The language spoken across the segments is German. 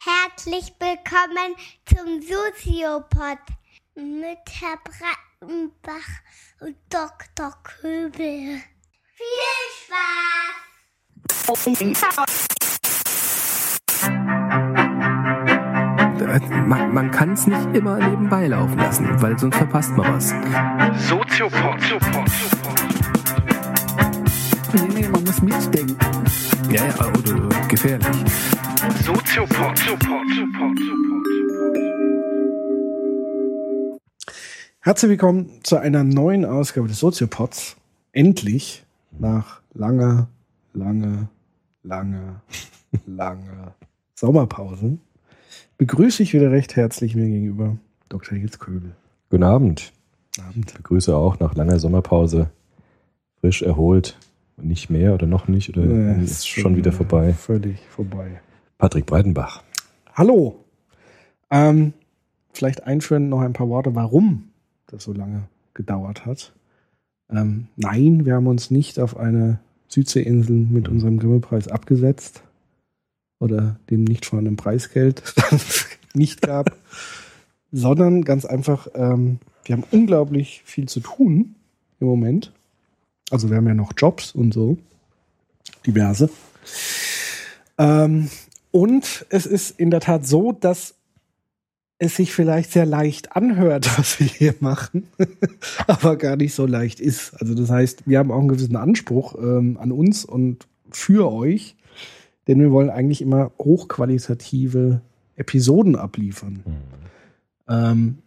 Herzlich willkommen zum Soziopod mit Herr Breitenbach und Dr. Köbel. Viel Spaß! Man, man kann es nicht immer nebenbei laufen lassen, weil sonst verpasst man was. Soziopod. Soziopod. Nee, nee, man muss mitdenken. Ja, ja, oder gefährlich. Soziopod. Herzlich willkommen zu einer neuen Ausgabe des Soziopods. Endlich nach langer, lange, lange, lange Sommerpause begrüße ich wieder recht herzlich mir gegenüber Dr. Jens Köbel. Guten Abend. Abend. Ich begrüße auch nach langer Sommerpause frisch erholt. Nicht mehr oder noch nicht? Oder Ja, ist schon wieder vorbei? Völlig vorbei. Patrick Breitenbach. Hallo. Ähm, vielleicht einführen noch ein paar Worte, warum das so lange gedauert hat. Ähm, nein, wir haben uns nicht auf eine Südseeinsel mit unserem Grimme-Preis abgesetzt oder dem nicht vorhandenen Preisgeld, das es nicht gab, sondern ganz einfach, ähm, wir haben unglaublich viel zu tun im Moment. Also wir haben ja noch Jobs und so, diverse. Ähm, und es ist in der Tat so, dass es sich vielleicht sehr leicht anhört, was wir hier machen, aber gar nicht so leicht ist. Also das heißt, wir haben auch einen gewissen Anspruch ähm, an uns und für euch, denn wir wollen eigentlich immer hochqualitative Episoden abliefern. Ähm,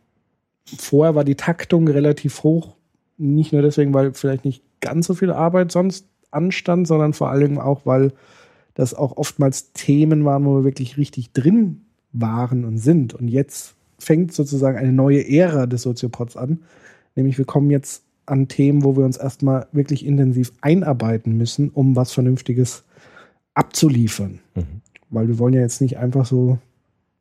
vorher war die Taktung relativ hoch, nicht nur deswegen, weil vielleicht nicht ganz so viel Arbeit sonst anstand, sondern vor allem auch, weil das auch oftmals Themen waren, wo wir wirklich richtig drin waren und sind. Und jetzt fängt sozusagen eine neue Ära des Soziopods an. Nämlich wir kommen jetzt an Themen, wo wir uns erstmal wirklich intensiv einarbeiten müssen, um was Vernünftiges abzuliefern. Mhm. Weil wir wollen ja jetzt nicht einfach so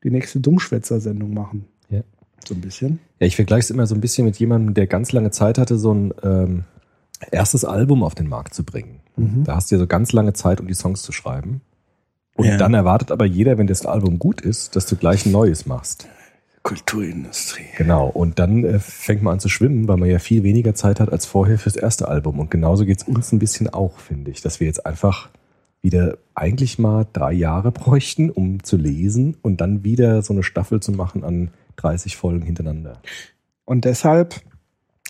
die nächste Dummschwätzer-Sendung machen. Ja. So ein bisschen. Ja, ich vergleiche es immer so ein bisschen mit jemandem, der ganz lange Zeit hatte, so ein ähm, erstes Album auf den Markt zu bringen. Mhm. Da hast du ja so ganz lange Zeit, um die Songs zu schreiben. Und Ja. dann erwartet aber jeder, wenn das Album gut ist, dass du gleich ein neues machst. Kulturindustrie. Genau. Und dann äh, fängt man an zu schwimmen, weil man ja viel weniger Zeit hat als vorher fürs erste Album. Und genauso geht's uns ein bisschen auch, finde ich, dass wir jetzt einfach wieder eigentlich mal drei Jahre bräuchten, um zu lesen und dann wieder so eine Staffel zu machen an 30 Folgen hintereinander. Und deshalb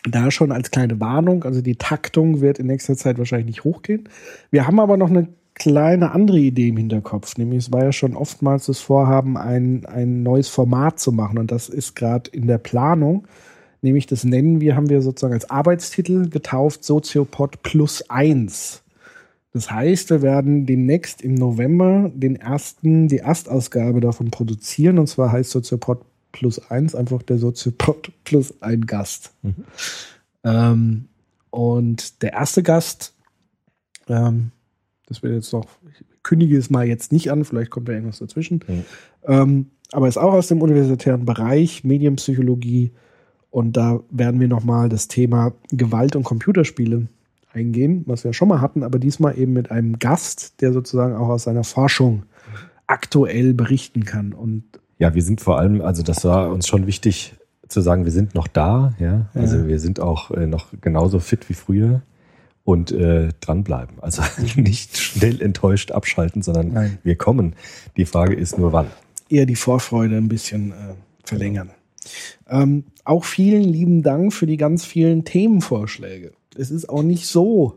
da schon als kleine Warnung, also die Taktung wird in nächster Zeit wahrscheinlich nicht hochgehen. Wir haben aber noch eine kleine andere Idee im Hinterkopf, nämlich es war ja schon oftmals das Vorhaben, ein, ein neues Format zu machen und das ist gerade in der Planung. Nämlich das nennen wir, haben wir sozusagen als Arbeitstitel getauft, Soziopod plus eins. Das heißt, wir werden demnächst im November den ersten, die Erstausgabe davon produzieren. Und zwar heißt Soziopod plus eins einfach der Soziopod plus ein Gast. Ähm, und der erste Gast, ähm, das wird jetzt noch, ich kündige es mal jetzt nicht an, vielleicht kommt da irgendwas dazwischen. Mhm. Ähm, aber ist auch aus dem universitären Bereich, Medienpsychologie. Und da werden wir nochmal das Thema Gewalt und Computerspiele eingehen, was wir schon mal hatten, aber diesmal eben mit einem Gast, der sozusagen auch aus seiner Forschung aktuell berichten kann. Und Ja, wir sind vor allem, also das war uns schon wichtig zu sagen, wir sind noch da, ja. Also Ja. wir sind auch äh, noch genauso fit wie früher und äh, dranbleiben. Also nicht schnell enttäuscht abschalten, sondern Nein. wir kommen. Die Frage ist nur wann. eher die Vorfreude ein bisschen äh, verlängern. Ähm, auch vielen lieben Dank für die ganz vielen Themenvorschläge. Es ist auch nicht so.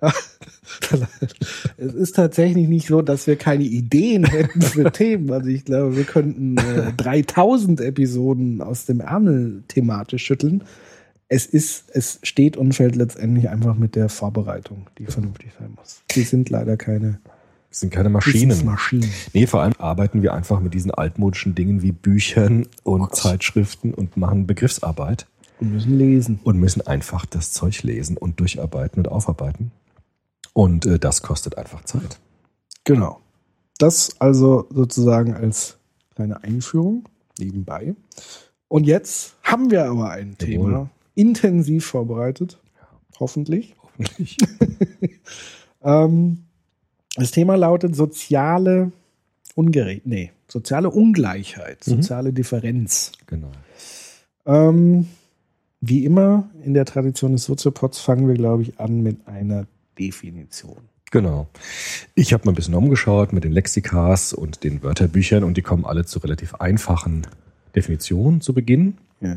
es ist tatsächlich nicht so, dass wir keine Ideen hätten für Themen. Also ich glaube, wir könnten äh, 3000 Episoden aus dem Ärmel thematisch schütteln. Es ist, es steht und fällt letztendlich einfach mit der Vorbereitung, die vernünftig sein muss. Wir sind leider keine Das sind keine Maschinen. Maschinen. Nee, vor allem arbeiten wir einfach mit diesen altmodischen Dingen wie Büchern und Zeitschriften und machen Begriffsarbeit Wir müssen lesen. und müssen einfach das Zeug lesen und durcharbeiten und aufarbeiten. Und äh, das kostet einfach Zeit. Genau. Das also sozusagen als kleine Einführung nebenbei. Und jetzt haben wir aber ein Jawohl. Thema intensiv vorbereitet. Hoffentlich. Hoffentlich. Ähm, das Thema lautet soziale Ungerechtigkeit. Nee, soziale Ungleichheit, Mhm. soziale Differenz. Genau. Ähm, wie immer in der Tradition des Soziopods fangen wir, glaube ich, an mit einer Definition. Genau. Ich habe mal ein bisschen umgeschaut mit den Lexikas und den Wörterbüchern und die kommen alle zu relativ einfachen Definitionen zu Beginn. Ja.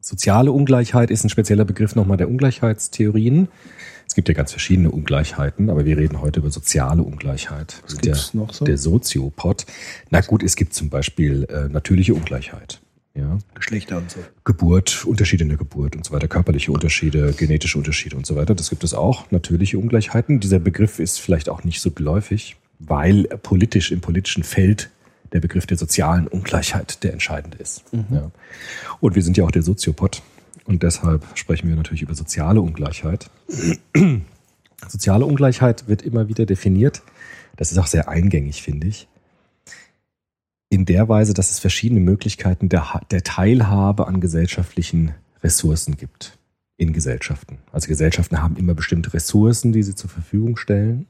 Soziale Ungleichheit ist ein spezieller Begriff nochmal der Ungleichheitstheorien. Es gibt ja ganz verschiedene Ungleichheiten, aber wir reden heute über soziale Ungleichheit. Was der, noch so? Der Soziopod. Na gut, es gibt zum Beispiel äh, natürliche Ungleichheit. Ja, Geschlechter und so. Geburt, Unterschiede in der Geburt und so weiter, körperliche Unterschiede, genetische Unterschiede und so weiter. Das gibt es auch, natürliche Ungleichheiten. Dieser Begriff ist vielleicht auch nicht so geläufig, weil politisch im politischen Feld der Begriff der sozialen Ungleichheit der entscheidende ist. Ja. Und wir sind ja auch der Soziopod und deshalb sprechen wir natürlich über soziale Ungleichheit. soziale Ungleichheit wird immer wieder definiert. Das ist auch sehr eingängig, finde ich in der Weise, dass es verschiedene Möglichkeiten der, der Teilhabe an gesellschaftlichen Ressourcen gibt in Gesellschaften. Also Gesellschaften haben immer bestimmte Ressourcen, die sie zur Verfügung stellen.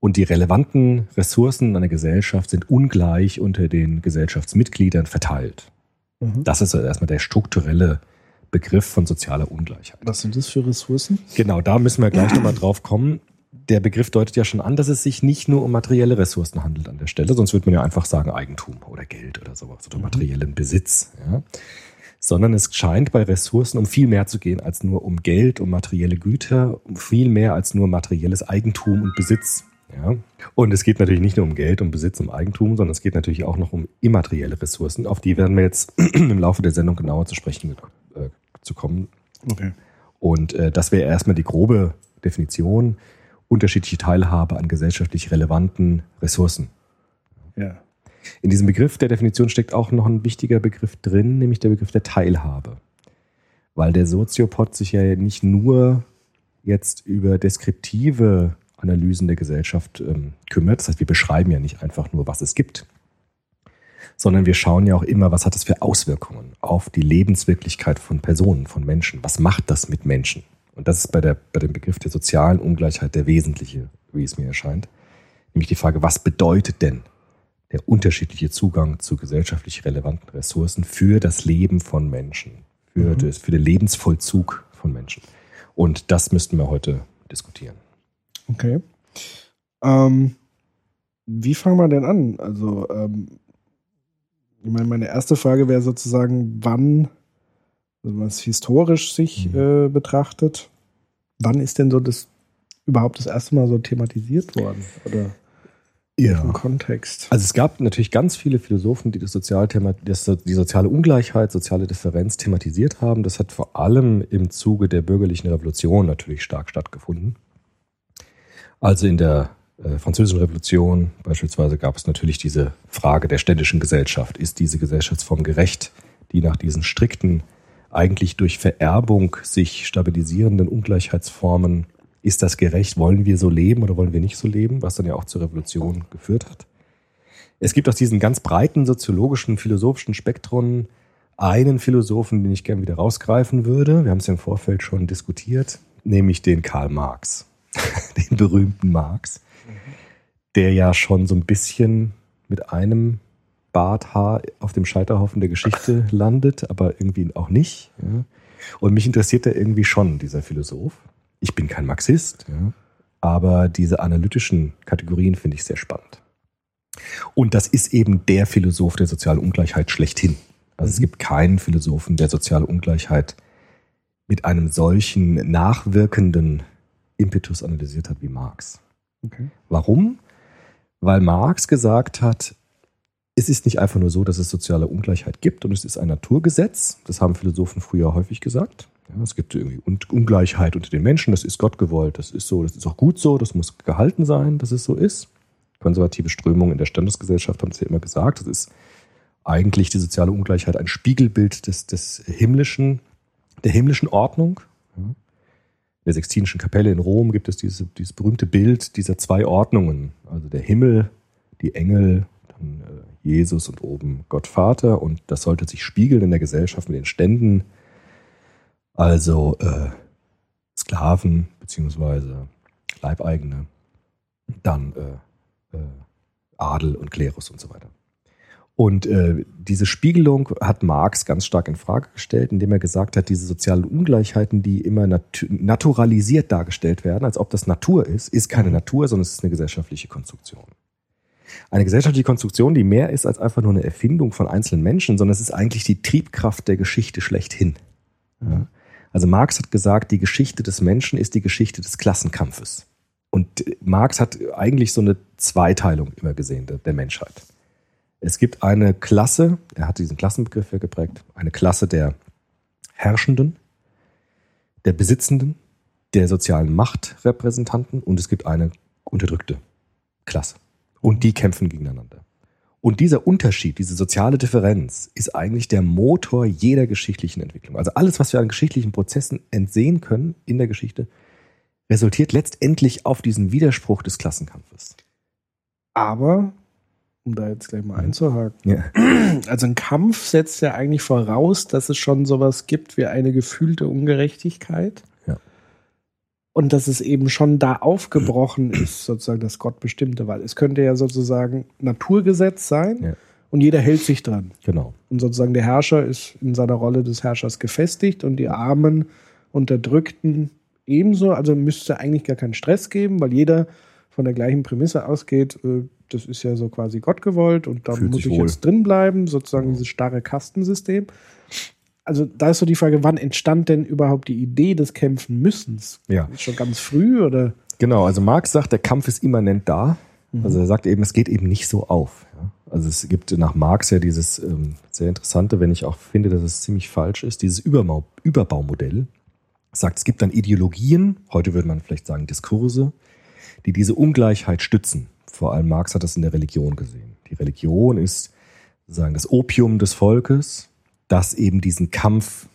Und die relevanten Ressourcen einer Gesellschaft sind ungleich unter den Gesellschaftsmitgliedern verteilt. Mhm. Das ist also erstmal der strukturelle Begriff von sozialer Ungleichheit. Was sind das für Ressourcen? Genau, da müssen wir gleich nochmal drauf kommen. Der Begriff deutet ja schon an, dass es sich nicht nur um materielle Ressourcen handelt an der Stelle, sonst würde man ja einfach sagen Eigentum oder Geld oder sowas oder materiellen Besitz. Ja. Sondern es scheint bei Ressourcen um viel mehr zu gehen als nur um Geld, um materielle Güter, um viel mehr als nur materielles Eigentum und Besitz. Ja. Und es geht natürlich nicht nur um Geld, um Besitz, um Eigentum, sondern es geht natürlich auch noch um immaterielle Ressourcen. Auf die werden wir jetzt im Laufe der Sendung genauer zu sprechen äh, zu kommen. Okay. Und äh, das wäre erstmal die grobe Definition. Unterschiedliche Teilhabe an gesellschaftlich relevanten Ressourcen. Ja. In diesem Begriff der Definition steckt auch noch ein wichtiger Begriff drin, nämlich der Begriff der Teilhabe. Weil der Soziopod sich ja nicht nur jetzt über deskriptive Analysen der Gesellschaft ähm, kümmert. Das heißt, wir beschreiben ja nicht einfach nur, was es gibt, sondern wir schauen ja auch immer, was hat das für Auswirkungen auf die Lebenswirklichkeit von Personen, von Menschen. Was macht das mit Menschen? Und das ist bei, der, bei dem Begriff der sozialen Ungleichheit der wesentliche, wie es mir erscheint. Nämlich die Frage, was bedeutet denn der unterschiedliche Zugang zu gesellschaftlich relevanten Ressourcen für das Leben von Menschen, für, Mhm. das, für den Lebensvollzug von Menschen? Und das müssten wir heute diskutieren. Okay. Ähm, wie fangen wir denn an? Also, ähm, ich meine, meine erste Frage wäre sozusagen, wann, wenn man es historisch sich Mhm. äh, betrachtet, wann ist denn so das überhaupt das erste Mal so thematisiert worden? Oder im Kontext? Also es gab natürlich ganz viele Philosophen, die das Sozialthema, das, die soziale Ungleichheit, soziale Differenz thematisiert haben. Das hat vor allem im Zuge der bürgerlichen Revolution natürlich stark stattgefunden. Also in der äh, Französischen Revolution beispielsweise gab es natürlich diese Frage der ständischen Gesellschaft. Ist diese Gesellschaftsform gerecht, die nach diesen strikten, eigentlich durch Vererbung sich stabilisierenden Ungleichheitsformen ist das gerecht? Wollen wir so leben oder wollen wir nicht so leben? Was dann ja auch zur Revolution geführt hat. Es gibt aus diesen ganz breiten soziologischen, philosophischen Spektren einen Philosophen, den ich gerne wieder rausgreifen würde. Wir haben es ja im Vorfeld schon diskutiert, nämlich den Karl Marx, den berühmten Marx, der ja schon so ein bisschen mit einem Barthaar auf dem Scheiterhaufen der Geschichte landet, aber irgendwie auch nicht. Ja. Und mich interessiert er irgendwie schon, dieser Philosoph. Ich bin kein Marxist, ja, aber diese analytischen Kategorien finde ich sehr spannend. Und das ist eben der Philosoph der sozialen Ungleichheit schlechthin. Also es Mhm. gibt keinen Philosophen, der soziale Ungleichheit mit einem solchen nachwirkenden Impetus analysiert hat wie Marx. Okay. Warum? Weil Marx gesagt hat, es ist nicht einfach nur so, dass es soziale Ungleichheit gibt und es ist ein Naturgesetz. Das haben Philosophen früher häufig gesagt. Ja, es gibt irgendwie Un- Ungleichheit unter den Menschen, das ist Gott gewollt, das ist so, das ist auch gut so, das muss gehalten sein, dass es so ist. Konservative Strömungen in der Standesgesellschaft haben es ja immer gesagt, das ist eigentlich die soziale Ungleichheit ein Spiegelbild des, des himmlischen, der himmlischen Ordnung. In der Sextinischen Kapelle in Rom gibt es diese, dieses berühmte Bild dieser zwei Ordnungen. Also der Himmel, die Engel, dann äh, Jesus und oben Gott Vater. Und das sollte sich spiegeln in der Gesellschaft mit den Ständen. Also äh, Sklaven beziehungsweise Leibeigene, dann äh, äh, Adel und Klerus und so weiter. Und äh, diese Spiegelung hat Marx ganz stark in Frage gestellt, indem er gesagt hat, diese sozialen Ungleichheiten, die immer nat naturalisiert dargestellt werden, als ob das Natur ist, ist keine Natur, sondern es ist eine gesellschaftliche Konstruktion. Eine gesellschaftliche Konstruktion, die mehr ist als einfach nur eine Erfindung von einzelnen Menschen, sondern es ist eigentlich die Triebkraft der Geschichte schlechthin. Ja? Also Marx hat gesagt, die Geschichte des Menschen ist die Geschichte des Klassenkampfes. Und Marx hat eigentlich so eine Zweiteilung immer gesehen der, der Menschheit. Es gibt eine Klasse, er hat diesen Klassenbegriff ja geprägt, eine Klasse der Herrschenden, der Besitzenden, der sozialen Machtrepräsentanten und es gibt eine unterdrückte Klasse. Und die kämpfen gegeneinander. Und dieser Unterschied, diese soziale Differenz ist eigentlich der Motor jeder geschichtlichen Entwicklung. Also alles, was wir an geschichtlichen Prozessen entsehen können in der Geschichte, resultiert letztendlich auf diesen Widerspruch des Klassenkampfes. Aber um da jetzt gleich mal einzuhaken. Ja. Also ein Kampf setzt ja eigentlich voraus, dass es schon sowas gibt wie eine gefühlte Ungerechtigkeit. Ja. Und dass es eben schon da aufgebrochen ist, sozusagen das Gottbestimmte, weil es könnte ja sozusagen Naturgesetz sein Ja. und jeder hält sich dran. Genau. Und sozusagen der Herrscher ist in seiner Rolle des Herrschers gefestigt und die armen Unterdrückten ebenso. Also müsste eigentlich gar keinen Stress geben, weil jeder von der gleichen Prämisse ausgeht, äh, das ist ja so quasi Gott gewollt und da Fühlt muss ich wohl. jetzt drin bleiben, sozusagen dieses starre Kastensystem. Also da ist so die Frage, wann entstand denn überhaupt die Idee des Kämpfen müssens? Ja. Schon ganz früh oder? Genau, also Marx sagt, der Kampf ist immanent da. Also er sagt eben, es geht eben nicht so auf. Ja. Also es gibt nach Marx ja dieses ähm, sehr interessante, wenn ich auch finde, dass es ziemlich falsch ist, dieses Überbau Überbaumodell. Sagt, es gibt dann Ideologien, heute würde man vielleicht sagen Diskurse, die diese Ungleichheit stützen. Vor allem Marx hat das in der Religion gesehen. Die Religion ist sozusagen das Opium des Volkes, das eben diesen Kampf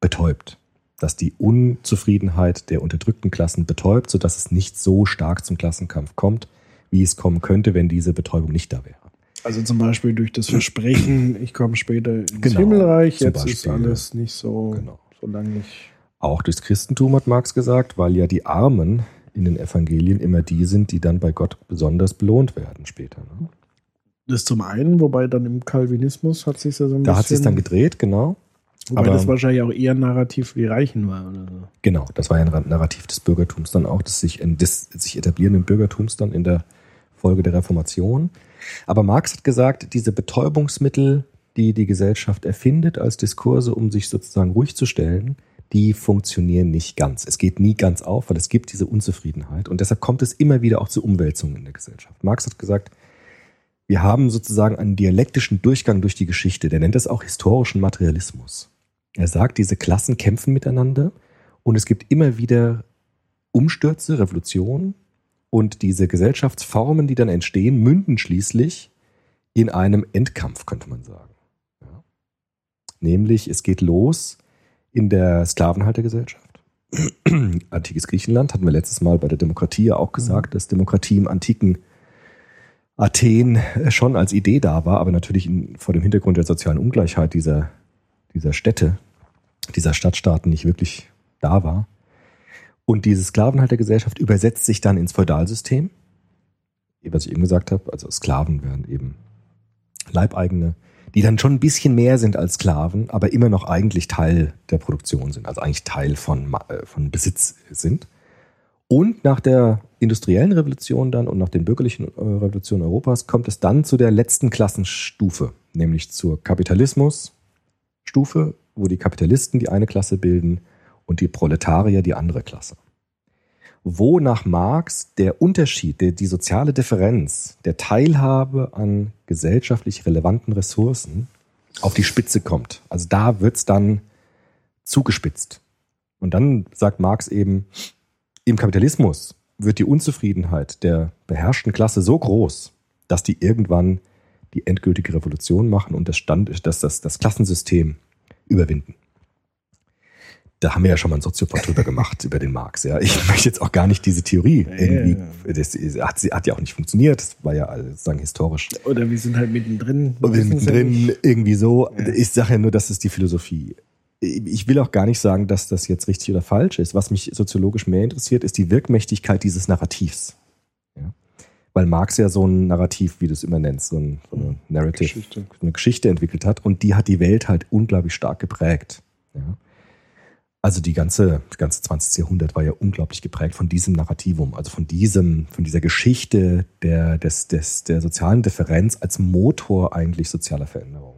betäubt. Dass die Unzufriedenheit der unterdrückten Klassen betäubt, sodass es nicht so stark zum Klassenkampf kommt, wie es kommen könnte, wenn diese Betäubung nicht da wäre. Also zum Beispiel durch das Versprechen, ich komme später ins Genau, Himmelreich, jetzt ist Beispiel. alles nicht so, Genau. so langlich. Auch durchs Christentum hat Marx gesagt, weil ja die Armen in den Evangelien immer die sind, die dann bei Gott besonders belohnt werden später. Ne? Das zum einen, wobei dann im Calvinismus hat sich ja so ein Da bisschen. hat sich dann gedreht, genau. Wobei aber- das wahrscheinlich auch eher ein Narrativ für die Reichen war oder so. Genau, das war ja ein Narrativ des Bürgertums dann auch, des sich, des sich etablierenden Bürgertums dann in der Folge der Reformation. Aber Marx hat gesagt, diese Betäubungsmittel, die die Gesellschaft erfindet als Diskurse, um sich sozusagen ruhig zu stellen, die funktionieren nicht ganz. Es geht nie ganz auf, weil es gibt diese Unzufriedenheit. Und deshalb kommt es immer wieder auch zu Umwälzungen in der Gesellschaft. Marx hat gesagt, wir haben sozusagen einen dialektischen Durchgang durch die Geschichte. Der nennt das auch historischen Materialismus. Er sagt, diese Klassen kämpfen miteinander und es gibt immer wieder Umstürze, Revolutionen und diese Gesellschaftsformen, die dann entstehen, münden schließlich in einem Endkampf, könnte man sagen. Ja. Nämlich, es geht los in der Sklavenhaltergesellschaft. Antikes Griechenland hatten wir letztes Mal bei der Demokratie ja auch gesagt, dass Demokratie im antiken Athen äh, schon als Idee da war, aber natürlich in, vor dem Hintergrund der sozialen Ungleichheit dieser, dieser Städte, dieser Stadtstaaten nicht wirklich da war. Und diese Sklavenhaltergesellschaft übersetzt sich dann ins Feudalsystem. Was ich eben gesagt habe, also Sklaven werden eben Leibeigene, die dann schon ein bisschen mehr sind als Sklaven, aber immer noch eigentlich Teil der Produktion sind, also eigentlich Teil von, äh, von Besitz sind. Und nach der industriellen Revolution dann und nach den bürgerlichen äh, Revolutionen Europas kommt es dann zu der letzten Klassenstufe, nämlich zur Kapitalismusstufe, wo die Kapitalisten die eine Klasse bilden und die Proletarier die andere Klasse. Wo nach Marx der Unterschied, der, die soziale Differenz der Teilhabe an gesellschaftlich relevanten Ressourcen auf die Spitze kommt. Also da wird's dann zugespitzt. Und dann sagt Marx eben, im Kapitalismus wird die Unzufriedenheit der beherrschten Klasse so groß, dass die irgendwann die endgültige Revolution machen und das, Stand, das, das, das Klassensystem überwinden. Da haben wir ja schon mal einen Soziopod drüber gemacht, über den Marx. Ja. Ich möchte jetzt auch gar nicht diese Theorie irgendwie, das hat, hat ja auch nicht funktioniert, das war ja sozusagen historisch. Oder wir sind halt mittendrin. Wir sind ja mittendrin irgendwie so. Ich sage ja nur, das ist die Philosophie. Ich will auch gar nicht sagen, dass das jetzt richtig oder falsch ist. Was mich soziologisch mehr interessiert, ist die Wirkmächtigkeit dieses Narrativs. Ja? weil Marx ja so ein Narrativ, wie du es immer nennst, so, ein, so eine Narrative, Geschichte. eine Geschichte entwickelt hat und die hat die Welt halt unglaublich stark geprägt. Ja. Also die ganze, das ganze 20. Jahrhundert war ja unglaublich geprägt von diesem Narrativum, also von diesem, von dieser Geschichte der, des, des, der sozialen Differenz als Motor eigentlich sozialer Veränderung.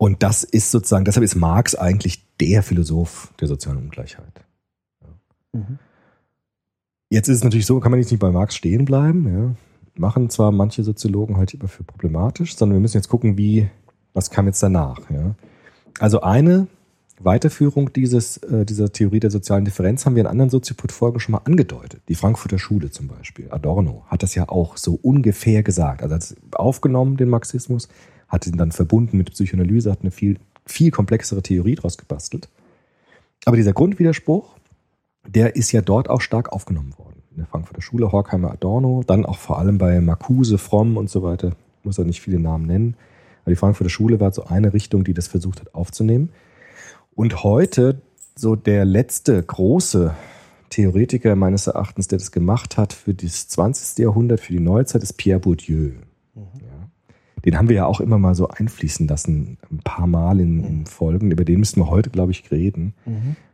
Und das ist sozusagen, deshalb ist Marx eigentlich der Philosoph der sozialen Ungleichheit. Mhm. Jetzt ist es natürlich so, kann man jetzt nicht bei Marx stehen bleiben. Ja. Machen zwar manche Soziologen halt immer für problematisch, sondern wir müssen jetzt gucken, wie, was kam jetzt danach. Ja. Also eine Weiterführung dieses, äh, dieser Theorie der sozialen Differenz haben wir in anderen Soziopod-Folgen schon mal angedeutet. Die Frankfurter Schule zum Beispiel, Adorno, hat das ja auch so ungefähr gesagt. Also hat es aufgenommen, den Marxismus, hat ihn dann verbunden mit Psychoanalyse, hat eine viel, viel komplexere Theorie draus gebastelt. Aber dieser Grundwiderspruch, der ist ja dort auch stark aufgenommen worden. In der Frankfurter Schule, Horkheimer, Adorno, dann auch vor allem bei Marcuse, Fromm und so weiter. Muss er nicht viele Namen nennen. Aber die Frankfurter Schule war so eine Richtung, die das versucht hat aufzunehmen. Und heute so der letzte große Theoretiker meines Erachtens, der das gemacht hat für das 20. Jahrhundert, für die Neuzeit, ist Pierre Bourdieu. Ja. Den haben wir ja auch immer mal so einfließen lassen, ein paar Mal in, in Folgen. Über den müssen wir heute, glaube ich, reden,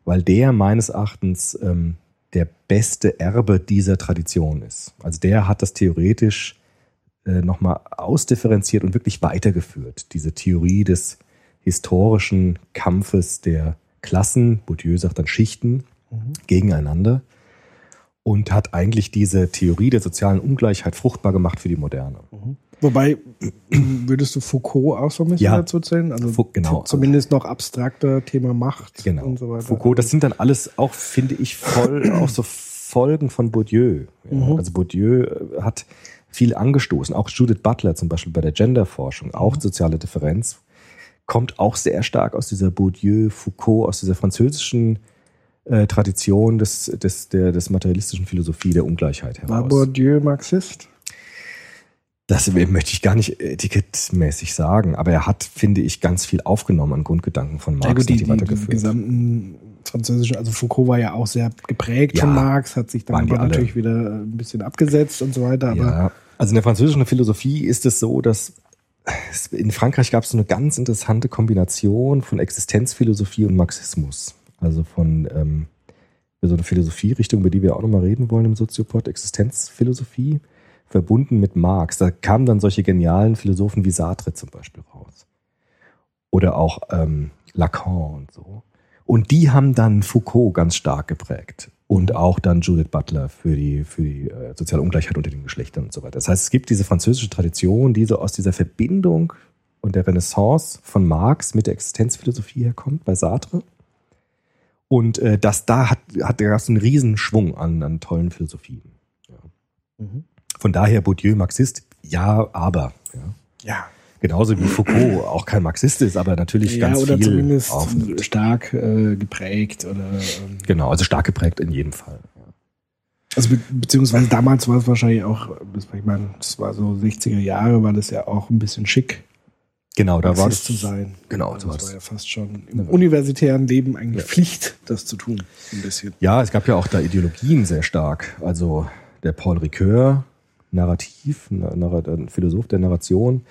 weil der meines Erachtens ähm, der beste Erbe dieser Tradition ist. Also der hat das theoretisch äh, nochmal ausdifferenziert und wirklich weitergeführt. Diese Theorie des historischen Kampfes der Klassen, Bourdieu sagt dann Schichten, gegeneinander und hat eigentlich diese Theorie der sozialen Ungleichheit fruchtbar gemacht für die Moderne. Wobei, würdest du Foucault auch so ein bisschen Ja. dazu zählen? Also Fou- genau. zumindest noch abstrakter Thema Macht Genau. und so weiter. Foucault, das sind dann alles auch, finde ich, voll auch so Folgen von Bourdieu. Ja, Mhm. Also Bourdieu äh, hat viel angestoßen. Auch Judith Butler zum Beispiel bei der Genderforschung, Mhm. auch soziale Differenz, kommt auch sehr stark aus dieser Bourdieu, Foucault, aus dieser französischen äh, Tradition des, des, der, des materialistischen Philosophie der Ungleichheit War heraus. Bourdieu Marxist? Das möchte ich gar nicht etikettmäßig sagen, aber er hat, finde ich, ganz viel aufgenommen an Grundgedanken von Marx Ja gut, die, und die, die weitergeführt. gesamten französischen, also Foucault war ja auch sehr geprägt Ja, von Marx, hat sich dann die aber natürlich wieder ein bisschen abgesetzt und so weiter. Aber Ja, also in der französischen Philosophie ist es so, dass in Frankreich gab es so eine ganz interessante Kombination von Existenzphilosophie und Marxismus. Also von ähm, so eine Philosophierichtung, über die wir auch nochmal reden wollen im Soziopod, Existenzphilosophie, verbunden mit Marx. Da kamen dann solche genialen Philosophen wie Sartre zum Beispiel raus. Oder auch ähm, Lacan und so. Und die haben dann Foucault ganz stark geprägt. Und auch dann Judith Butler für die, für die äh, soziale Ungleichheit unter den Geschlechtern und so weiter. Das heißt, es gibt diese französische Tradition, die so aus dieser Verbindung und der Renaissance von Marx mit der Existenzphilosophie herkommt, bei Sartre. Und äh, das da hat, hat da so einen riesen Schwung an, an tollen Philosophien. Ja. Mhm. Von daher Bourdieu Marxist, ja, aber. Ja. ja, Genauso wie Foucault auch kein Marxist ist, aber natürlich ja ganz oder viel zumindest aufnimmt. stark äh, geprägt oder ähm, Genau, also stark geprägt in jedem Fall. Also be beziehungsweise damals war es wahrscheinlich auch, ich meine, das war so 60er Jahre, war das ja auch ein bisschen schick, Genau, da war das zu sein. Genau, also das war ja fast schon im universitären Leben eigentlich Pflicht, das zu tun. Ein bisschen. Ja, es gab ja auch da Ideologien sehr stark. Also der Paul Ricoeur, Narrativ, Na- Narra- ein Philosoph der Narration,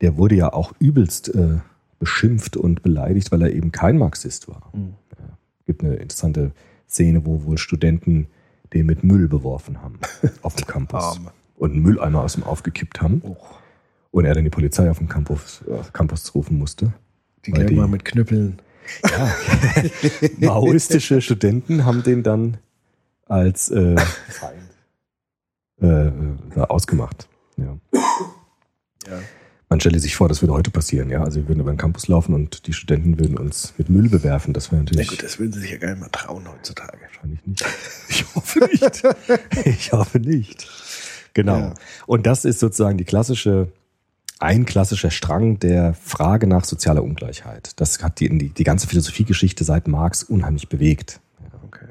der wurde ja auch übelst äh, beschimpft und beleidigt, weil er eben kein Marxist war. Mhm. Ja. gibt eine interessante Szene, wo wohl Studenten den mit Müll beworfen haben auf dem Campus Arme. und einen Mülleimer aus dem aufgekippt haben. Oh, Und er dann die Polizei auf dem Campus, äh, Campus rufen musste. die gleich mal mit Knüppeln. Ja. Maoistische Studenten haben den dann als äh, Feind äh, äh, ausgemacht. Ja. Ja. Man stelle sich vor, das würde heute passieren, ja. Also wir würden über den Campus laufen und die Studenten würden uns mit Müll bewerfen. Das wäre Na natürlich gut, das würden sie sich ja gar nicht mal trauen heutzutage. wahrscheinlich nicht. Ich hoffe nicht. Ich hoffe nicht. Genau. Ja. Und das ist sozusagen die klassische, ein klassischer Strang der Frage nach sozialer Ungleichheit. Das hat die, die, die ganze Philosophiegeschichte seit Marx unheimlich bewegt. Okay.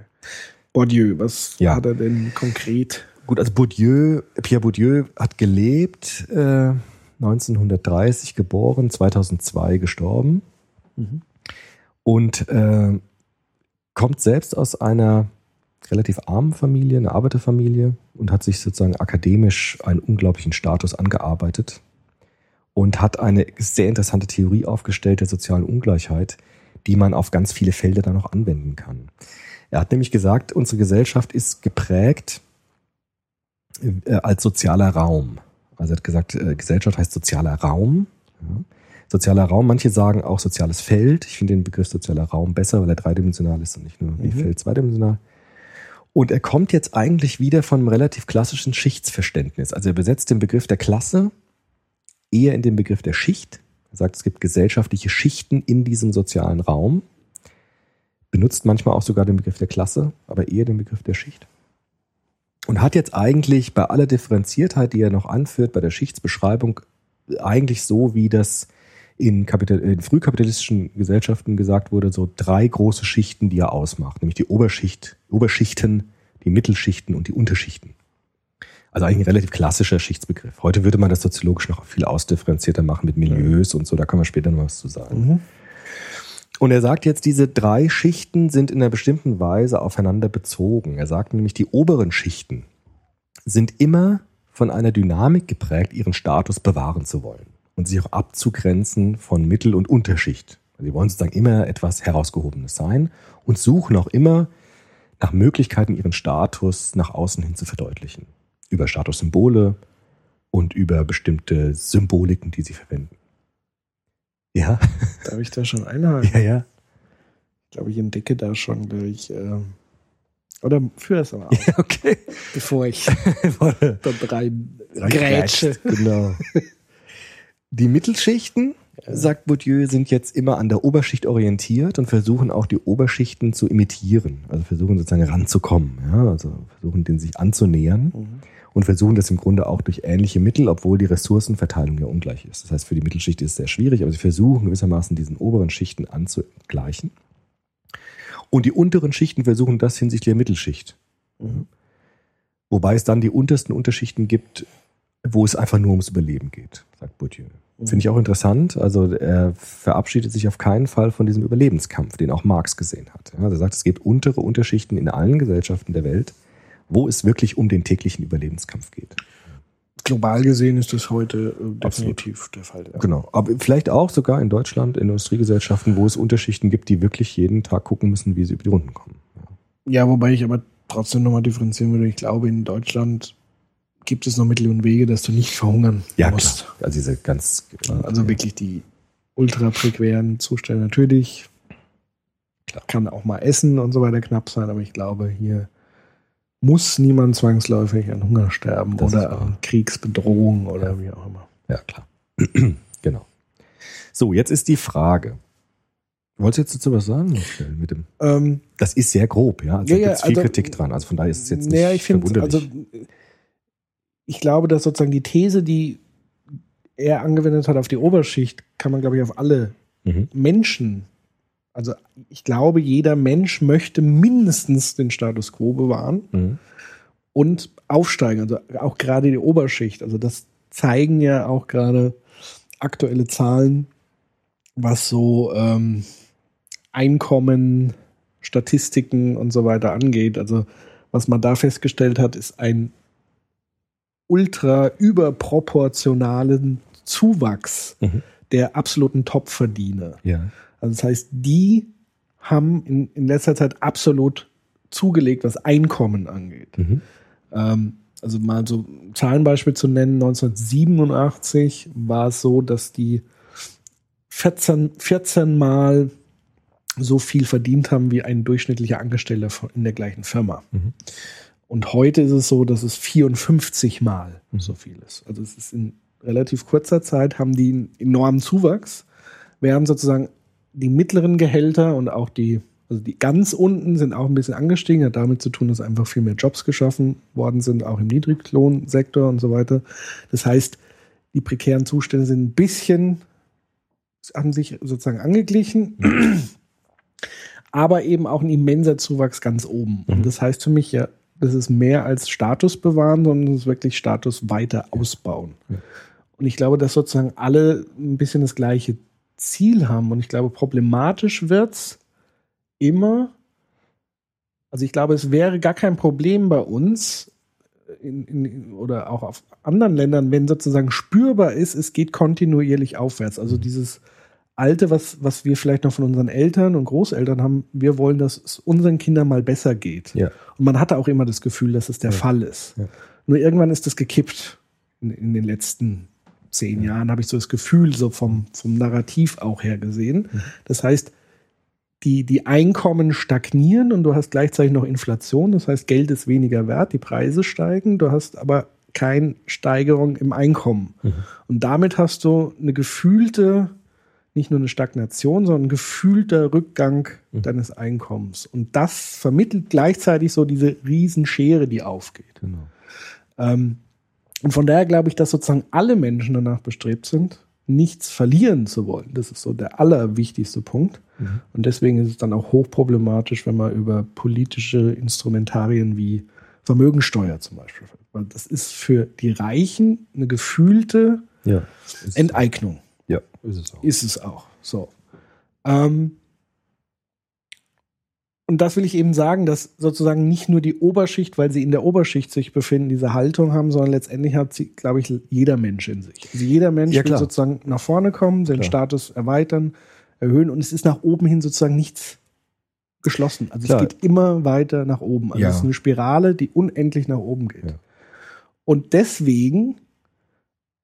Bourdieu, was Ja. hat er denn konkret? Gut, also Bourdieu, Pierre Bourdieu hat gelebt, äh, 1930 geboren, 2002 gestorben und äh, kommt selbst aus einer relativ armen Familie, eine Arbeiterfamilie und hat sich sozusagen akademisch einen unglaublichen Status angearbeitet und hat eine sehr interessante Theorie aufgestellt der sozialen Ungleichheit, die man auf ganz viele Felder dann noch anwenden kann. Er hat nämlich gesagt, unsere Gesellschaft ist geprägt als sozialer Raum. Also er hat gesagt, äh, Gesellschaft heißt sozialer Raum. Ja. Sozialer Raum, manche sagen auch soziales Feld. Ich finde den Begriff sozialer Raum besser, weil er dreidimensional ist und nicht nur wie Mhm. Feld zweidimensional. Und er kommt jetzt eigentlich wieder von einem relativ klassischen Schichtsverständnis. Also er besetzt den Begriff der Klasse eher in den Begriff der Schicht. Er sagt, es gibt gesellschaftliche Schichten in diesem sozialen Raum. Benutzt manchmal auch sogar den Begriff der Klasse, aber eher den Begriff der Schicht. Und hat jetzt eigentlich bei aller Differenziertheit, die er noch anführt, bei der Schichtsbeschreibung, eigentlich so, wie das in, Kapital in frühkapitalistischen Gesellschaften gesagt wurde, so drei große Schichten, die er ausmacht. Nämlich die Oberschicht, Oberschichten, die Mittelschichten und die Unterschichten. Also eigentlich ein relativ klassischer Schichtsbegriff. Heute würde man das soziologisch noch viel ausdifferenzierter machen mit Milieus und so, da können wir später noch was zu sagen. Mhm. Und er sagt jetzt, diese drei Schichten sind in einer bestimmten Weise aufeinander bezogen. Er sagt nämlich, die oberen Schichten sind immer von einer Dynamik geprägt, ihren Status bewahren zu wollen und sich auch abzugrenzen von Mittel- und Unterschicht. Also sie wollen sozusagen immer etwas Herausgehobenes sein und suchen auch immer nach Möglichkeiten, ihren Status nach außen hin zu verdeutlichen. Über Statussymbole und über bestimmte Symboliken, die sie verwenden. Ja, Darf ich da schon einhaken? ja, ja. Ich glaube, ich entdecke da schon durch. ähm, oder führ es aber aus, Okay. bevor ich dort rein Grätsche. grätsche. Genau. Die Mittelschichten, sagt Bourdieu, sind jetzt immer an der Oberschicht orientiert und versuchen auch die Oberschichten zu imitieren. Also versuchen sozusagen ranzukommen. Ja? Also versuchen, den sich anzunähern Mhm. Und versuchen das im Grunde auch durch ähnliche Mittel, obwohl die Ressourcenverteilung ja ungleich ist. Das heißt, für die Mittelschicht ist es sehr schwierig, aber sie versuchen gewissermaßen diesen oberen Schichten anzugleichen. Und die unteren Schichten versuchen das hinsichtlich der Mittelschicht. Mhm. Wobei es dann die untersten Unterschichten gibt, wo es einfach nur ums Überleben geht, sagt Bourdieu. Mhm. Finde ich auch interessant. Also er verabschiedet sich auf keinen Fall von diesem Überlebenskampf, den auch Marx gesehen hat. Also er sagt, es gibt untere Unterschichten in allen Gesellschaften der Welt, wo es wirklich um den täglichen Überlebenskampf geht. Global gesehen ist das heute äh, Absolut. definitiv der Fall. Ja. Genau. Aber vielleicht auch sogar in Deutschland, in Industriegesellschaften, wo es Unterschichten gibt, die wirklich jeden Tag gucken müssen, wie sie über die Runden kommen. Ja, wobei ich aber trotzdem nochmal differenzieren würde. Ich glaube, in Deutschland gibt es noch Mittel und Wege, dass du nicht verhungern Ja, musst. klar. Also diese ganz. Also wirklich die ultra prekären Zustände natürlich. Klar. Kann auch mal Essen und so weiter knapp sein, aber ich glaube, hier muss niemand zwangsläufig an Hunger sterben Das oder an Kriegsbedrohung oder wie auch immer. Ja, klar. genau. So, jetzt ist die Frage. Wolltest du jetzt dazu was sagen? Mit dem, Ähm, das ist sehr grob, ja. Also Ja, da ja, gibt es viel also- Kritik dran. Also von daher ist es jetzt nicht naja, ich verwunderlich. also ich glaube, dass sozusagen die These, die er angewendet hat auf die Oberschicht, kann man, glaube ich, auf alle mhm. Menschen, also ich glaube, jeder Mensch möchte mindestens den Status quo bewahren Mhm. und aufsteigen, also auch gerade die Oberschicht. Also das zeigen ja auch gerade aktuelle Zahlen, was so ähm, Einkommen, Statistiken und so weiter angeht. Also was man da festgestellt hat, ist ein ultra überproportionalen Zuwachs Mhm. der absoluten Topverdiener. Ja. Also das heißt, die haben in, in letzter Zeit absolut zugelegt, was Einkommen angeht. Mhm. Ähm, also mal so ein Zahlenbeispiel zu nennen, 1987 war es so, dass die 14, 14 Mal so viel verdient haben wie ein durchschnittlicher Angestellter in der gleichen Firma. Mhm. Und heute ist es so, dass es 54 Mal Mhm. so viel ist. Also es ist in relativ kurzer Zeit haben die einen enormen Zuwachs, während sozusagen die mittleren Gehälter und auch die, also die ganz unten sind auch ein bisschen angestiegen, hat damit zu tun, dass einfach viel mehr Jobs geschaffen worden sind, auch im Niedriglohnsektor und so weiter. Das heißt, die prekären Zustände sind ein bisschen, haben sich sozusagen angeglichen, aber eben auch ein immenser Zuwachs ganz oben. Mhm. Und das heißt für mich ja, das ist mehr als Status bewahren, sondern es ist wirklich Status weiter ausbauen. Ja. Und ich glaube, dass sozusagen alle ein bisschen das gleiche Ziel haben. Und ich glaube, problematisch wird's immer, Also ich glaube, es wäre gar kein Problem bei uns in, in, oder auch auf anderen Ländern, wenn sozusagen spürbar ist, es geht kontinuierlich aufwärts. Also dieses Alte, was, was wir vielleicht noch von unseren Eltern und Großeltern haben, wir wollen, dass es unseren Kindern mal besser geht. Ja. Und man hatte auch immer das Gefühl, dass es der Ja. Fall ist. Ja. Nur irgendwann ist das gekippt. In, in den letzten zehn Jahren habe ich so das Gefühl, so vom, vom Narrativ auch her gesehen. Mhm. Das heißt, die, die Einkommen stagnieren und du hast gleichzeitig noch Inflation. Das heißt, Geld ist weniger wert, die Preise steigen, du hast aber keine Steigerung im Einkommen. Mhm. Und damit hast du eine gefühlte, nicht nur eine Stagnation, sondern ein gefühlter Rückgang Mhm. deines Einkommens. Und das vermittelt gleichzeitig so diese Riesenschere, die aufgeht. Genau. Ähm, und von daher glaube ich, dass sozusagen alle Menschen danach bestrebt sind, nichts verlieren zu wollen. Das ist so der allerwichtigste Punkt. Mhm. Und deswegen ist es dann auch hochproblematisch, wenn man über politische Instrumentarien wie Vermögensteuer zum Beispiel, weil das ist für die Reichen eine gefühlte Ja. Enteignung. ja, ist es auch. Ist es auch. So. Ähm, und das will ich eben sagen, dass sozusagen nicht nur die Oberschicht, weil sie in der Oberschicht sich befinden, diese Haltung haben, sondern letztendlich hat sie, glaube ich, jeder Mensch in sich. Also jeder Mensch Ja, will sozusagen nach vorne kommen, seinen Klar. Status erweitern, erhöhen und es ist nach oben hin sozusagen nichts geschlossen. Also Klar. es geht immer weiter nach oben. Also Ja. es ist eine Spirale, die unendlich nach oben geht. Ja. Und deswegen,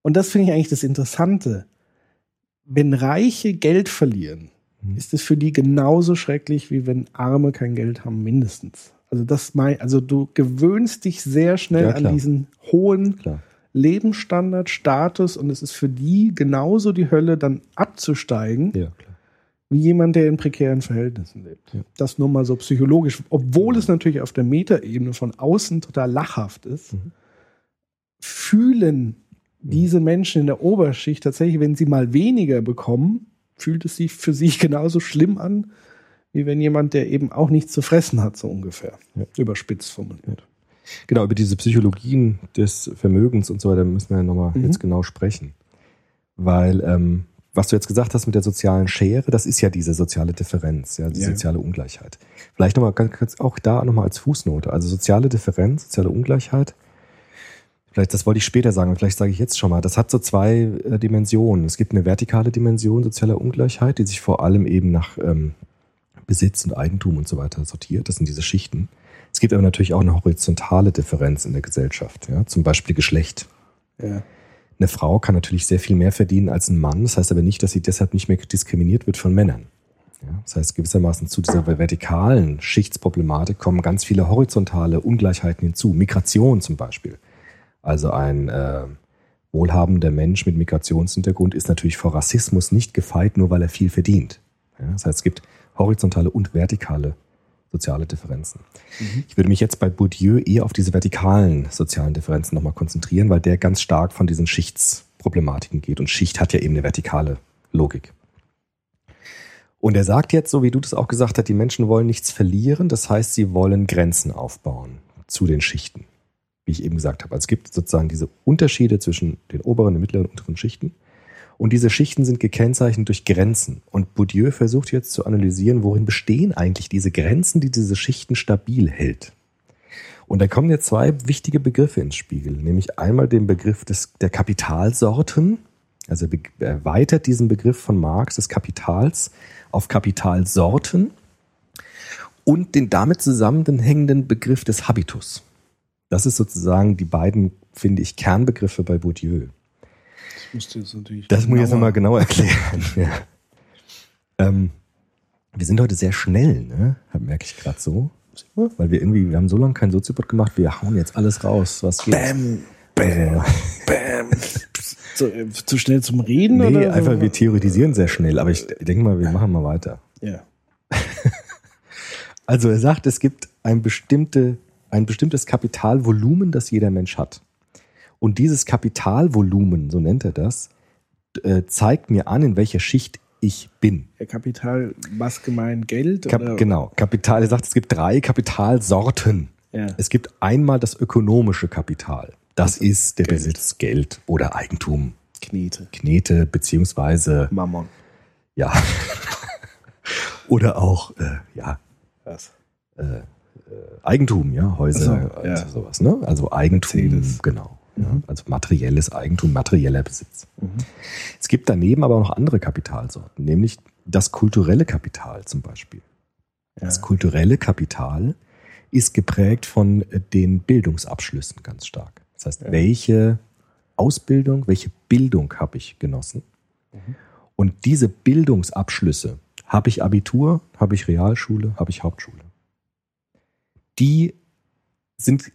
und das finde ich eigentlich das Interessante, wenn Reiche Geld verlieren. Ist es für die genauso schrecklich, wie wenn Arme kein Geld haben, mindestens. Also das mein, also du gewöhnst dich sehr schnell Ja, an diesen hohen Klar. Lebensstandard, Status und es ist für die genauso die Hölle, dann abzusteigen, Ja, wie jemand, der in prekären Verhältnissen lebt. Ja. Das nur mal so psychologisch, obwohl es natürlich auf der Metaebene von außen total lachhaft ist, Mhm. fühlen diese Menschen in der Oberschicht tatsächlich, wenn sie mal weniger bekommen, fühlt es sich für sie genauso schlimm an, wie wenn jemand, der eben auch nichts zu fressen hat, so ungefähr. Ja. Überspitzt formuliert. Genau, über diese Psychologien des Vermögens und so weiter müssen wir ja nochmal Mhm. jetzt genau sprechen. Weil, ähm, was du jetzt gesagt hast mit der sozialen Schere, das ist ja diese soziale Differenz, ja, die Ja. soziale Ungleichheit. Vielleicht nochmal ganz kurz auch da nochmal als Fußnote. Also soziale Differenz, soziale Ungleichheit. Vielleicht, das wollte ich später sagen, vielleicht sage ich jetzt schon mal. Das hat so zwei äh, Dimensionen. Es gibt eine vertikale Dimension sozialer Ungleichheit, die sich vor allem eben nach ähm, Besitz und Eigentum und so weiter sortiert. Das sind diese Schichten. Es gibt aber natürlich auch eine horizontale Differenz in der Gesellschaft, ja, zum Beispiel Geschlecht. Ja. Eine Frau kann natürlich sehr viel mehr verdienen als ein Mann. Das heißt aber nicht, dass sie deshalb nicht mehr diskriminiert wird von Männern. Ja, das heißt, gewissermaßen zu dieser vertikalen Schichtsproblematik kommen ganz viele horizontale Ungleichheiten hinzu. Migration zum Beispiel. Also ein äh, wohlhabender Mensch mit Migrationshintergrund ist natürlich vor Rassismus nicht gefeit, nur weil er viel verdient. Ja, das heißt, es gibt horizontale und vertikale soziale Differenzen. Ich würde mich jetzt bei Bourdieu eher auf diese vertikalen sozialen Differenzen nochmal konzentrieren, weil der ganz stark von diesen Schichtsproblematiken geht. Und Schicht hat ja eben eine vertikale Logik. Und er sagt jetzt, so wie du das auch gesagt hast, die Menschen wollen nichts verlieren. Das heißt, sie wollen Grenzen aufbauen zu den Schichten. Wie ich eben gesagt habe. Also es gibt sozusagen diese Unterschiede zwischen den oberen, den mittleren und unteren Schichten. Und diese Schichten sind gekennzeichnet durch Grenzen. Und Bourdieu versucht jetzt zu analysieren, worin bestehen eigentlich diese Grenzen, die diese Schichten stabil hält. Und da kommen jetzt zwei wichtige Begriffe ins Spiel, nämlich einmal den Begriff des, der Kapitalsorten, also er erweitert diesen Begriff von Marx des Kapitals auf Kapitalsorten und den damit zusammenhängenden Begriff des Habitus. Das ist sozusagen die beiden, finde ich, Kernbegriffe bei Bourdieu. Das musst du jetzt natürlich. Das muss ich jetzt nochmal genau erklären. ja. ähm, wir sind heute sehr schnell, ne? Merke ich gerade so. Weil wir irgendwie, wir haben so lange keinen Soziopod gemacht, wir hauen jetzt alles raus. Was geht? Bam, Bam. bam. zu, äh, zu schnell zum Reden? Nee, oder? einfach, wir theoretisieren sehr schnell, aber ich denke mal, wir machen mal weiter. Ja. Also er sagt, es gibt ein, bestimmte, ein bestimmtes Kapitalvolumen, das jeder Mensch hat. Und dieses Kapitalvolumen, so nennt er das, äh, zeigt mir an, in welcher Schicht ich bin. Kapital, was gemeint? Geld? Kap oder? genau, Kapital, er sagt, es gibt drei Kapitalsorten. Ja. Es gibt einmal das ökonomische Kapital. Das ist der Besitz, Geld oder Eigentum, Knete. Knete, beziehungsweise, Mammon. ja, oder auch, äh, ja, Was? äh, Eigentum, ja, Häuser so, ja. und sowas, ne? Also Eigentum, Mercedes. genau. Ja, Mhm. also materielles Eigentum, materieller Besitz. Es gibt daneben aber auch noch andere Kapitalsorten, nämlich das kulturelle Kapital zum Beispiel. Das kulturelle Kapital ist geprägt von äh, den Bildungsabschlüssen ganz stark. Das heißt, Ja. welche Ausbildung, welche Bildung habe ich genossen? Mhm. Und diese Bildungsabschlüsse, habe ich Abitur, habe ich Realschule, habe ich Hauptschule, die sind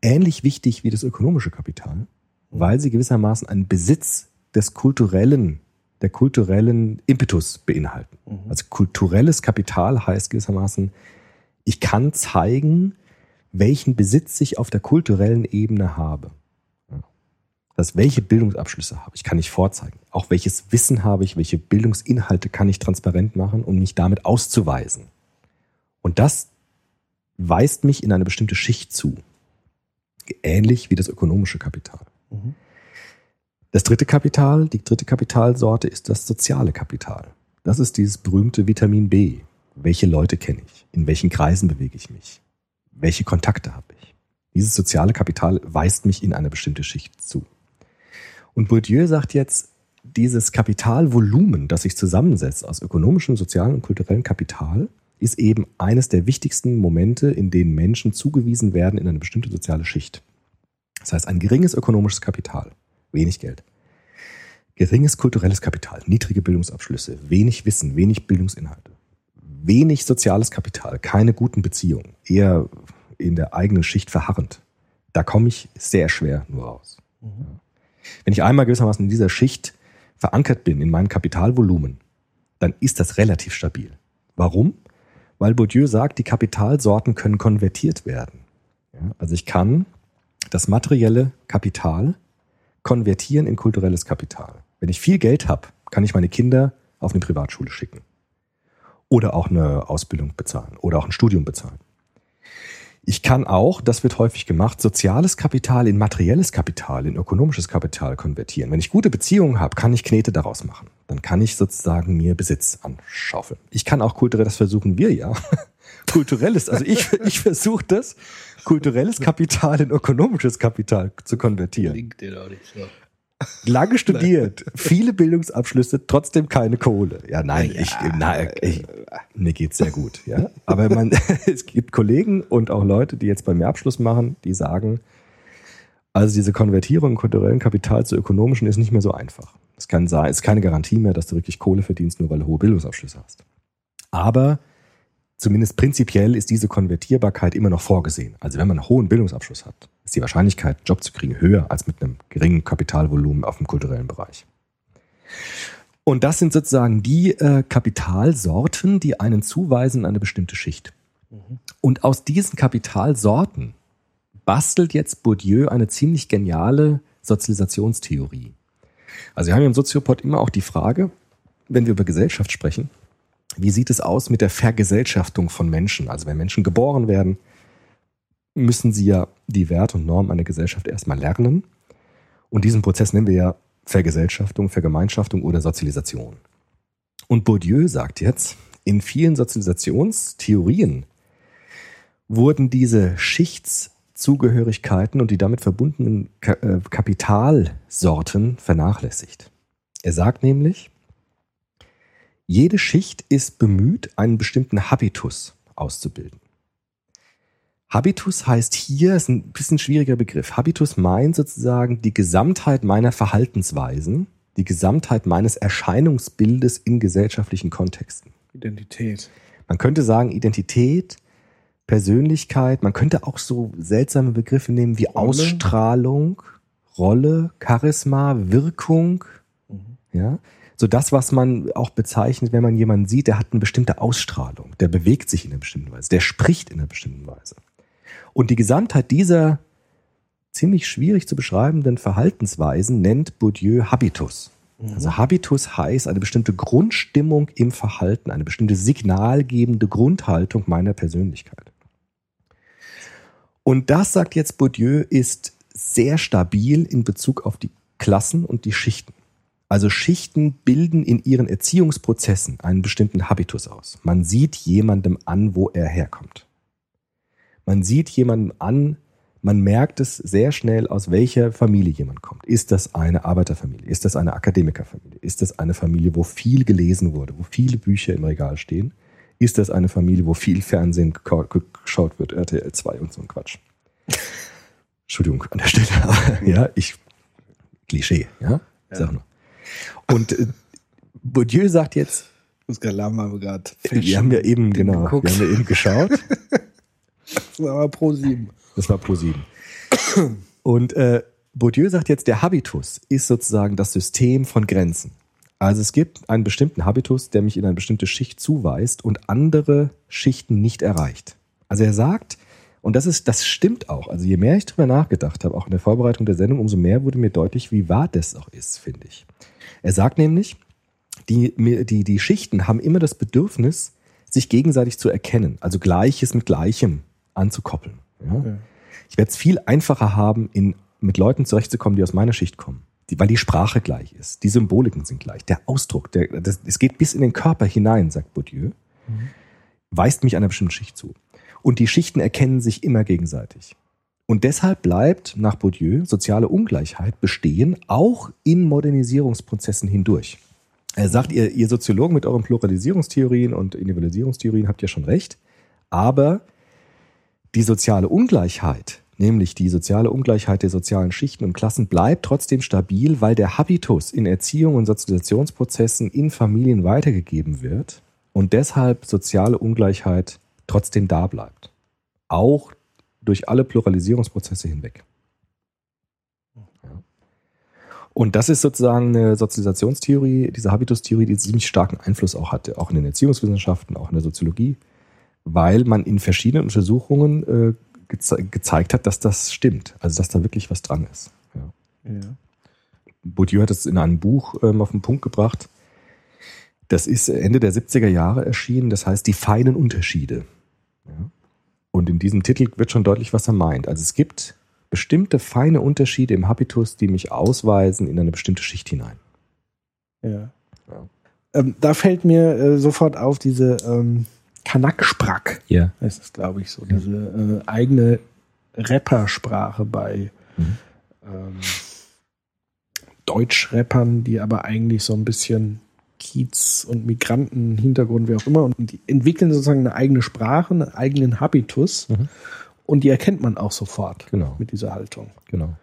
ähnlich wichtig wie das ökonomische Kapital, weil sie gewissermaßen einen Besitz des kulturellen, der kulturellen Impetus beinhalten. Mhm. Also kulturelles Kapital heißt gewissermaßen, ich kann zeigen, welchen Besitz ich auf der kulturellen Ebene habe. Das heißt, welche Bildungsabschlüsse habe ich, kann ich vorzeigen. Auch welches Wissen habe ich, welche Bildungsinhalte kann ich transparent machen, um mich damit auszuweisen. Und das weist mich in eine bestimmte Schicht zu. Ähnlich wie das ökonomische Kapital. Mhm. Das dritte Kapital, die dritte Kapitalsorte ist das soziale Kapital. Das ist dieses berühmte Vitamin B. Welche Leute kenne ich? In welchen Kreisen bewege ich mich? Welche Kontakte habe ich? Dieses soziale Kapital weist mich in eine bestimmte Schicht zu. Und Bourdieu sagt jetzt, dieses Kapitalvolumen, das sich zusammensetzt aus ökonomischem, sozialem und kulturellem Kapital, ist eben eines der wichtigsten Momente, in denen Menschen zugewiesen werden in eine bestimmte soziale Schicht. Das heißt, ein geringes ökonomisches Kapital, wenig Geld. Geringes kulturelles Kapital, niedrige Bildungsabschlüsse, wenig Wissen, wenig Bildungsinhalte. Wenig soziales Kapital, keine guten Beziehungen, eher in der eigenen Schicht verharrend. Da komme ich sehr schwer nur raus. Mhm. Wenn ich einmal gewissermaßen in dieser Schicht verankert bin, in meinem Kapitalvolumen, dann ist das relativ stabil. Warum? Weil Bourdieu sagt, die Kapitalsorten können konvertiert werden. Also ich kann das materielle Kapital konvertieren in kulturelles Kapital. Wenn ich viel Geld habe, kann ich meine Kinder auf eine Privatschule schicken. Oder auch eine Ausbildung bezahlen oder auch ein Studium bezahlen. Ich kann auch, das wird häufig gemacht, soziales Kapital in materielles Kapital, in ökonomisches Kapital konvertieren. Wenn ich gute Beziehungen habe, kann ich Knete daraus machen. Dann kann ich sozusagen mir Besitz anschaufeln. Ich kann auch kulturell, das versuchen wir ja, kulturelles, also ich, ich versuche das, kulturelles Kapital in ökonomisches Kapital zu konvertieren. Klingt den auch nicht so. Lange studiert, viele Bildungsabschlüsse, trotzdem keine Kohle. Ja, nein, ich, na, ich, mir geht's sehr gut, ja. Aber man, es gibt Kollegen und auch Leute, die jetzt bei mir Abschluss machen, die sagen, also diese Konvertierung kulturellen Kapital zu ökonomischen ist nicht mehr so einfach. Es kann sein, es ist keine Garantie mehr, dass du wirklich Kohle verdienst, nur weil du hohe Bildungsabschlüsse hast. Aber zumindest prinzipiell ist diese Konvertierbarkeit immer noch vorgesehen. Also wenn man einen hohen Bildungsabschluss hat, ist die Wahrscheinlichkeit, einen Job zu kriegen, höher als mit einem geringen Kapitalvolumen auf dem kulturellen Bereich. Und das sind sozusagen die äh, Kapitalsorten, die einen zuweisen in eine bestimmte Schicht. Und aus diesen Kapitalsorten bastelt jetzt Bourdieu eine ziemlich geniale Sozialisationstheorie. Also wir haben im Soziopod immer auch die Frage, wenn wir über Gesellschaft sprechen, wie sieht es aus mit der Vergesellschaftung von Menschen? Also wenn Menschen geboren werden, müssen sie ja die Werte und Normen einer Gesellschaft erstmal lernen. Und diesen Prozess nennen wir ja Vergesellschaftung, Vergemeinschaftung oder Sozialisation. Und Bourdieu sagt jetzt, in vielen Sozialisationstheorien wurden diese Schichtszugehörigkeiten und die damit verbundenen äh, Kapitalsorten vernachlässigt. Er sagt nämlich, jede Schicht ist bemüht, einen bestimmten Habitus auszubilden. Habitus heißt hier, ist ein bisschen schwieriger Begriff. Habitus meint sozusagen die Gesamtheit meiner Verhaltensweisen, die Gesamtheit meines Erscheinungsbildes in gesellschaftlichen Kontexten. Identität. Man könnte sagen Identität, Persönlichkeit, man könnte auch so seltsame Begriffe nehmen wie Rolle. Ausstrahlung, Rolle, Charisma, Wirkung, ja. So das, was man auch bezeichnet, wenn man jemanden sieht, der hat eine bestimmte Ausstrahlung, der bewegt sich in einer bestimmten Weise, der spricht in einer bestimmten Weise. Und die Gesamtheit dieser ziemlich schwierig zu beschreibenden Verhaltensweisen nennt Bourdieu Habitus. Also Habitus heißt eine bestimmte Grundstimmung im Verhalten, eine bestimmte signalgebende Grundhaltung meiner Persönlichkeit. Und das, sagt jetzt Bourdieu, ist sehr stabil in Bezug auf die Klassen und die Schichten. Also Schichten bilden in ihren Erziehungsprozessen einen bestimmten Habitus aus. Man sieht jemandem an, wo er herkommt. Man sieht jemanden an, man merkt es sehr schnell, aus welcher Familie jemand kommt. Ist das eine Arbeiterfamilie? Ist das eine Akademikerfamilie? Ist das eine Familie, wo viel gelesen wurde, wo viele Bücher im Regal stehen? Ist das eine Familie, wo viel Fernsehen geschaut wird, RTL 2 und so ein Quatsch? Entschuldigung an der Stelle, aber ja, ich Klischee, ja, sag nur. Und äh, Bourdieu sagt jetzt, Skalam haben wir gerade. wir haben ja eben genau, geguckt. wir haben ja eben geschaut. Das war aber pro sieben. Das war Pro 7. Und äh, Bourdieu sagt jetzt, der Habitus ist sozusagen das System von Grenzen. Also es gibt einen bestimmten Habitus, der mich in eine bestimmte Schicht zuweist und andere Schichten nicht erreicht. Also er sagt, und das ist, das stimmt auch. Also je mehr ich drüber nachgedacht habe, auch in der Vorbereitung der Sendung, umso mehr wurde mir deutlich, wie wahr das auch ist, finde ich. Er sagt nämlich, die, die, die Schichten haben immer das Bedürfnis, sich gegenseitig zu erkennen, also Gleiches mit Gleichem anzukoppeln. Ja? Ich werde es viel einfacher haben, in, mit Leuten zurechtzukommen, die aus meiner Schicht kommen. Die, weil die Sprache gleich ist, die Symboliken sind gleich, der Ausdruck, der, das, es geht bis in den Körper hinein, sagt Bourdieu, weist mich einer bestimmten Schicht zu. Und die Schichten erkennen sich immer gegenseitig. Und deshalb bleibt nach Bourdieu soziale Ungleichheit bestehen, auch in Modernisierungsprozessen hindurch. Er sagt, ihr, ihr Soziologen mit euren Pluralisierungstheorien und Individualisierungstheorien habt ja schon recht, aber die soziale Ungleichheit, nämlich die soziale Ungleichheit der sozialen Schichten und Klassen, bleibt trotzdem stabil, weil der Habitus in Erziehung und Sozialisationsprozessen in Familien weitergegeben wird und deshalb soziale Ungleichheit trotzdem da bleibt. Auch durch alle Pluralisierungsprozesse hinweg. Und das ist sozusagen eine Sozialisationstheorie, diese Habitustheorie, die ziemlich starken Einfluss auch hatte, auch in den Erziehungswissenschaften, auch in der Soziologie, weil man in verschiedenen Untersuchungen äh, geze gezeigt hat, dass das stimmt, also dass da wirklich was dran ist. Ja. Ja. Bourdieu hat es in einem Buch ähm, auf den Punkt gebracht. Das ist Ende der 70er Jahre erschienen, das heißt die feinen Unterschiede. Ja. Und in diesem Titel wird schon deutlich, was er meint. Also es gibt bestimmte feine Unterschiede im Habitus, die mich ausweisen in eine bestimmte Schicht hinein. Ja. Ja. Ähm, da fällt mir äh, sofort auf diese ähm, Kanak-Sprack. Ja. Das ist, glaube ich, so diese äh, eigene Rappersprache bei Mhm. ähm, Deutschrappern, die aber eigentlich so ein bisschen Kiez- und Migranten-Hintergrund, wie auch immer, und die entwickeln sozusagen eine eigene Sprache, einen eigenen Habitus Mhm. und die erkennt man auch sofort Genau. mit dieser Haltung. Genau.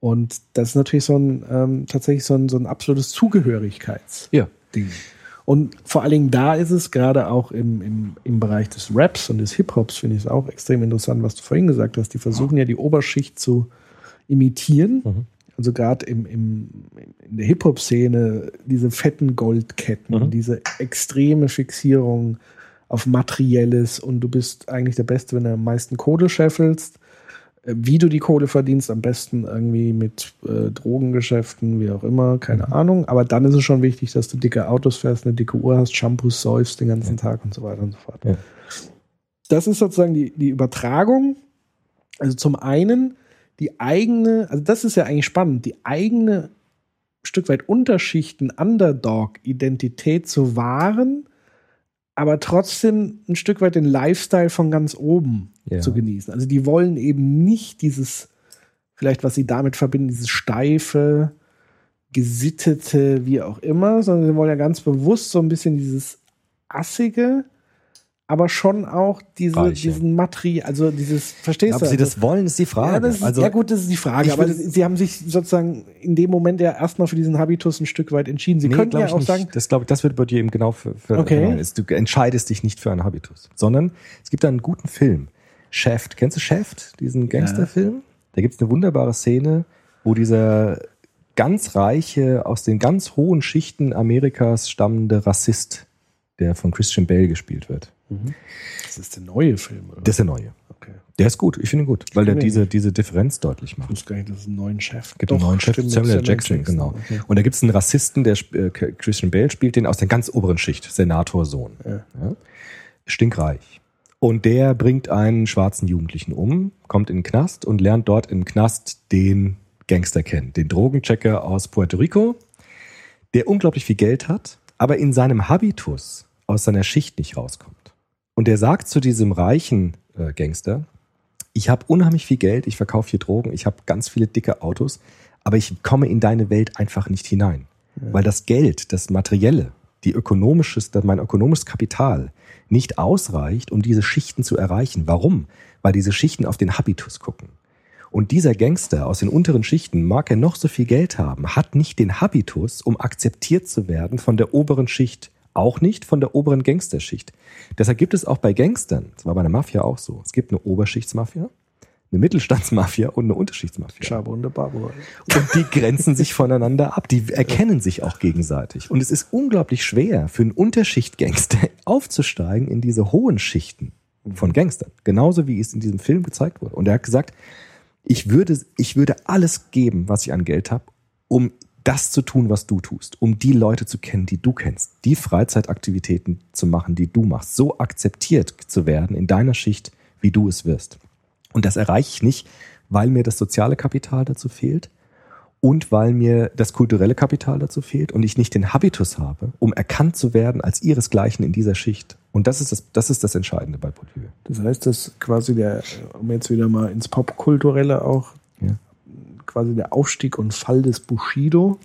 Und das ist natürlich so ein ähm, tatsächlich so ein, so ein absolutes Zugehörigkeitsding. Ja. Und vor allen Dingen da ist es gerade auch im, im, im Bereich des Raps und des Hip-Hops, finde ich es auch extrem interessant, was du vorhin gesagt hast. Die versuchen ja die Oberschicht zu imitieren. Mhm. Also gerade im, im, in der Hip-Hop-Szene diese fetten Goldketten, Mhm. diese extreme Fixierung auf Materielles und du bist eigentlich der Beste, wenn du am meisten Kohle scheffelst. Äh, Wie du die Kohle verdienst, am besten irgendwie mit äh, Drogengeschäften, wie auch immer, keine Mhm. Ahnung. Aber dann ist es schon wichtig, dass du dicke Autos fährst, eine dicke Uhr hast, Shampoos säufst den ganzen Tag und so weiter und so fort. Ja. Das ist sozusagen die, die Übertragung. Also zum einen die eigene, also das ist ja eigentlich spannend, die eigene Stück weit Unterschichten, Underdog-Identität zu wahren, aber trotzdem ein Stück weit den Lifestyle von ganz oben Ja. zu genießen. Also die wollen eben nicht dieses, vielleicht was sie damit verbinden, dieses steife, gesittete, wie auch immer, sondern sie wollen ja ganz bewusst so ein bisschen dieses assige, aber schon auch diese, diesen Material, also dieses, verstehst Ob du? sie Also- das wollen, ist die Frage. ja, ist, also, ja gut, das ist die Frage. Aber sie haben sich sozusagen in dem Moment ja erstmal für diesen Habitus ein Stück weit entschieden. Sie nee, könnten ja auch nicht. sagen, das glaube ich, das wird bei dir eben genau für, für Okay. ist. Du entscheidest dich nicht für einen Habitus, sondern es gibt da einen guten Film. Shaft. Kennst du Shaft, diesen Gangsterfilm? Da gibt es eine wunderbare Szene, wo dieser ganz reiche, aus den ganz hohen Schichten Amerikas stammende Rassist, der von Christian Bale gespielt wird. das ist der neue Film. Oder? Der ist der neue. okay. Der ist gut, ich finde ihn gut, weil der diese, diese Differenz deutlich Ich macht. wusste gar nicht, dass es einen neuen Chef gibt einen neuen Chef, stimmt, Samuel Samuel Jackson, genau. Okay. Und da gibt es einen Rassisten, der äh, Christian Bale spielt den aus der ganz oberen Schicht, Senatorsohn. Ja. Ja. Stinkreich. Und der bringt einen schwarzen Jugendlichen um, kommt in den Knast und lernt dort im Knast den Gangster kennen, den Drogenchecker aus Puerto Rico, der unglaublich viel Geld hat, aber in seinem Habitus aus seiner Schicht nicht rauskommt. Und der sagt zu diesem reichen äh, Gangster, Ich habe unheimlich viel Geld, ich verkaufe hier Drogen, ich habe ganz viele dicke Autos, aber ich komme in deine Welt einfach nicht hinein. Weil das Geld, das Materielle, die ökonomisches, mein ökonomisches Kapital nicht ausreicht, um diese Schichten zu erreichen. Warum? Weil diese Schichten auf den Habitus gucken. Und dieser Gangster aus den unteren Schichten, mag er noch so viel Geld haben, hat nicht den Habitus, um akzeptiert zu werden von der oberen Schicht. Auch nicht von der oberen Gangsterschicht. Deshalb gibt es auch bei Gangstern, das war bei der Mafia auch so, es gibt eine Oberschichtsmafia, eine Mittelstandsmafia und eine Unterschichtsmafia. Chabo und Barbour. Und die grenzen sich voneinander ab. Die erkennen sich auch gegenseitig. Und es ist unglaublich schwer für einen Unterschichtgangster aufzusteigen in diese hohen Schichten von Gangstern. Genauso wie es in diesem Film gezeigt wurde. Und er hat gesagt, ich würde, ich würde alles geben, was ich an Geld habe, um das zu tun, was du tust, um die Leute zu kennen, die du kennst, die Freizeitaktivitäten zu machen, die du machst, so akzeptiert zu werden in deiner Schicht, wie du es wirst. Und das erreiche ich nicht, weil mir das soziale Kapital dazu fehlt und weil mir das kulturelle Kapital dazu fehlt und ich nicht den Habitus habe, um erkannt zu werden als ihresgleichen in dieser Schicht. Und das ist das, das ist das Entscheidende bei Bourdieu. Das heißt, dass quasi der, um jetzt wieder mal ins Popkulturelle auch, Ja. quasi der Aufstieg und Fall des Bushido,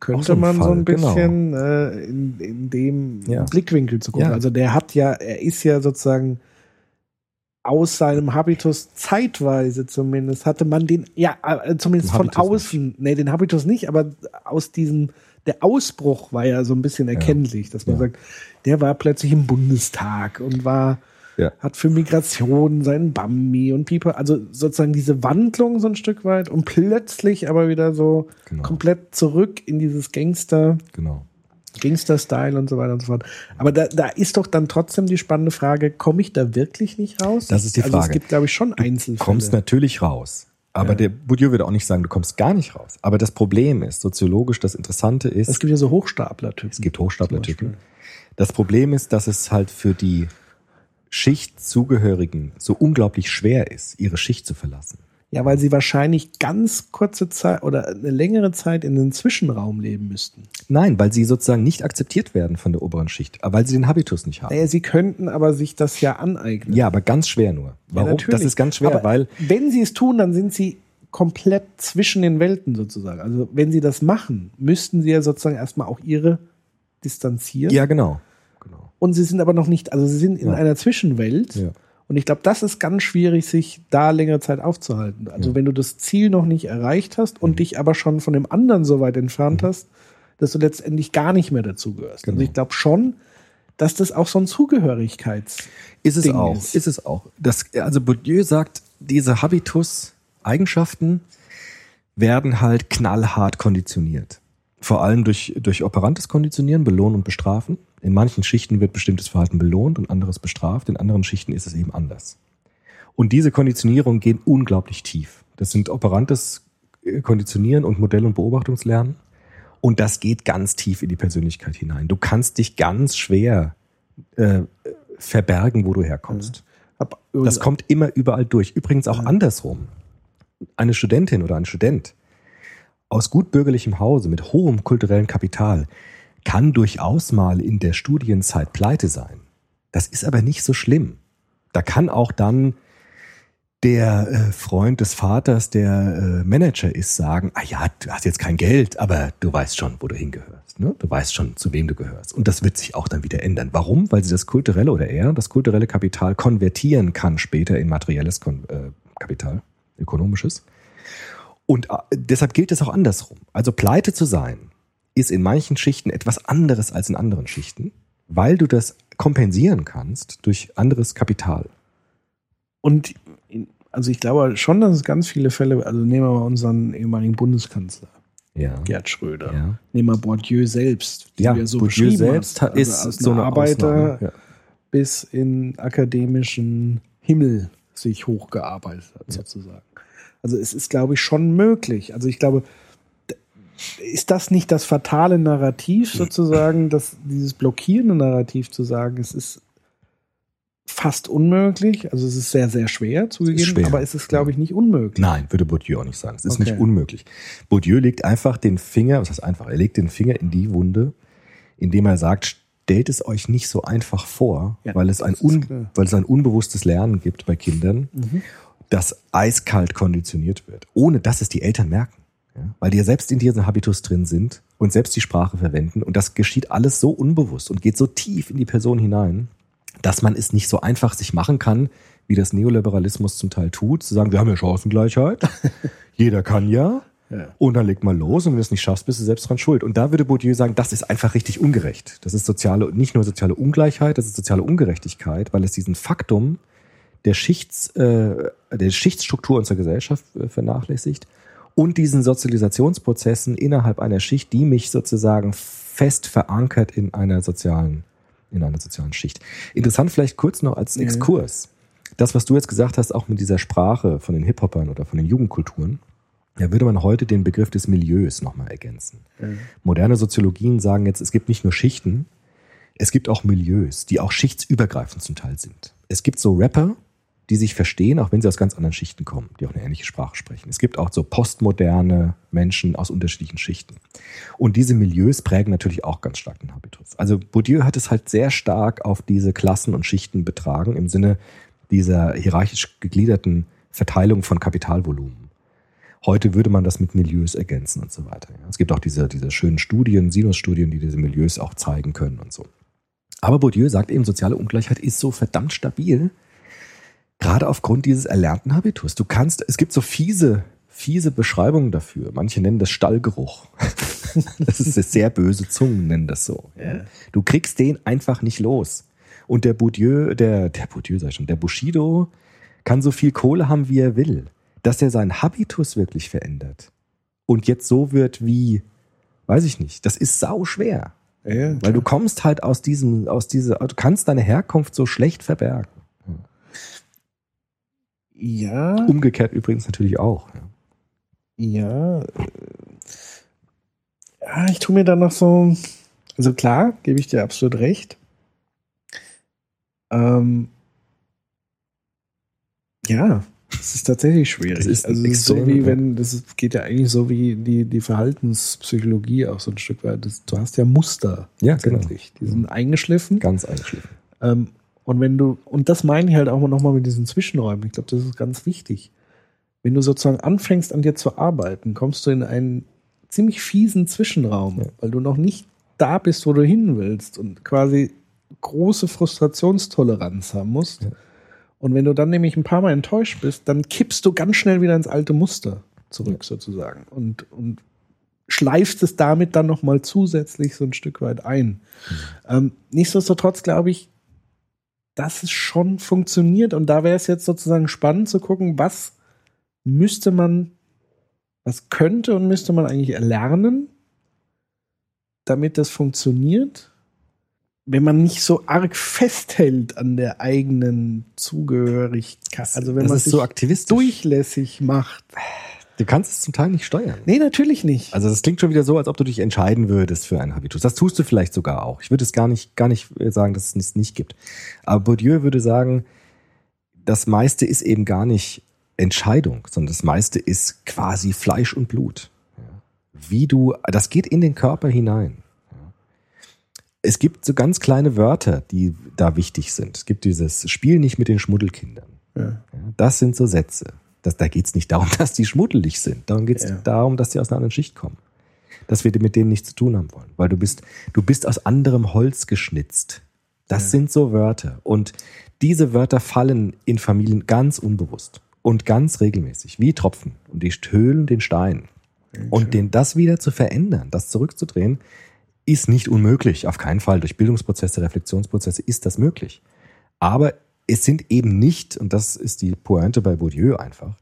könnte so man so Fall, ein genau. bisschen äh, in, in dem Ja. Blickwinkel zu gucken. Ja. Also der hat ja, er ist ja sozusagen aus seinem Habitus zeitweise zumindest hatte man den, ja, äh, zumindest von außen, nee, den Habitus nicht, aber aus diesem, der Ausbruch war ja so ein bisschen erkennlich, dass man Ja. sagt, der war plötzlich im Bundestag und war, Ja. hat für Migration seinen Bambi und Pieper, also sozusagen diese Wandlung so ein Stück weit und plötzlich aber wieder so Genau. komplett zurück in dieses Gangster, Genau. Gangster-Style und so weiter und so fort. Aber da, da ist doch dann trotzdem die spannende Frage, komme ich da wirklich nicht raus? Das ist die Also es Frage. gibt, glaube ich, schon Du Einzelfälle. kommst natürlich raus. Aber Ja. der Bourdieu würde auch nicht sagen, du kommst gar nicht raus. Aber das Problem ist, soziologisch, das Interessante ist, es gibt ja so Hochstapler-Typen. Es gibt Hochstaplertypen. Das Problem ist, dass es halt für die Schichtzugehörigen so unglaublich schwer ist, ihre Schicht zu verlassen. Ja, weil sie wahrscheinlich ganz kurze Zeit oder eine längere Zeit in den Zwischenraum leben müssten. Nein, weil sie sozusagen nicht akzeptiert werden von der oberen Schicht, aber weil sie den Habitus nicht haben. Naja, sie könnten aber sich das ja aneignen. Ja, aber ganz schwer nur. Warum? natürlich. das ist ganz schwer, aber weil Wenn sie es tun, dann sind sie komplett zwischen den Welten sozusagen. Also wenn sie das machen, müssten sie ja sozusagen erstmal auch ihre distanzieren. ja genau, genau. Und sie sind aber noch nicht, also sie sind in Ja. einer Zwischenwelt. Ja. Und ich glaube, das ist ganz schwierig, sich da längere Zeit aufzuhalten. Also Ja. wenn du das Ziel noch nicht erreicht hast und Mhm. dich aber schon von dem anderen so weit entfernt hast, dass du letztendlich gar nicht mehr dazu gehörst. Also Genau. ich glaube schon, dass das auch so ein Zugehörigkeits. Ist es Ding auch. ist. Ist. es auch. Das, also Bourdieu sagt, diese Habitus-Eigenschaften werden halt knallhart konditioniert. Vor allem durch, durch operantes Konditionieren, belohnen und bestrafen. In manchen Schichten wird bestimmtes Verhalten belohnt und anderes bestraft. In anderen Schichten ist es eben anders. Und diese Konditionierungen gehen unglaublich tief. Das sind operantes äh, Konditionieren und Modell- und Beobachtungslernen. Und das geht ganz tief in die Persönlichkeit hinein. Du kannst dich ganz schwer äh, verbergen, wo du herkommst. Hab Das kommt immer überall durch. Übrigens auch andersrum. Eine Studentin oder ein Student aus gut bürgerlichem Hause mit hohem kulturellen Kapital kann durchaus mal in der Studienzeit pleite sein. Das ist aber nicht so schlimm. Da kann auch dann der äh, Freund des Vaters, der äh, Manager ist, sagen, ah ja, du hast jetzt kein Geld, aber du weißt schon, wo du hingehörst. Ne? Du weißt schon, zu wem du gehörst. Und das wird sich auch dann wieder ändern. Warum? Weil sie das kulturelle oder er das kulturelle Kapital konvertieren kann später in materielles Kon äh, Kapital, ökonomisches. Und äh, deshalb gilt es auch andersrum. Also pleite zu sein, ist in manchen Schichten etwas anderes als in anderen Schichten, weil du das kompensieren kannst durch anderes Kapital. Und also ich glaube schon, dass es ganz viele Fälle, also nehmen wir mal unseren ehemaligen Bundeskanzler, Ja. Gerd Schröder. ja. Nehmen wir Bourdieu selbst, den Ja, ja so Bourdieu selbst hast. ist als so eine Arbeiter. Ja. bis in akademischen Himmel sich hochgearbeitet hat, sozusagen. Also es ist, glaube ich, schon möglich. Also ich glaube, ist das nicht das fatale Narrativ sozusagen, dass dieses blockierende Narrativ zu sagen, es ist fast unmöglich, also es ist sehr, sehr schwer zugegeben, schwer. aber es ist, glaube ich, nicht unmöglich. Nein, würde Bourdieu auch nicht sagen. Es ist Okay. nicht unmöglich. Bourdieu legt einfach den Finger, was heißt einfach, er legt den Finger in die Wunde, indem er sagt, stellt es euch nicht so einfach vor, Ja, weil, es ein das un, weil es ein unbewusstes Lernen gibt bei Kindern, Mhm. das eiskalt konditioniert wird, ohne dass es die Eltern merken. Ja? Weil die ja selbst in diesem Habitus drin sind und selbst die Sprache verwenden. Und das geschieht alles so unbewusst und geht so tief in die Person hinein, dass man es nicht so einfach sich machen kann, wie das Neoliberalismus zum Teil tut, zu sagen, wir haben ja Chancengleichheit, jeder kann ja, Ja. und dann leg mal los und wenn du es nicht schaffst, bist du selbst dran schuld. Und da würde Bourdieu sagen, das ist einfach richtig ungerecht. Das ist soziale, nicht nur soziale Ungleichheit, das ist soziale Ungerechtigkeit, weil es diesen Faktum der, Schichts, äh, der Schichtsstruktur unserer Gesellschaft äh, vernachlässigt und diesen Sozialisationsprozessen innerhalb einer Schicht, die mich sozusagen fest verankert in einer sozialen, in einer sozialen Schicht. Interessant vielleicht kurz noch als Exkurs. Das, was du jetzt gesagt hast, auch mit dieser Sprache von den Hip-Hopern oder von den Jugendkulturen, da würde man heute den Begriff des Milieus nochmal ergänzen. Moderne Soziologien sagen jetzt, es gibt nicht nur Schichten, es gibt auch Milieus, die auch schichtsübergreifend zum Teil sind. Es gibt so Rapper, die sich verstehen, auch wenn sie aus ganz anderen Schichten kommen, die auch eine ähnliche Sprache sprechen. Es gibt auch so postmoderne Menschen aus unterschiedlichen Schichten. Und diese Milieus prägen natürlich auch ganz stark den Habitus. Also Bourdieu hat es halt sehr stark auf diese Klassen und Schichten betragen, im Sinne dieser hierarchisch gegliederten Verteilung von Kapitalvolumen. Heute würde man das mit Milieus ergänzen und so weiter. Es gibt auch diese, diese schönen Studien, Sinus-Studien, die diese Milieus auch zeigen können und so. Aber Bourdieu sagt eben, soziale Ungleichheit ist so verdammt stabil, gerade aufgrund dieses erlernten Habitus. Du kannst, es gibt so fiese, fiese Beschreibungen dafür. Manche nennen das Stallgeruch. Das ist sehr böse Zungen nennen das so. Du kriegst den einfach nicht los. Und der Bourdieu, der, der Bourdieu sag ich schon, der Bushido kann so viel Kohle haben, wie er will. Dass er seinen Habitus wirklich verändert und jetzt so wird wie, weiß ich nicht, das ist sau schwer. Ja, Weil du kommst halt aus diesem, aus dieser, du kannst deine Herkunft so schlecht verbergen. Ja, Umgekehrt übrigens natürlich auch. Ja. ja. äh, Ja, ich tue mir da noch so. Also klar, gebe ich dir absolut recht. Ähm, ja, es ist tatsächlich schwierig. Das ist also ist so wie wenn, das geht ja eigentlich so wie die, die Verhaltenspsychologie auch so ein Stück weit. Das, du hast ja Muster Ja, genau. Die sind eingeschliffen. Ganz eingeschliffen. Ähm, und wenn du, und das meine ich halt auch nochmal mit diesen Zwischenräumen, ich glaube, das ist ganz wichtig. Wenn du sozusagen anfängst, an dir zu arbeiten, kommst du in einen ziemlich fiesen Zwischenraum, Ja. weil du noch nicht da bist, wo du hin willst und quasi große Frustrationstoleranz haben musst. Ja. Und wenn du dann nämlich ein paar Mal enttäuscht bist, dann kippst du ganz schnell wieder ins alte Muster zurück, sozusagen. Und, und schleifst es damit dann nochmal zusätzlich so ein Stück weit ein. Ähm, nichtsdestotrotz glaube ich, dass es schon funktioniert. Und da wäre es jetzt sozusagen spannend zu gucken, was müsste man, was könnte und müsste man eigentlich erlernen, damit das funktioniert. Wenn man nicht so arg festhält an der eigenen Zugehörigkeit, also wenn das man sich so aktivistisch. durchlässig macht. Du kannst es zum Teil nicht steuern. Nee, natürlich nicht. Also das klingt schon wieder so, als ob du dich entscheiden würdest für einen Habitus. Das tust du vielleicht sogar auch. Ich würde es gar nicht, gar nicht sagen, dass es es nicht gibt. Aber Bourdieu würde sagen, das meiste ist eben gar nicht Entscheidung, sondern das meiste ist quasi Fleisch und Blut. Wie du, das geht in den Körper hinein. Es gibt so ganz kleine Wörter, die da wichtig sind. Es gibt dieses Spiel nicht mit den Schmuddelkindern. Ja, das sind so Sätze. Das, da geht es nicht darum, dass die schmuddelig sind. Darum geht es Ja. darum, dass die aus einer anderen Schicht kommen. Dass wir mit denen nichts zu tun haben wollen. Weil du bist, du bist aus anderem Holz geschnitzt. Das Ja. sind so Wörter. Und diese Wörter fallen in Familien ganz unbewusst und ganz regelmäßig, wie Tropfen. Und die höhlen den Stein. Und den, das wieder zu verändern, das zurückzudrehen, ist nicht unmöglich. Auf keinen Fall. Durch Bildungsprozesse, Reflexionsprozesse ist das möglich. Aber es sind eben nicht, und das ist die Pointe bei Bourdieu einfach,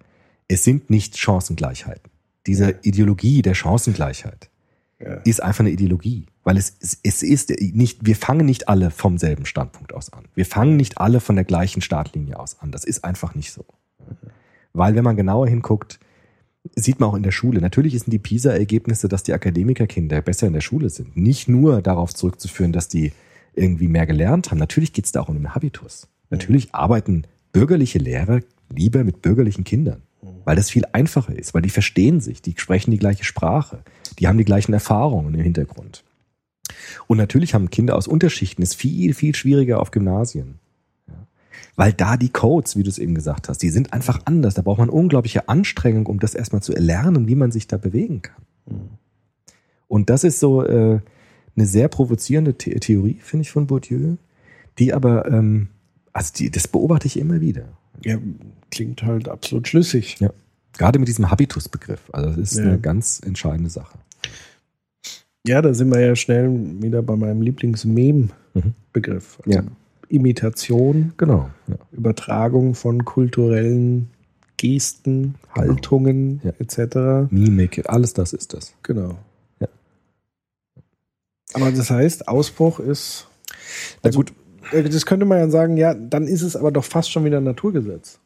es sind nicht Chancengleichheiten. Diese Ja. Ideologie der Chancengleichheit Ja. ist einfach eine Ideologie. Weil es, es, es ist nicht, wir fangen nicht alle vom selben Standpunkt aus an. Wir fangen nicht alle von der gleichen Startlinie aus an. Das ist einfach nicht so. Weil wenn man genauer hinguckt, sieht man auch in der Schule. Natürlich sind die PISA-Ergebnisse, dass die Akademikerkinder besser in der Schule sind. Nicht nur darauf zurückzuführen, dass die irgendwie mehr gelernt haben. Natürlich geht es da auch um den Habitus. Natürlich arbeiten bürgerliche Lehrer lieber mit bürgerlichen Kindern, weil das viel einfacher ist, weil die verstehen sich, die sprechen die gleiche Sprache, die haben die gleichen Erfahrungen im Hintergrund. Und natürlich haben Kinder aus Unterschichten es viel, viel schwieriger auf Gymnasien. Ja. Weil da die Codes, wie du es eben gesagt hast, die sind einfach anders. Da braucht man unglaubliche Anstrengung, um das erstmal zu erlernen, wie man sich da bewegen kann. Und das ist so äh, eine sehr provozierende The Theorie, finde ich, von Bourdieu, die aber, ähm, also die, das beobachte ich immer wieder. Ja, klingt halt absolut schlüssig. Ja. Gerade mit diesem Habitusbegriff. Also das ist Ja. eine ganz entscheidende Sache. Ja, da sind wir ja schnell wieder bei meinem Mhm. Lieblings-Mem-Begriff. Also Ja. Imitation, Genau. Ja. Übertragung von kulturellen Gesten, Genau. Haltungen Ja. etc. Mimik, alles das ist das. Genau. Ja. Aber das heißt, Ausbruch ist. Na Also, gut, Das könnte man ja sagen, ja, dann ist es aber doch fast schon wieder ein Naturgesetz,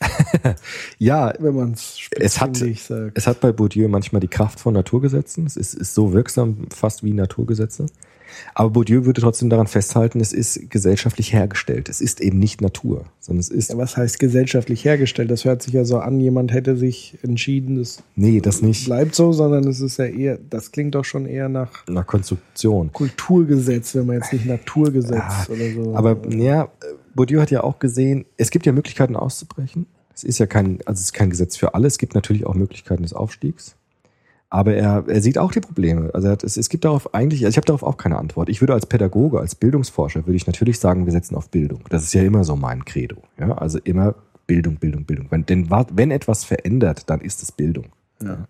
ja, wenn man es Es hat- es hat bei Bourdieu manchmal die Kraft von Naturgesetzen. Es ist, ist so wirksam fast wie Naturgesetze. Aber Bourdieu würde trotzdem daran festhalten, es ist gesellschaftlich hergestellt. Es ist eben nicht Natur, sondern es ist, Ja, was heißt gesellschaftlich hergestellt? Das hört sich ja so an, jemand hätte sich entschieden, das nee, das nicht bleibt so, sondern es ist ja eher, das klingt doch schon eher nach nach Konstruktion. Kulturgesetz, wenn man jetzt nicht Naturgesetz Ja, oder so. Aber ja, Bourdieu hat ja auch gesehen, es gibt ja Möglichkeiten auszubrechen. Es ist ja kein, also es ist kein Gesetz für alle. Es gibt natürlich auch Möglichkeiten des Aufstiegs. Aber er, er sieht auch die Probleme. Also er hat, es, es gibt darauf eigentlich, also ich habe darauf auch keine Antwort. Ich würde als Pädagoge, als Bildungsforscher, würde ich natürlich sagen, wir setzen auf Bildung. Das ist ja immer so mein Credo. Ja, also immer Bildung, Bildung, Bildung. Wenn, denn wenn etwas verändert, dann ist es Bildung. Ja.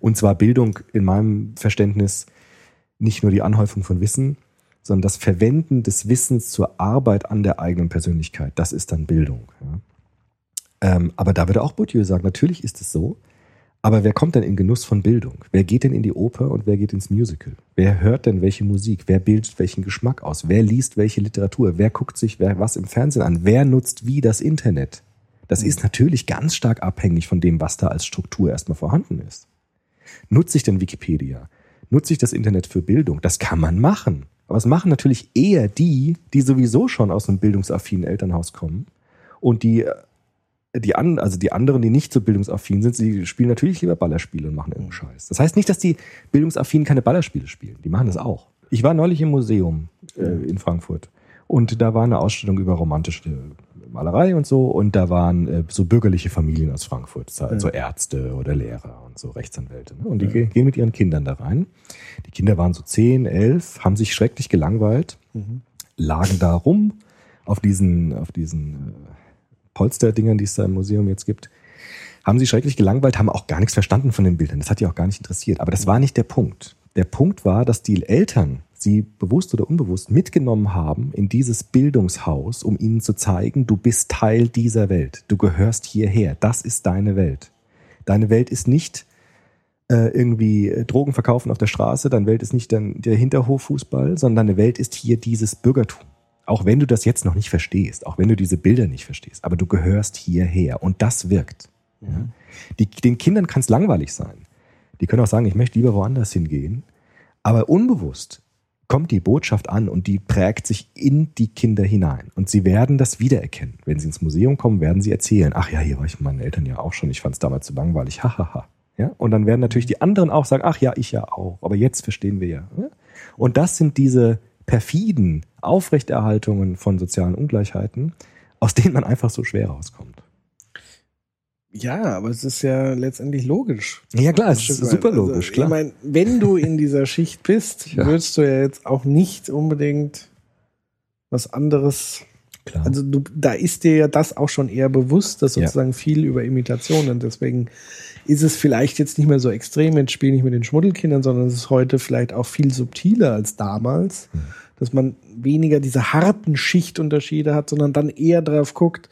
Und zwar Bildung in meinem Verständnis nicht nur die Anhäufung von Wissen, sondern das Verwenden des Wissens zur Arbeit an der eigenen Persönlichkeit. Das ist dann Bildung. Ja. Ähm, aber da würde auch Bourdieu sagen, natürlich ist es so. Aber wer kommt denn in Genuss von Bildung? Wer geht denn in die Oper und wer geht ins Musical? Wer hört denn welche Musik? Wer bildet welchen Geschmack aus? Wer liest welche Literatur? Wer guckt sich wer was im Fernsehen an? Wer nutzt wie das Internet? Das ist natürlich ganz stark abhängig von dem, was da als Struktur erstmal vorhanden ist. Nutze ich denn Wikipedia? Nutze ich das Internet für Bildung? Das kann man machen. Aber es machen natürlich eher die, die sowieso schon aus einem bildungsaffinen Elternhaus kommen und die die, an, also die anderen, die nicht so bildungsaffin sind, die spielen natürlich lieber Ballerspiele und machen irgendeinen Scheiß. Das heißt nicht, dass die Bildungsaffinen keine Ballerspiele spielen. Die machen das auch. Ich war neulich im Museum äh, in Frankfurt und da war eine Ausstellung über romantische Malerei und so und da waren äh, so bürgerliche Familien aus Frankfurt, so also Ärzte oder Lehrer und so Rechtsanwälte. Ne? Und die ge- gehen mit ihren Kindern da rein. Die Kinder waren so zehn, elf, haben sich schrecklich gelangweilt, lagen da rum auf diesen, auf diesen äh, Polsterdingern, die es da im Museum jetzt gibt, haben sie schrecklich gelangweilt, haben auch gar nichts verstanden von den Bildern. Das hat die auch gar nicht interessiert. Aber das war nicht der Punkt. Der Punkt war, dass die Eltern sie bewusst oder unbewusst mitgenommen haben in dieses Bildungshaus, um ihnen zu zeigen, du bist Teil dieser Welt. Du gehörst hierher. Das ist deine Welt. Deine Welt ist nicht äh, irgendwie äh, Drogen verkaufen auf der Straße. Deine Welt ist nicht der Hinterhoffußball, sondern deine Welt ist hier dieses Bürgertum. Auch wenn du das jetzt noch nicht verstehst, auch wenn du diese Bilder nicht verstehst, aber du gehörst hierher und das wirkt. Ja? Die, den Kindern kann es langweilig sein. Die können auch sagen, ich möchte lieber woanders hingehen. Aber unbewusst kommt die Botschaft an und die prägt sich in die Kinder hinein. Und sie werden das wiedererkennen. Wenn sie ins Museum kommen, werden sie erzählen, ach ja, hier war ich mit meinen Eltern ja auch schon, ich fand es damals zu langweilig, hahaha. Ja? Und dann werden natürlich die anderen auch sagen, ach ja, ich ja auch, aber jetzt verstehen wir ja. ja? Und das sind diese perfiden Aufrechterhaltungen von sozialen Ungleichheiten, aus denen man einfach so schwer rauskommt. ja, aber es ist ja letztendlich logisch. Ja klar, es ist super logisch, also, klar. Ich meine, wenn du in dieser Schicht bist, Ja. würdest du ja jetzt auch nicht unbedingt was anderes. klar. Also du, da ist dir ja das auch schon eher bewusst, dass Ja. sozusagen viel über Imitation und deswegen ist es vielleicht jetzt nicht mehr so extrem, jetzt spiele ich mit den Schmuddelkindern, sondern es ist heute vielleicht auch viel subtiler als damals, Hm. dass man weniger diese harten Schichtunterschiede hat, sondern dann eher drauf guckt,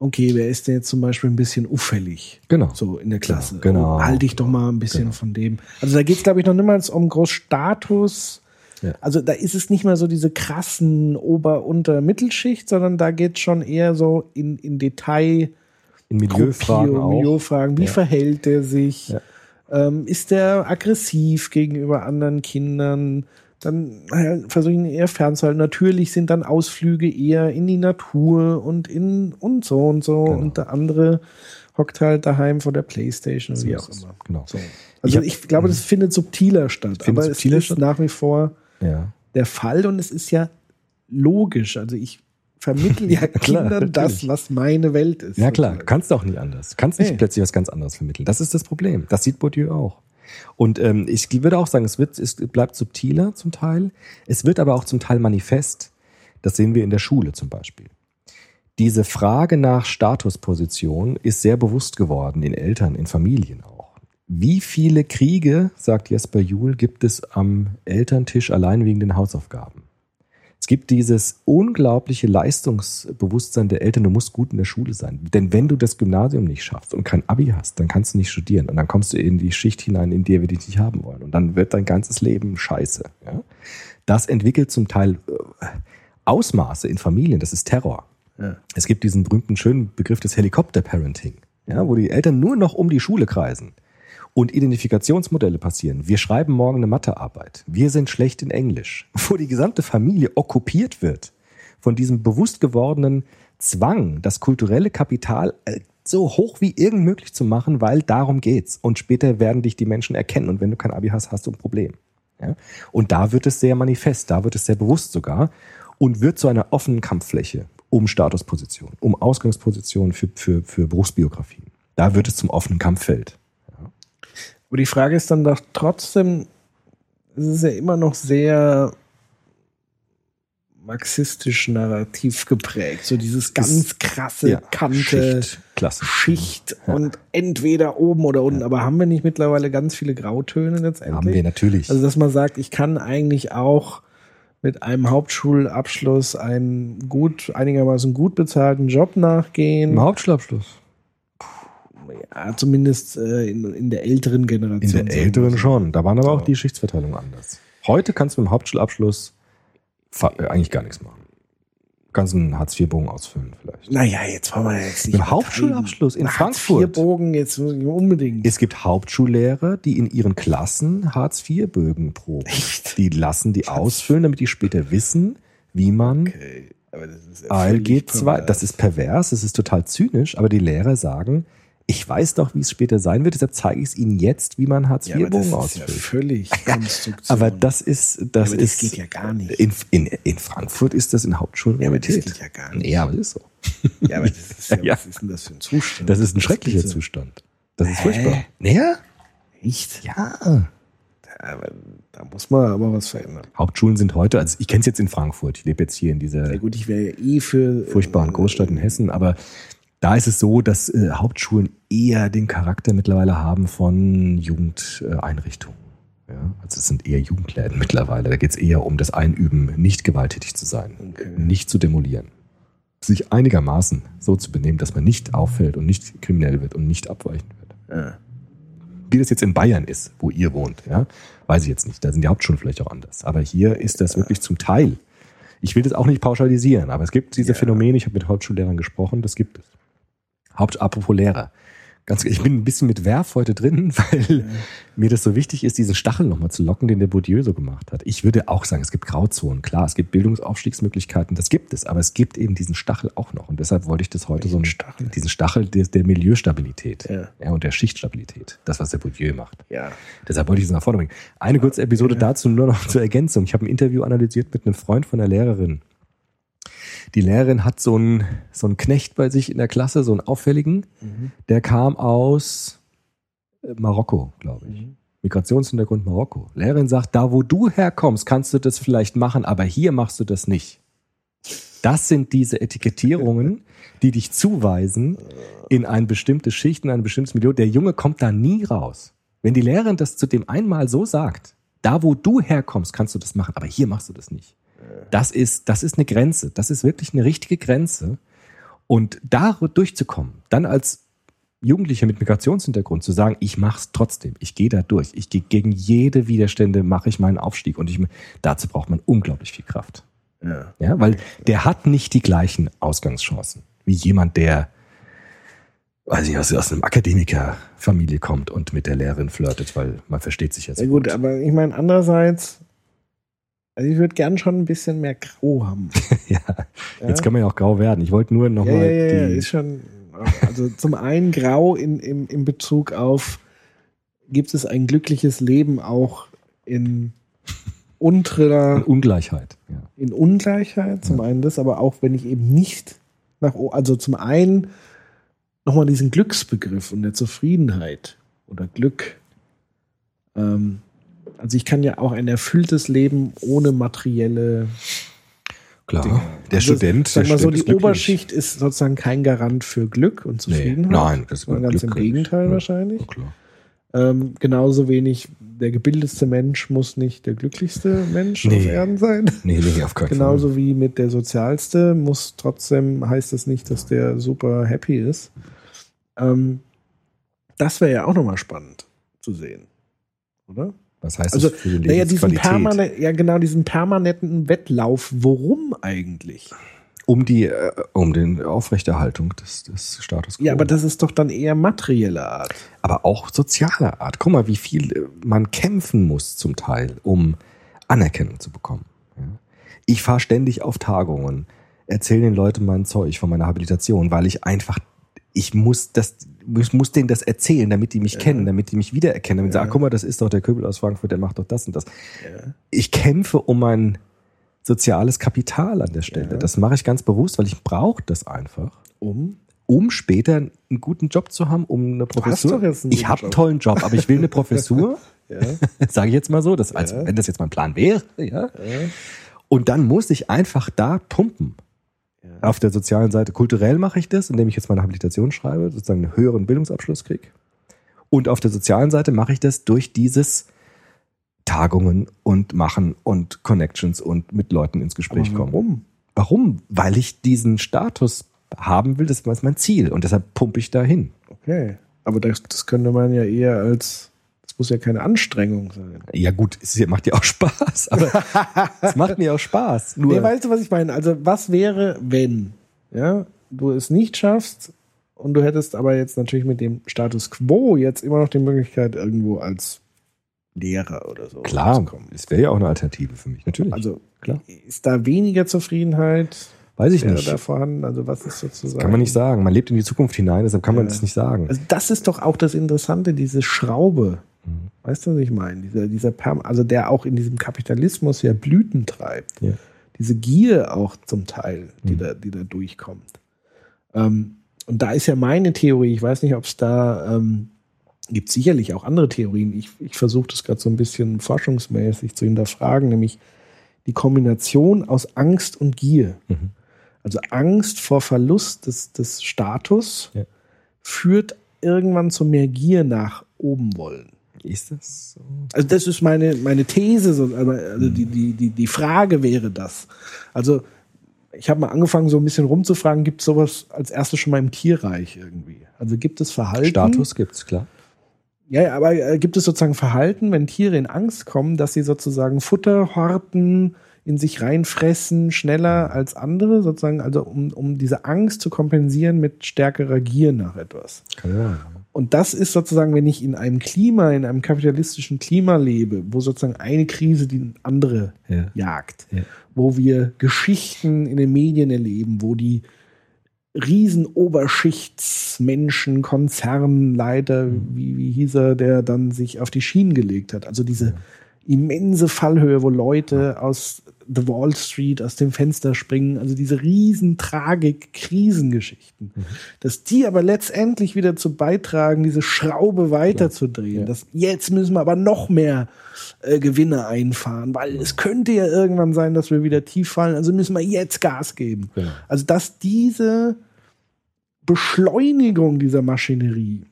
okay, wer ist denn jetzt zum Beispiel ein bisschen auffällig? genau. So in der Klasse. Genau, Oh, Halte ich doch mal ein bisschen von dem. Also da geht es, glaube ich, noch niemals um Großstatus. Ja. Also da ist es nicht mehr so diese krassen Ober-, Unter-, Mittelschicht, sondern da geht es schon eher so in, in Detail. In Milieufragen Gruppierung, auch. Milieufragen. Wie Ja. verhält er sich? Ja. Ähm, ist der aggressiv gegenüber anderen Kindern? Dann äh, versuche ich ihn eher fernzuhalten. Natürlich sind dann Ausflüge eher in die Natur und in und so und so. Genau. Und der andere hockt halt daheim vor der Playstation oder wie auch immer. Genau. So. Also hab- ich, glaube, das findet subtiler statt. Aber subtiler es ist statt? nach wie vor Ja. der Fall und es ist ja logisch. Also ich vermittle ja Klar, Kindern das, natürlich. was meine Welt ist. Ja klar, du sozusagen. kannst auch nicht anders. Du kannst nicht Nee. plötzlich was ganz anderes vermitteln. Das ist das Problem. Das sieht Bourdieu auch. Und ähm, ich würde auch sagen, es wird, es bleibt subtiler zum Teil. Es wird aber auch zum Teil manifest. Das sehen wir in der Schule zum Beispiel. Diese Frage nach Statusposition ist sehr bewusst geworden in Eltern, in Familien auch. Wie viele Kriege, sagt Jesper Juhl, gibt es am Elterntisch allein wegen den Hausaufgaben? Es gibt dieses unglaubliche Leistungsbewusstsein der Eltern, du musst gut in der Schule sein. Denn wenn du das Gymnasium nicht schaffst und kein Abi hast, dann kannst du nicht studieren. Und dann kommst du in die Schicht hinein, in der wir dich nicht haben wollen. Und dann wird dein ganzes Leben scheiße. Ja? Das entwickelt zum Teil äh, Ausmaße in Familien, das ist Terror. Ja. Es gibt diesen berühmten schönen Begriff des Helikopter-Parenting, ja, wo die Eltern nur noch um die Schule kreisen und Identifikationsmodelle passieren. Wir schreiben morgen eine Mathearbeit. Wir sind schlecht in Englisch. Wo die gesamte Familie okkupiert wird von diesem bewusst gewordenen Zwang, das kulturelle Kapital äh, so hoch wie irgend möglich zu machen, weil darum geht's. Und später werden dich die Menschen erkennen. Und wenn du kein Abi hast, hast du ein Problem. Ja? Und da wird es sehr manifest, da wird es sehr bewusst sogar und wird zu einer offenen Kampffläche um Statusposition, um Ausgangspositionen für, für, für Berufsbiografien. Da wird es zum offenen Kampffeld. Aber die Frage ist dann doch trotzdem, es ist ja immer noch sehr marxistisch narrativ geprägt. So dieses ganz krasse Ja, Kante, Schicht, Klasse. Schicht und entweder oben oder unten. Aber haben wir nicht mittlerweile ganz viele Grautöne letztendlich? Haben wir natürlich. Also, dass man sagt, ich kann eigentlich auch mit einem Hauptschulabschluss einen gut, einigermaßen gut bezahlten Job nachgehen. Im Hauptschulabschluss. Ja, zumindest äh, in, in der älteren Generation. In der älteren schon. Da waren aber auch die Schichtsverteilungen anders. Heute kannst du mit dem Hauptschulabschluss äh, eigentlich gar nichts machen. Du kannst einen Hartz-IV-Bogen ausfüllen vielleicht. Naja, jetzt wollen wir jetzt nicht. Mit dem Hauptschulabschluss in Frankfurt. Vier Bogen jetzt unbedingt. Es gibt Hauptschullehrer, die in ihren Klassen Hartz-IV-Bögen proben. Echt? Die lassen die ausfüllen, damit die später wissen, wie man Okay, aber das ist ALG völlig 2, pervers. das ist pervers, das ist total zynisch, aber die Lehrer sagen, ich weiß doch, wie es später sein wird, deshalb zeige ich es Ihnen jetzt, wie man ja, aber das Hartz-IV-Bogen ist ja ausfüllt. völlig Konstruktion. aber das ist, das Ja, aber das ist, geht ja gar nicht. In, in, in Frankfurt ist das in Hauptschulen Ja, aber das geht ja gar nicht. Ja, aber das ist so. Ja, aber das ist ja, Ja. was ist denn das für ein Zustand? Das ist ein schrecklicher bitte- Zustand. Das ist Hä? furchtbar. Ja? Echt? Ja. Aber da muss man aber was verändern. Hauptschulen sind heute, also ich kenne es jetzt in Frankfurt, ich lebe jetzt hier in dieser Ja gut, ich wäre ja eh für furchtbaren Großstadt in Hessen, aber da ist es so, dass äh, Hauptschulen eher den Charakter mittlerweile haben von Jugendeinrichtungen. Ja, also es sind eher Jugendläden mittlerweile. Da geht es eher um das Einüben, nicht gewalttätig zu sein, Okay. nicht zu demolieren. Sich einigermaßen so zu benehmen, dass man nicht auffällt und nicht kriminell wird und nicht abweichen wird. Ja. Wie das jetzt in Bayern ist, wo ihr wohnt, ja, weiß ich jetzt nicht. Da sind die Hauptschulen vielleicht auch anders. Aber hier ist das wirklich zum Teil. Ich will das auch nicht pauschalisieren, aber es gibt diese. Phänomene, ich habe mit Hauptschullehrern gesprochen, das gibt es. Haupt, apropos Lehrer. Ganz, ich bin ein bisschen mit Werf heute drin, weil mir das so wichtig ist, diesen Stachel nochmal zu locken, den der Bourdieu so gemacht hat. Ich würde auch sagen, es gibt Grauzonen. Klar, es gibt Bildungsaufstiegsmöglichkeiten, das gibt es, aber es gibt eben diesen Stachel auch noch. Und deshalb wollte ich das heute so Welchen einen Stachel? diesen Stachel der, der Milieustabilität Ja. ja, und der Schichtstabilität. Das, was der Bourdieu macht. ja. Deshalb wollte ich es nach vorne bringen. Eine kurze Episode dazu nur noch zur Ergänzung. Ich habe ein Interview analysiert mit einem Freund von der Lehrerin. Die Lehrerin hat so einen, so einen Knecht bei sich in der Klasse, so einen auffälligen. Der kam aus äh, Marokko, glaube ich. Migrationshintergrund Marokko. Lehrerin sagt, da wo du herkommst, kannst du das vielleicht machen, aber hier machst du das nicht. Das sind diese Etikettierungen, die dich zuweisen in ein bestimmtes Schicht, in ein bestimmtes Milieu. Der Junge kommt da nie raus. Wenn die Lehrerin das zu dem einmal so sagt, da wo du herkommst, kannst du das machen, aber hier machst du das nicht. Das ist, das ist eine Grenze. Das ist wirklich eine richtige Grenze. Und da durchzukommen, dann als Jugendlicher mit Migrationshintergrund zu sagen, ich mach's trotzdem, ich gehe da durch, ich gehe gegen jede Widerstände, mache ich meinen Aufstieg und ich, dazu braucht man unglaublich viel Kraft. Ja. Ja, weil der hat nicht die gleichen Ausgangschancen wie jemand, der weiß ich, aus, aus einem Akademikerfamilie kommt und mit der Lehrerin flirtet, weil man versteht sich jetzt. Ja gut, aber ich meine, andererseits, also ich würde gern schon ein bisschen mehr Grau haben. ja, jetzt kann man ja auch grau werden. Ich wollte nur Ja, nochmal ja, ja, ja, die. ist schon. Also zum einen Grau in, in, in Bezug auf, gibt es ein glückliches Leben auch in unterer Ungleichheit. Ja. in Ungleichheit, zum einen das, aber auch wenn ich eben nicht nach, also zum einen nochmal diesen Glücksbegriff und der Zufriedenheit oder Glück. Ähm, also ich kann ja auch ein erfülltes Leben ohne materielle Klar. Dinge. Der Also, Student, Sag der mal so, die. Oberschicht ist sozusagen kein Garant für Glück und Nee, Zufriedenheit. nein, das ist ganz im Gegenteil ja. wahrscheinlich. Ja, klar. Ähm, genauso wenig der gebildetste Mensch muss nicht der glücklichste Mensch Nee. auf Erden sein. Nee, nee, auf keinen Fall. Genauso wie mit der sozialste muss trotzdem, heißt das nicht, dass der super happy ist. Ähm, das wäre ja auch nochmal spannend zu sehen. Oder? Was heißt Also, das für die Naja, diesen permanent, ja genau, diesen permanenten Wettlauf. Worum eigentlich? um die, äh, um den Aufrechterhaltung des, des Status quo. Ja, aber das ist doch dann eher materielle Art. aber auch sozialer Art. Guck mal, wie viel äh, man kämpfen muss zum Teil, um Anerkennung zu bekommen. Ich fahre ständig auf Tagungen, erzähle den Leuten mein Zeug von meiner Habilitation, weil ich einfach, ich muss das, ich muss denen das erzählen, damit die mich kennen, damit die mich wiedererkennen, damit sie sagen, guck mal, das ist doch der Köbel aus Frankfurt, der macht doch das und das. Ich kämpfe um mein soziales Kapital an der Stelle. Das mache ich ganz bewusst, weil ich brauche das einfach Um? um später einen guten Job zu haben, um eine Professur. ich habe einen tollen Job, aber ich will eine Professur. Ja. Sage ich jetzt mal so, das, als, Ja. wenn das jetzt mein Plan wäre. Ja. Und dann muss ich einfach da pumpen. Auf der sozialen Seite. Kulturell mache ich das, indem ich jetzt meine Habilitation schreibe, sozusagen einen höheren Bildungsabschluss kriege. Und auf der sozialen Seite mache ich das durch dieses Tagungen und Machen und Connections und mit Leuten ins Gespräch kommen. Warum? Warum? Weil ich diesen Status haben will, das ist mein Ziel. Und deshalb pumpe ich da hin. Okay. Aber das, das könnte man ja eher als, das muss ja keine Anstrengung sein. Ja gut, es macht dir auch Spaß, aber es macht mir auch Spaß. Nur Nee, weißt du, was ich meine? Also, was wäre, wenn ja, du es nicht schaffst und du hättest aber jetzt natürlich mit dem Status quo jetzt immer noch die Möglichkeit, irgendwo als Lehrer oder so klar, zu kommen. es wäre ja auch eine Alternative für mich, natürlich. Also, Klar. ist da weniger Zufriedenheit Weiß ich nicht. da vorhanden? Also, was ist sozusagen. Kann man nicht sagen. Man lebt in die Zukunft hinein, deshalb kann man Ja. das nicht sagen. Also, das ist doch auch das Interessante, diese Schraube. Mhm. Weißt du, was ich meine? Dieser, dieser Perm also der auch in diesem Kapitalismus ja Blüten treibt. Ja. Diese Gier auch zum Teil, die, Mhm. da, die da durchkommt. Ähm, und da ist ja meine Theorie, ich weiß nicht, ob es da ähm, gibt sicherlich auch andere Theorien. Ich, ich versuche das gerade so ein bisschen forschungsmäßig zu hinterfragen, nämlich die Kombination aus Angst und Gier. Mhm. Also Angst vor Verlust des, des Status Ja. führt irgendwann zu mehr Gier nach oben wollen. Ist das so? Also das ist meine, meine These, so, also die, die, die, die Frage wäre das. Also ich habe mal angefangen, so ein bisschen rumzufragen, gibt es sowas als erstes schon mal im Tierreich irgendwie? Also gibt es Verhalten? Status gibt's, klar. Ja, aber äh, gibt es sozusagen Verhalten, wenn Tiere in Angst kommen, dass sie sozusagen Futter horten, in sich reinfressen, schneller als andere, sozusagen, also um, um diese Angst zu kompensieren mit stärkerer Gier nach etwas. Ja. Und das ist sozusagen, wenn ich in einem Klima, in einem kapitalistischen Klima lebe, wo sozusagen eine Krise die andere Ja. jagt, Ja. wo wir Geschichten in den Medien erleben, wo die riesen Oberschichtsmenschen, Konzernleiter, wie, wie hieß er, der dann sich auf die Schienen gelegt hat. Also diese immense Fallhöhe, wo Leute aus The Wall Street aus dem Fenster springen, also diese riesen Tragik, Krisengeschichten, dass die aber letztendlich wieder zu beitragen, diese Schraube weiterzudrehen. Dass jetzt müssen wir aber noch mehr äh, Gewinne einfahren, weil es könnte ja irgendwann sein, dass wir wieder tief fallen, also müssen wir jetzt Gas geben. Genau. Also dass diese Beschleunigung dieser Maschinerie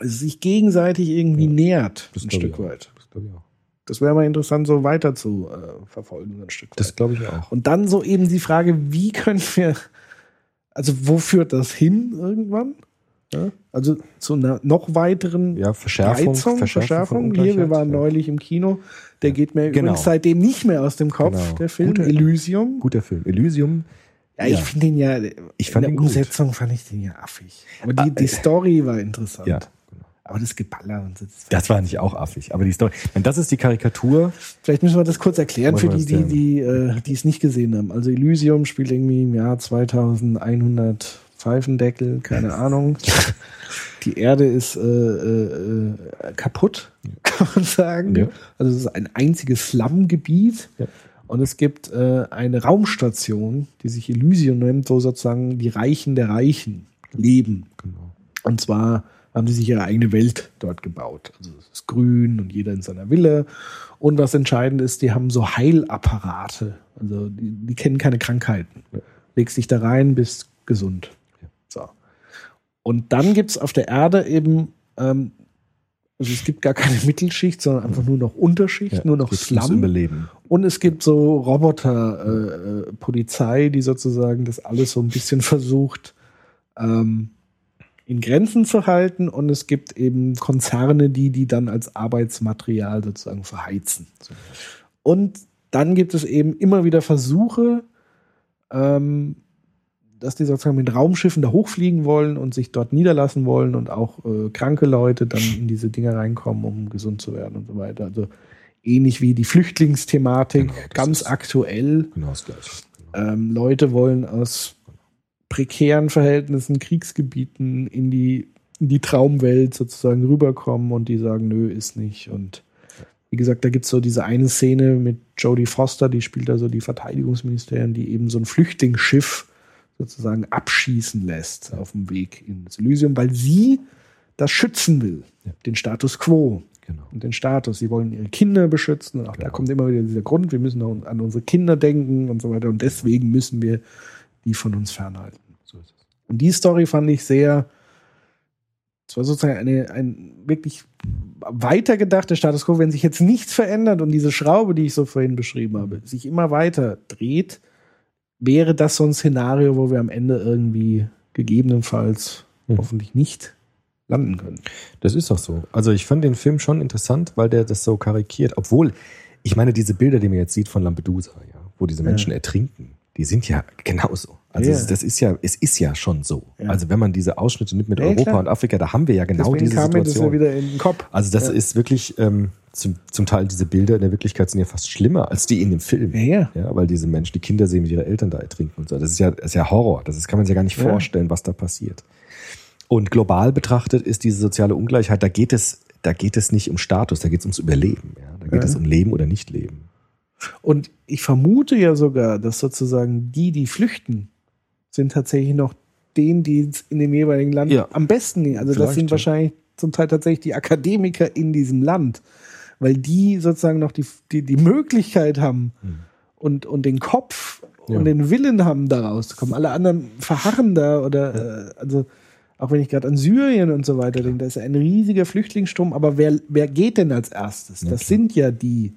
sich gegenseitig irgendwie nährt, Das ein Stück weit. Das glaube ich auch. Das wäre mal interessant, so weiter zu äh, verfolgen, ein Stück weit. Das glaube ich auch. Und dann so eben die Frage, wie können wir, also wo führt das hin irgendwann? Ja? Also zu einer noch weiteren Ja, Verschärfung, Reizung, Verschärfung, Verschärfung. Hier, wir waren ja. neulich im Kino. Der geht mir Genau. übrigens seitdem nicht mehr aus dem Kopf, Genau. der Film. Guter- Elysium. Guter Film. Elysium. Ja, ich finde den ja, Ich fand in der gut. Umsetzung fand ich den ja affig. Aber die, Ah, die äh, Story war interessant. Ja. Aber das Geballer und so. Das Das war nicht auch affig, aber die Story. Und das ist die Karikatur. Vielleicht müssen wir das kurz erklären für die, die, die, äh, die es nicht gesehen haben. Also Elysium spielt irgendwie im Jahr 2100 Pfeifendeckel, keine Ahnung. Die Erde ist äh, äh, äh, kaputt. kann man sagen. Ja. Also es ist ein einziges Slum-Gebiet. Ja. Und es gibt äh, eine Raumstation, die sich Elysium nennt, wo sozusagen die Reichen der Reichen leben. Genau. Und zwar haben sie sich ihre eigene Welt dort gebaut. Also es ist grün und jeder in seiner Villa. Und was entscheidend ist, die haben so Heilapparate. Also die, die kennen keine Krankheiten. Ja. Legst dich da rein, bist gesund. So. Und dann gibt's auf der Erde eben, ähm, also es gibt gar keine Mittelschicht, sondern einfach nur noch Unterschicht, Ja, nur noch Slum. Und es gibt so Roboter, äh, äh, die sozusagen das alles so ein bisschen versucht, ähm, in Grenzen zu halten. Und es gibt eben Konzerne, die die dann als Arbeitsmaterial sozusagen verheizen. Und dann gibt es eben immer wieder Versuche, ähm, dass die sozusagen mit Raumschiffen da hochfliegen wollen und sich dort niederlassen wollen und auch äh, kranke Leute dann in diese Dinge reinkommen, um gesund zu werden und so weiter. Also ähnlich wie die Flüchtlingsthematik, Genau, ganz aktuell. Genau das Gleiche. Genau. Ähm, Leute wollen aus prekären Verhältnissen, Kriegsgebieten in die, in die Traumwelt sozusagen rüberkommen und die sagen, nö, ist nicht. Und wie gesagt, da gibt's so diese eine Szene mit Jodie Foster, die spielt also die Verteidigungsministerin, die eben so ein Flüchtlingsschiff sozusagen abschießen lässt auf dem Weg ins Elysium, weil sie das schützen will, Ja. den Status quo genau. und den Status. Sie wollen ihre Kinder beschützen. Und auch da Genau. kommt immer wieder dieser Grund, wir müssen an unsere Kinder denken und so weiter. Und deswegen müssen wir die von uns fernhalten. Und die Story fand ich sehr, es war sozusagen eine, ein wirklich weitergedachter Status quo, wenn sich jetzt nichts verändert und diese Schraube, die ich so vorhin beschrieben habe, sich immer weiter dreht, wäre das so ein Szenario, wo wir am Ende irgendwie gegebenenfalls Mhm. hoffentlich nicht landen können. Das ist doch so. Also ich fand den Film schon interessant, weil der das so karikiert. Obwohl, ich meine, diese Bilder, die man jetzt sieht von Lampedusa, ja, wo diese Menschen ertrinken, die sind ja genauso. Also es- das ist ja, es ist ja schon so. Ja. Also wenn man diese Ausschnitte nimmt mit Ja, Europa klar. und Afrika, da haben wir ja genau Deswegen diese kam mir das ja Situation. wieder in den Kopf. Also das Ja. ist wirklich ähm, zum, zum Teil diese Bilder in der Wirklichkeit sind ja fast schlimmer als die in dem Film. Ja, ja. Weil diese Menschen, die Kinder sehen, wie ihre Eltern da ertrinken und so. Das ist ja, das ist ja Horror. Das ist, kann man sich ja gar nicht vorstellen, was da passiert. Und global betrachtet ist diese soziale Ungleichheit, da geht es, da geht es nicht um Status, da geht es ums Überleben. Ja? Da geht es um Leben oder Nicht-Leben. Und ich vermute ja sogar, dass sozusagen die, die flüchten, sind tatsächlich noch denen, die es in dem jeweiligen Land Ja. am besten gehen. Also das Vielleicht, sind ja. wahrscheinlich zum Teil tatsächlich die Akademiker in diesem Land, weil die sozusagen noch die, die, die Möglichkeit haben Hm. und, und den Kopf Ja. und den Willen haben, da rauszukommen. Alle anderen verharren da oder äh, also auch wenn ich gerade an Syrien und so weiter denke, da ist ja ein riesiger Flüchtlingsstrom, aber wer, wer geht denn als erstes? Ja, das klar. sind ja die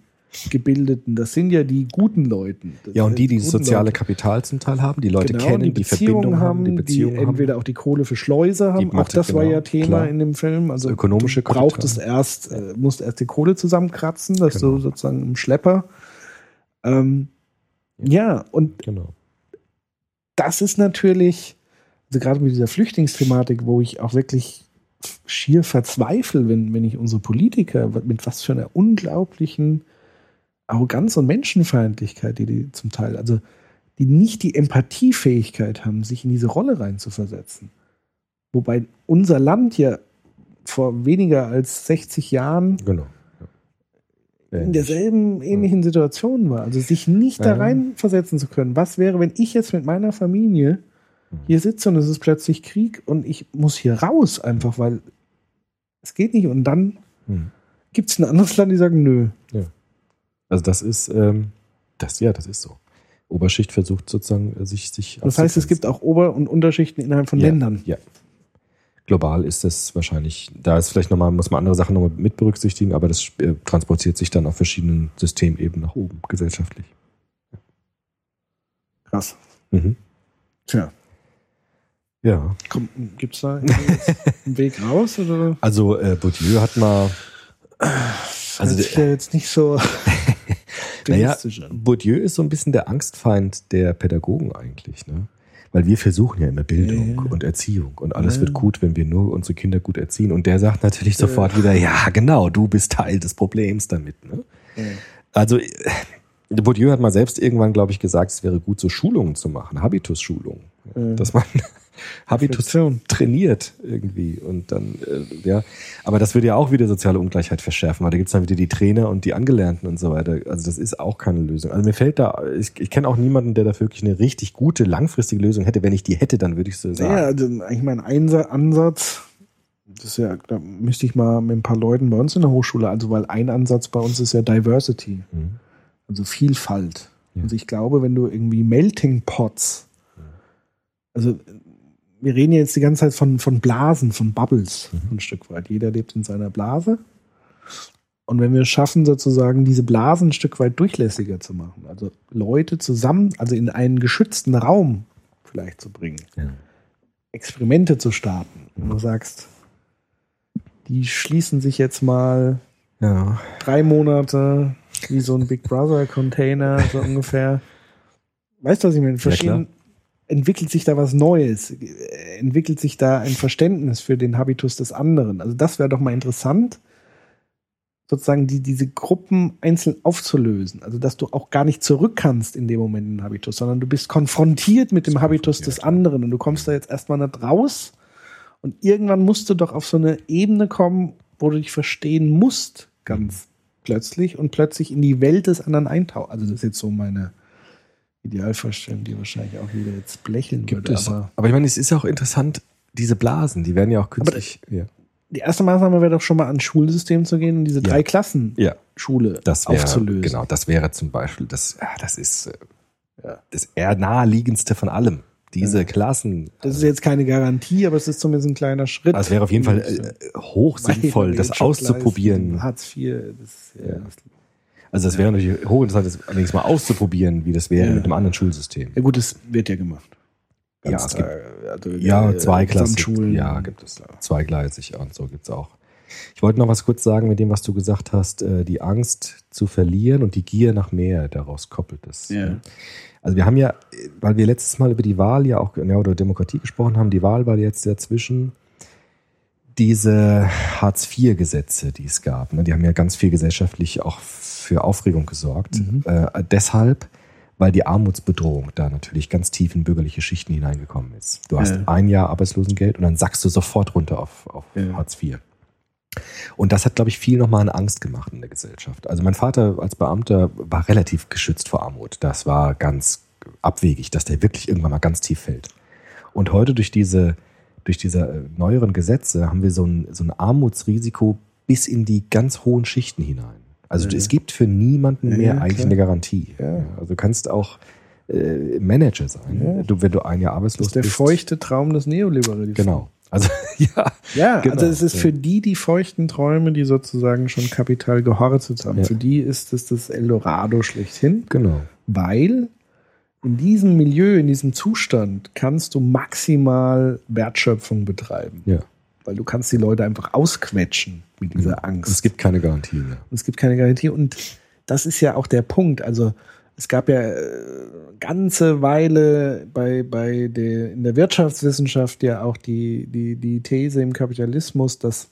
Gebildeten, das sind ja die guten Leuten. Das Ja, und die, die das soziale Leute. Kapital zum Teil haben, die Leute genau, kennen, die, die Beziehungen Verbindung haben, die die Beziehungen haben. entweder auch die Kohle für Schleuser haben, auch das war genau, ja Thema klar. in dem Film. Also ökonomische du brauchtest Kapital. erst, äh, musst erst die Kohle zusammenkratzen, dass Genau. du sozusagen im Schlepper. Ähm, ja, und Genau. das ist natürlich, also gerade mit dieser Flüchtlingsthematik, wo ich auch wirklich schier verzweifle, wenn, wenn ich unsere Politiker, mit was für einer unglaublichen Arroganz und Menschenfeindlichkeit, die die zum Teil, also die nicht die Empathiefähigkeit haben, sich in diese Rolle reinzuversetzen. Wobei unser Land ja vor weniger als 60 Jahren Genau. Ja. in derselben ähnlichen Situation war. Also sich nicht da Ja. reinversetzen zu können. Was wäre, wenn ich jetzt mit meiner Familie hier sitze und es ist plötzlich Krieg und ich muss hier raus einfach, weil es geht nicht. Und dann Hm. gibt es ein anderes Land, die sagen, nö. Also das ist, ähm, das, ja, das ist so. Oberschicht versucht sozusagen, äh, sich, sich Das heißt, es gibt auch Ober- und Unterschichten innerhalb von Ja, Ländern. Ja. Global ist das wahrscheinlich, da ist vielleicht nochmal, muss man andere Sachen nochmal mit berücksichtigen, aber das äh, transportiert sich dann auf verschiedenen Systemebenen nach oben, gesellschaftlich. Krass. Mhm. Tja, Ja. gibt es da einen Weg raus? Oder? Also äh, Bourdieu hat mal, also das ist ja jetzt nicht so naja, optimistisch an. Bourdieu ist so ein bisschen der Angstfeind der Pädagogen eigentlich, ne? Weil wir versuchen ja immer Bildung Ja, ja. und Erziehung und alles Ja. wird gut, wenn wir nur unsere Kinder gut erziehen. Und der sagt natürlich sofort wieder, ja, genau, du bist Teil des Problems damit. Ne? Also äh, Bourdieu hat mal selbst irgendwann, glaube ich, gesagt, es wäre gut, so Schulungen zu machen, Habitus-Schulungen. Äh. Dass man Habitus Reflexion. trainiert irgendwie. Und dann, äh, ja. Aber das würde ja auch wieder soziale Ungleichheit verschärfen, weil da gibt's dann wieder die Trainer und die Angelernten und so weiter. Also das ist auch keine Lösung. Also mir fällt da, ich, ich kenne auch niemanden, der da wirklich eine richtig gute, langfristige Lösung hätte. Wenn ich die hätte, dann würde ich so sagen. Ja, also eigentlich mein Einsa Ansatz, das ist ja, da müsste ich mal mit ein paar Leuten bei uns in der Hochschule, also weil ein Ansatz bei uns ist ja Diversity, Mhm. Also Vielfalt. Ja. Also ich glaube, wenn du irgendwie Melting Pots, also wir reden ja jetzt die ganze Zeit von, von Blasen, von Bubbles, ein Stück weit. Jeder lebt in seiner Blase. Und wenn wir es schaffen, sozusagen diese Blasen ein Stück weit durchlässiger zu machen, also Leute zusammen, also in einen geschützten Raum vielleicht zu bringen, Ja. Experimente zu starten. Und du sagst, die schließen sich jetzt mal Ja. drei Monate wie so ein Big Brother Container, so ungefähr. Weißt du, was ich meine? Verschieden, entwickelt sich da was Neues? Entwickelt sich da ein Verständnis für den Habitus des anderen? Also das wäre doch mal interessant, sozusagen die, diese Gruppen einzeln aufzulösen. Also dass du auch gar nicht zurück kannst in dem Moment in den Habitus, sondern du bist konfrontiert mit dem Habitus des anderen und du kommst da jetzt erstmal nicht raus und irgendwann musst du doch auf so eine Ebene kommen, wo du dich verstehen musst, ganz plötzlich und plötzlich in die Welt des anderen eintauchen. Also das ist jetzt so meine Idealvorstellung, die wahrscheinlich auch wieder jetzt blecheln Gibt würde. es. Aber Aber ich meine, es ist ja auch interessant, diese Blasen, die werden ja auch künstlich. ja. die erste Maßnahme wäre doch schon mal ans Schulsystem zu gehen und diese Ja. drei Klassen ja. Schule Das wäre, aufzulösen. genau, das wäre zum Beispiel, das, ja, das ist äh, das eher naheliegendste von allem. Diese. Klassen. Das ist jetzt keine Garantie, aber es ist zumindest ein kleiner Schritt. Also es wäre auf jeden Fall äh, hoch sinnvoll, das auszuprobieren. Hartz IV, das, ja. Ja. Also es wäre natürlich hochinteressant, das allerdings mal auszuprobieren, wie das wäre Ja. mit einem anderen Schulsystem. ja gut, das wird ja gemacht. Ja, es gibt- also, Ja, äh. Gesamtschulen. Ja, gibt es. Zweigleisig und so gibt's auch. Ich wollte noch was kurz sagen mit dem, was du gesagt hast, äh, die Angst zu verlieren und die Gier nach mehr, daraus koppelt es. Ja. Also wir haben ja, weil wir letztes Mal über die Wahl ja auch, ja, oder Demokratie gesprochen haben, die Wahl war jetzt dazwischen diese Hartz-IV-Gesetze, die es gab. Ne, die haben ja ganz viel gesellschaftlich auch für Aufregung gesorgt. Mhm. Äh, deshalb, weil die Armutsbedrohung da natürlich ganz tief in bürgerliche Schichten hineingekommen ist. Du hast Ja. ein Jahr Arbeitslosengeld und dann sackst du sofort runter auf, auf Ja. Hartz IV. Und das hat, glaube ich, viel nochmal an Angst gemacht in der Gesellschaft. Also mein Vater als Beamter war relativ geschützt vor Armut. Das war ganz abwegig, dass der wirklich irgendwann mal ganz tief fällt. Und heute durch diese, durch diese äh, neueren Gesetze haben wir so ein, so ein Armutsrisiko bis in die ganz hohen Schichten hinein. Also Ja. es gibt für niemanden Ja, mehr ja, eigentlich klar. eine Garantie. Also du kannst auch äh, Manager sein, du, wenn du ein Jahr Das arbeitslos ist der bist. feuchte Traum des Neoliberalismus. Genau. Also ja, Ja, Genau, also es ist ja. für die die feuchten Träume, die sozusagen schon Kapital gehortet haben. Ja. Für die ist es das Eldorado schlechthin, genau. weil in diesem Milieu, in diesem Zustand kannst du maximal Wertschöpfung betreiben. Ja. Weil du kannst die Leute einfach ausquetschen mit dieser Angst. Es gibt keine Garantie mehr. Und es gibt keine Garantie. Und das ist ja auch der Punkt. Also es gab ja äh, ganze Weile bei, bei der, in der Wirtschaftswissenschaft ja auch die, die, die These im Kapitalismus, dass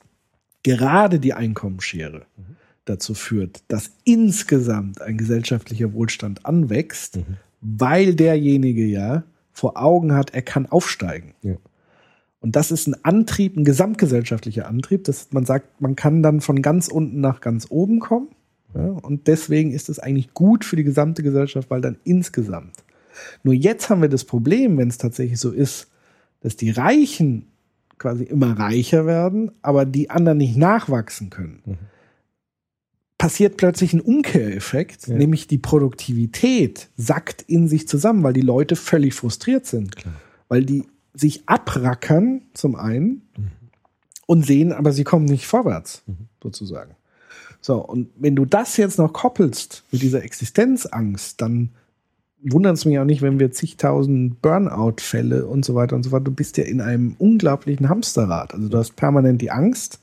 gerade die Einkommensschere dazu führt, dass insgesamt ein gesellschaftlicher Wohlstand anwächst, weil derjenige ja vor Augen hat, er kann aufsteigen. Ja. Und das ist ein Antrieb, ein gesamtgesellschaftlicher Antrieb, dass man sagt, man kann dann von ganz unten nach ganz oben kommen. Ja, und deswegen ist es eigentlich gut für die gesamte Gesellschaft, weil dann insgesamt. Nur jetzt haben wir das Problem, wenn es tatsächlich so ist, dass die Reichen quasi immer reicher werden, aber die anderen nicht nachwachsen können. Mhm. Passiert plötzlich ein Umkehreffekt, Ja. nämlich die Produktivität sackt in sich zusammen, weil die Leute völlig frustriert sind. Klar. Weil die sich abrackern, zum einen, und sehen, aber sie kommen nicht vorwärts, sozusagen. So, und wenn du das jetzt noch koppelst mit dieser Existenzangst, dann wundert es mich auch nicht, wenn wir zigtausend Burnout-Fälle und so weiter und so fort. Du bist ja in einem unglaublichen Hamsterrad. Also du hast permanent die Angst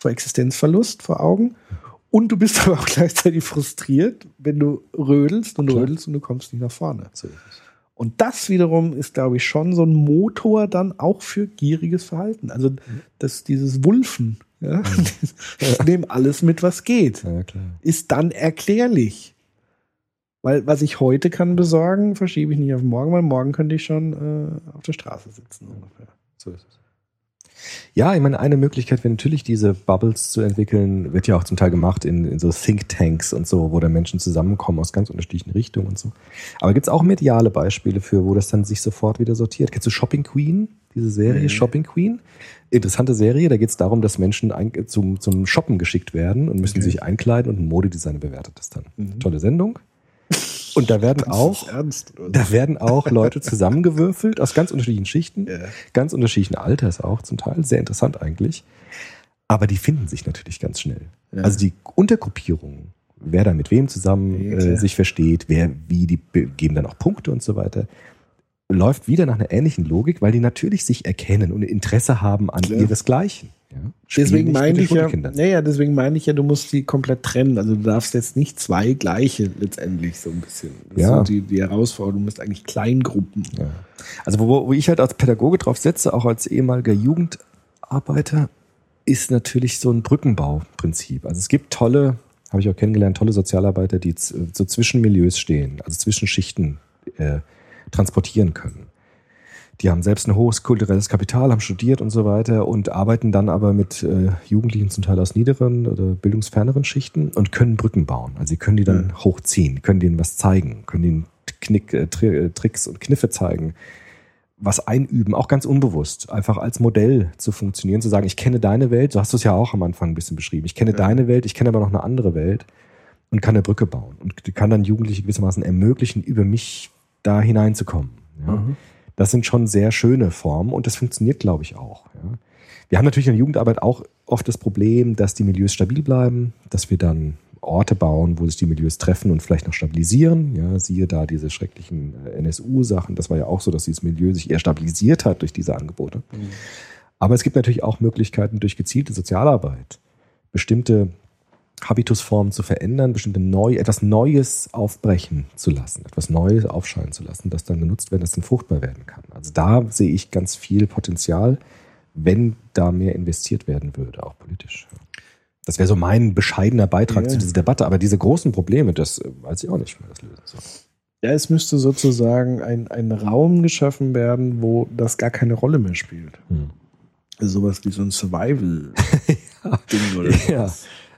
vor Existenzverlust vor Augen und du bist aber auch gleichzeitig frustriert, wenn du rödelst und Klar. rödelst und du kommst nicht nach vorne. So. Und das wiederum ist, glaube ich, schon so ein Motor dann auch für gieriges Verhalten. Also das, dieses Wulfen, ja, ich nehme alles mit, was geht, Ja, klar. ist dann erklärlich. Weil was ich heute kann besorgen, verschiebe ich nicht auf morgen, weil morgen könnte ich schon äh, auf der Straße sitzen ungefähr. So ist es. Ja, ich meine, eine Möglichkeit wäre natürlich, diese Bubbles zu entwickeln, wird ja auch zum Teil gemacht in, in so Thinktanks und so, wo da Menschen zusammenkommen aus ganz unterschiedlichen Richtungen und so. Aber gibt es auch mediale Beispiele für, wo das dann sich sofort wieder sortiert? Kennst du Shopping Queen? Diese Serie Nee. Shopping Queen? Interessante Serie, da geht es darum, dass Menschen ein, zum, zum Shoppen geschickt werden und müssen Okay. sich einkleiden und ein Modedesigner bewertet das dann. Mhm. Tolle Sendung. Und da werden auch da werden auch Leute zusammengewürfelt aus ganz unterschiedlichen Schichten, Ja. ganz unterschiedlichen Alters auch zum Teil. Sehr interessant eigentlich. Aber die finden sich natürlich ganz schnell. Ja. Also die Untergruppierung, wer da mit wem zusammen Ja, äh, sich versteht, wer wie, die be- geben dann auch Punkte und so weiter, läuft wieder nach einer ähnlichen Logik, weil die natürlich sich erkennen und Interesse haben an Klar. ihresgleichen. Ja? Deswegen meine ich ja, naja, deswegen meine ich ja, du musst die komplett trennen. Also du darfst jetzt nicht zwei gleiche letztendlich so ein bisschen. Das Ja. ist so die, die Herausforderung. Du musst eigentlich Kleingruppen. Ja. Also wo, wo ich halt als Pädagoge drauf setze, auch als ehemaliger Jugendarbeiter, ist natürlich so ein Brückenbauprinzip. Also es gibt tolle, habe ich auch kennengelernt, tolle Sozialarbeiter, die so zwischen Milieus stehen, also zwischen Schichten äh, transportieren können. Die haben selbst ein hohes kulturelles Kapital, haben studiert und so weiter und arbeiten dann aber mit äh, Jugendlichen zum Teil aus niederen oder bildungsferneren Schichten und können Brücken bauen. Also sie können die dann hochziehen, können denen was zeigen, können ihnen Knick, äh, äh, Tricks und Kniffe zeigen, was einüben, auch ganz unbewusst, einfach als Modell zu funktionieren, zu sagen, ich kenne deine Welt, so hast du es ja auch am Anfang ein bisschen beschrieben, ich kenne deine Welt, ich kenne aber noch eine andere Welt und kann eine Brücke bauen und kann dann Jugendliche gewissermaßen ermöglichen, über mich da hineinzukommen. Ja. Das sind schon sehr schöne Formen und das funktioniert, glaube ich, auch. Ja. Wir haben natürlich in der Jugendarbeit auch oft das Problem, dass die Milieus stabil bleiben, dass wir dann Orte bauen, wo sich die Milieus treffen und vielleicht noch stabilisieren. Ja, siehe da diese schrecklichen äh, NSU-Sachen. Das war ja auch so, dass dieses Milieu sich eher stabilisiert hat durch diese Angebote. Aber es gibt natürlich auch Möglichkeiten durch gezielte Sozialarbeit, bestimmte Habitusformen zu verändern, bestimmte neu, etwas Neues aufbrechen zu lassen, etwas Neues aufscheinen zu lassen, das dann genutzt werden, das dann fruchtbar werden kann. Also da sehe ich ganz viel Potenzial, wenn da mehr investiert werden würde, auch politisch. Das wäre so mein bescheidener Beitrag Ja. zu dieser Debatte. Aber diese großen Probleme, das äh, weiß ich auch nicht, wie man das lösen soll. Ja, es müsste sozusagen ein, ein Raum geschaffen werden, wo das gar keine Rolle mehr spielt. Hm. Sowas wie so ein Survival-Ding oder Ja.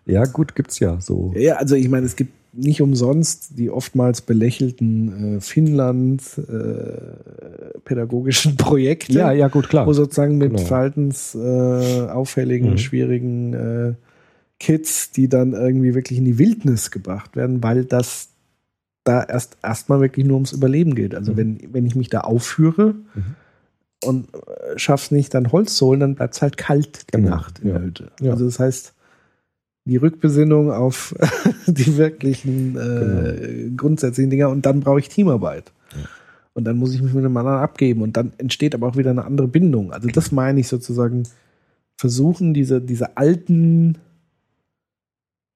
Ja, gut, gibt's ja so. Ja, also ich meine, es gibt nicht umsonst die oftmals belächelten äh, Finnland äh, pädagogischen Projekte, Ja, ja, gut, klar. wo sozusagen mit Genau. verhaltensauffälligen, äh, auffälligen, Mhm. schwierigen äh, Kids, die dann irgendwie wirklich in die Wildnis gebracht werden, weil das da erst erstmal wirklich nur ums Überleben geht. Also Mhm. wenn, wenn ich mich da aufführe Mhm. und äh, schaff's nicht, dann Holz zu holen, dann bleibt's halt kalt die Genau, Nacht in ja. der Hütte. Ja. Also das heißt, die Rückbesinnung auf die wirklichen äh, grundsätzlichen Dinger und dann brauche ich Teamarbeit. Genau. Ja. Und dann muss ich mich mit einem anderen abgeben und dann entsteht aber auch wieder eine andere Bindung. Also das meine ich sozusagen, versuchen diese, diese alten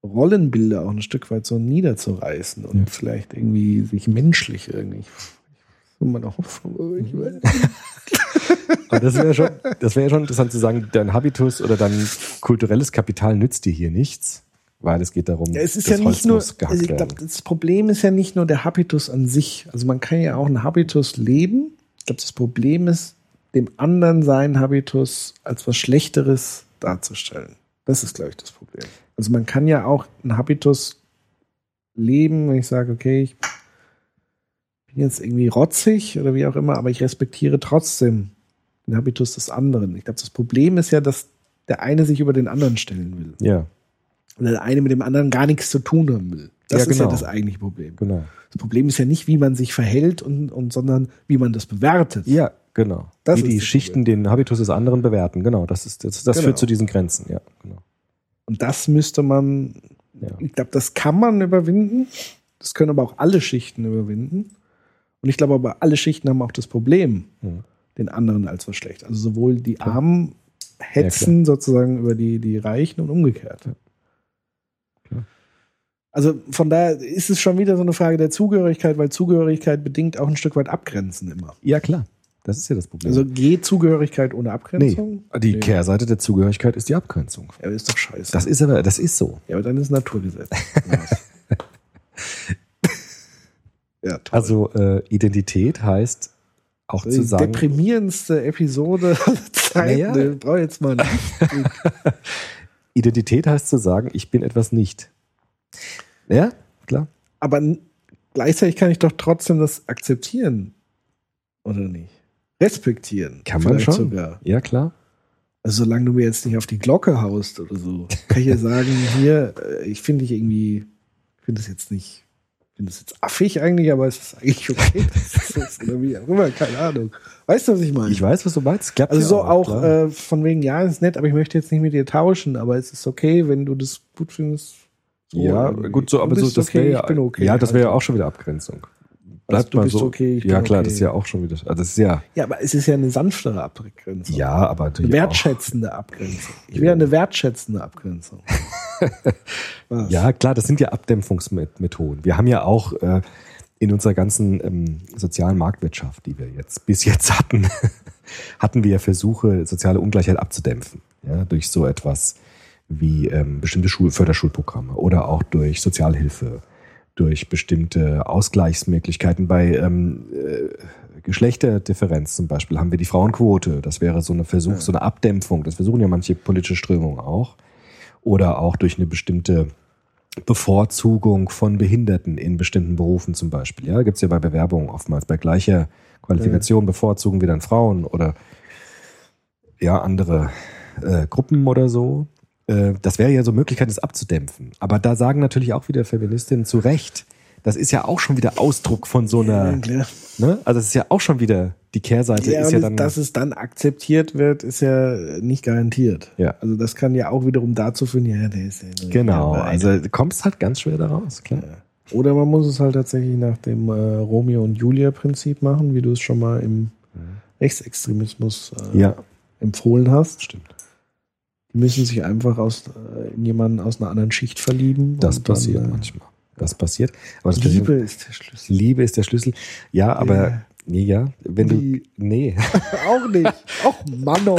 Rollenbilder auch ein Stück weit so niederzureißen und Ja. vielleicht irgendwie sich menschlich irgendwie. So meine Hoffnung. Aber das wäre schon, das wäre schon interessant zu sagen, dein Habitus oder dein kulturelles Kapital nützt dir hier nichts, weil es geht darum, Ja, es ist das ja Holz nur, muss gehackt also ich glaube, das Problem ist ja nicht nur der Habitus an sich. Also man kann ja auch einen Habitus leben. Ich glaube, das Problem ist, dem anderen seinen Habitus als was Schlechteres darzustellen. Das ist, glaube ich, das Problem. Also man kann ja auch einen Habitus leben, wenn ich sage, okay, ich bin jetzt irgendwie rotzig oder wie auch immer, aber ich respektiere trotzdem den Habitus des anderen. Ich glaube, das Problem ist ja, dass der eine sich über den anderen stellen will Ja, oder der eine mit dem anderen gar nichts zu tun haben will. Das Ja, ist ja genau. das eigentliche Problem. genau. Das Problem ist ja nicht, wie man sich verhält, und, und, sondern wie man das bewertet. Ja, genau. Das Wie die Schichten den Habitus des anderen bewerten. Genau, das ist das, das Genau. führt zu diesen Grenzen. Ja, genau. Und das müsste man, Ja. ich glaube, das kann man überwinden. Das können aber auch alle Schichten überwinden. Und ich glaube aber, alle Schichten haben auch das Problem, Hm. den anderen als was schlecht. Also sowohl die Armen hetzen sozusagen über die, die Reichen und umgekehrt. Also von daher ist es schon wieder so eine Frage der Zugehörigkeit, weil Zugehörigkeit bedingt auch ein Stück weit Abgrenzen immer. ja, klar. Das ist ja das Problem. Also geht Zugehörigkeit ohne Abgrenzung? nee, die Nee. Kehrseite der Zugehörigkeit ist die Abgrenzung. Ja, ist doch scheiße. Das ist aber, das ist so. ja, aber dann ist Naturgesetz. Ja, toll. Also äh, Identität heißt auch zu sagen, deprimierendste Episode aller Zeiten. Naja. Ich brauche jetzt mal nicht. Identität heißt zu sagen, ich bin etwas nicht. Ja, klar. Aber gleichzeitig kann ich doch trotzdem das akzeptieren. Oder nicht? Respektieren. Kann man schon. Sogar. Ja, klar. Also solange du mir jetzt nicht auf die Glocke haust oder so, kann ich ja sagen, hier, äh, ich finde dich irgendwie, ich finde das jetzt nicht, ich finde das jetzt affig eigentlich, aber es ist eigentlich okay. Das ist oder wie auch immer, keine Ahnung. Weißt du, was ich meine? Ich weiß, was du meinst. Klappt also so auch, klar. äh, von wegen, ja, ist nett, aber ich möchte jetzt nicht mit dir tauschen, aber es ist okay, wenn du das gut findest. So ja, irgendwie. gut, so, aber so, das okay, wäre ja, ich bin okay. ja, das wäre ja auch schon wieder Abgrenzung. Also Bleibt du mal bist so. okay, ich bin ja, klar, okay. das ist ja auch schon wieder. Also das ist ja, Ja, aber es ist ja eine sanftere Abgrenzung. ja, aber Eine natürlich. wertschätzende Abgrenzung. Ich will eine wertschätzende Abgrenzung. Auch, ja, klar, das sind ja Abdämpfungsmethoden. Wir haben ja auch äh, in unserer ganzen ähm, sozialen Marktwirtschaft, die wir jetzt bis jetzt hatten, hatten wir ja Versuche, soziale Ungleichheit abzudämpfen. Ja, durch so etwas wie ähm, bestimmte Schul Förderschulprogramme oder auch durch Sozialhilfe, durch bestimmte Ausgleichsmöglichkeiten bei ähm, äh, Geschlechterdifferenz zum Beispiel haben wir die Frauenquote. Das wäre so eine Versuch, so eine Abdämpfung. Das versuchen ja manche politische Strömungen auch. Oder auch durch eine bestimmte Bevorzugung von Behinderten in bestimmten Berufen zum Beispiel. Ja, gibt es ja bei Bewerbungen oftmals. Bei gleicher Qualifikation bevorzugen wir dann Frauen oder ja, andere äh, Gruppen oder so. Äh, das wäre ja so Möglichkeit, das abzudämpfen. Aber da sagen natürlich auch wieder Feministinnen zu Recht, das ist ja auch schon wieder Ausdruck von so Ja, einer, klar. ne? Also es ist ja auch schon wieder, die Kehrseite Ja, ist ja es- dann. dass es dann akzeptiert wird, ist ja nicht garantiert. Ja. Also das kann ja auch wiederum dazu führen, ja, der ist ja genau, ja, also du kommst halt ganz schwer da raus, klar. Oder man muss es halt tatsächlich nach dem äh, Romeo und Julia Prinzip machen, wie du es schon mal im Rechtsextremismus äh, Ja, empfohlen hast. stimmt. Die müssen sich einfach aus, äh, in jemanden aus einer anderen Schicht verlieben. Das und dann, passiert äh, manchmal. Das passiert. Aber das Liebe passiert- ist der Schlüssel. Liebe ist der Schlüssel. Ja, aber Ja. nee, ja, wenn du Wie? nee, Auch nicht. Auch Manno.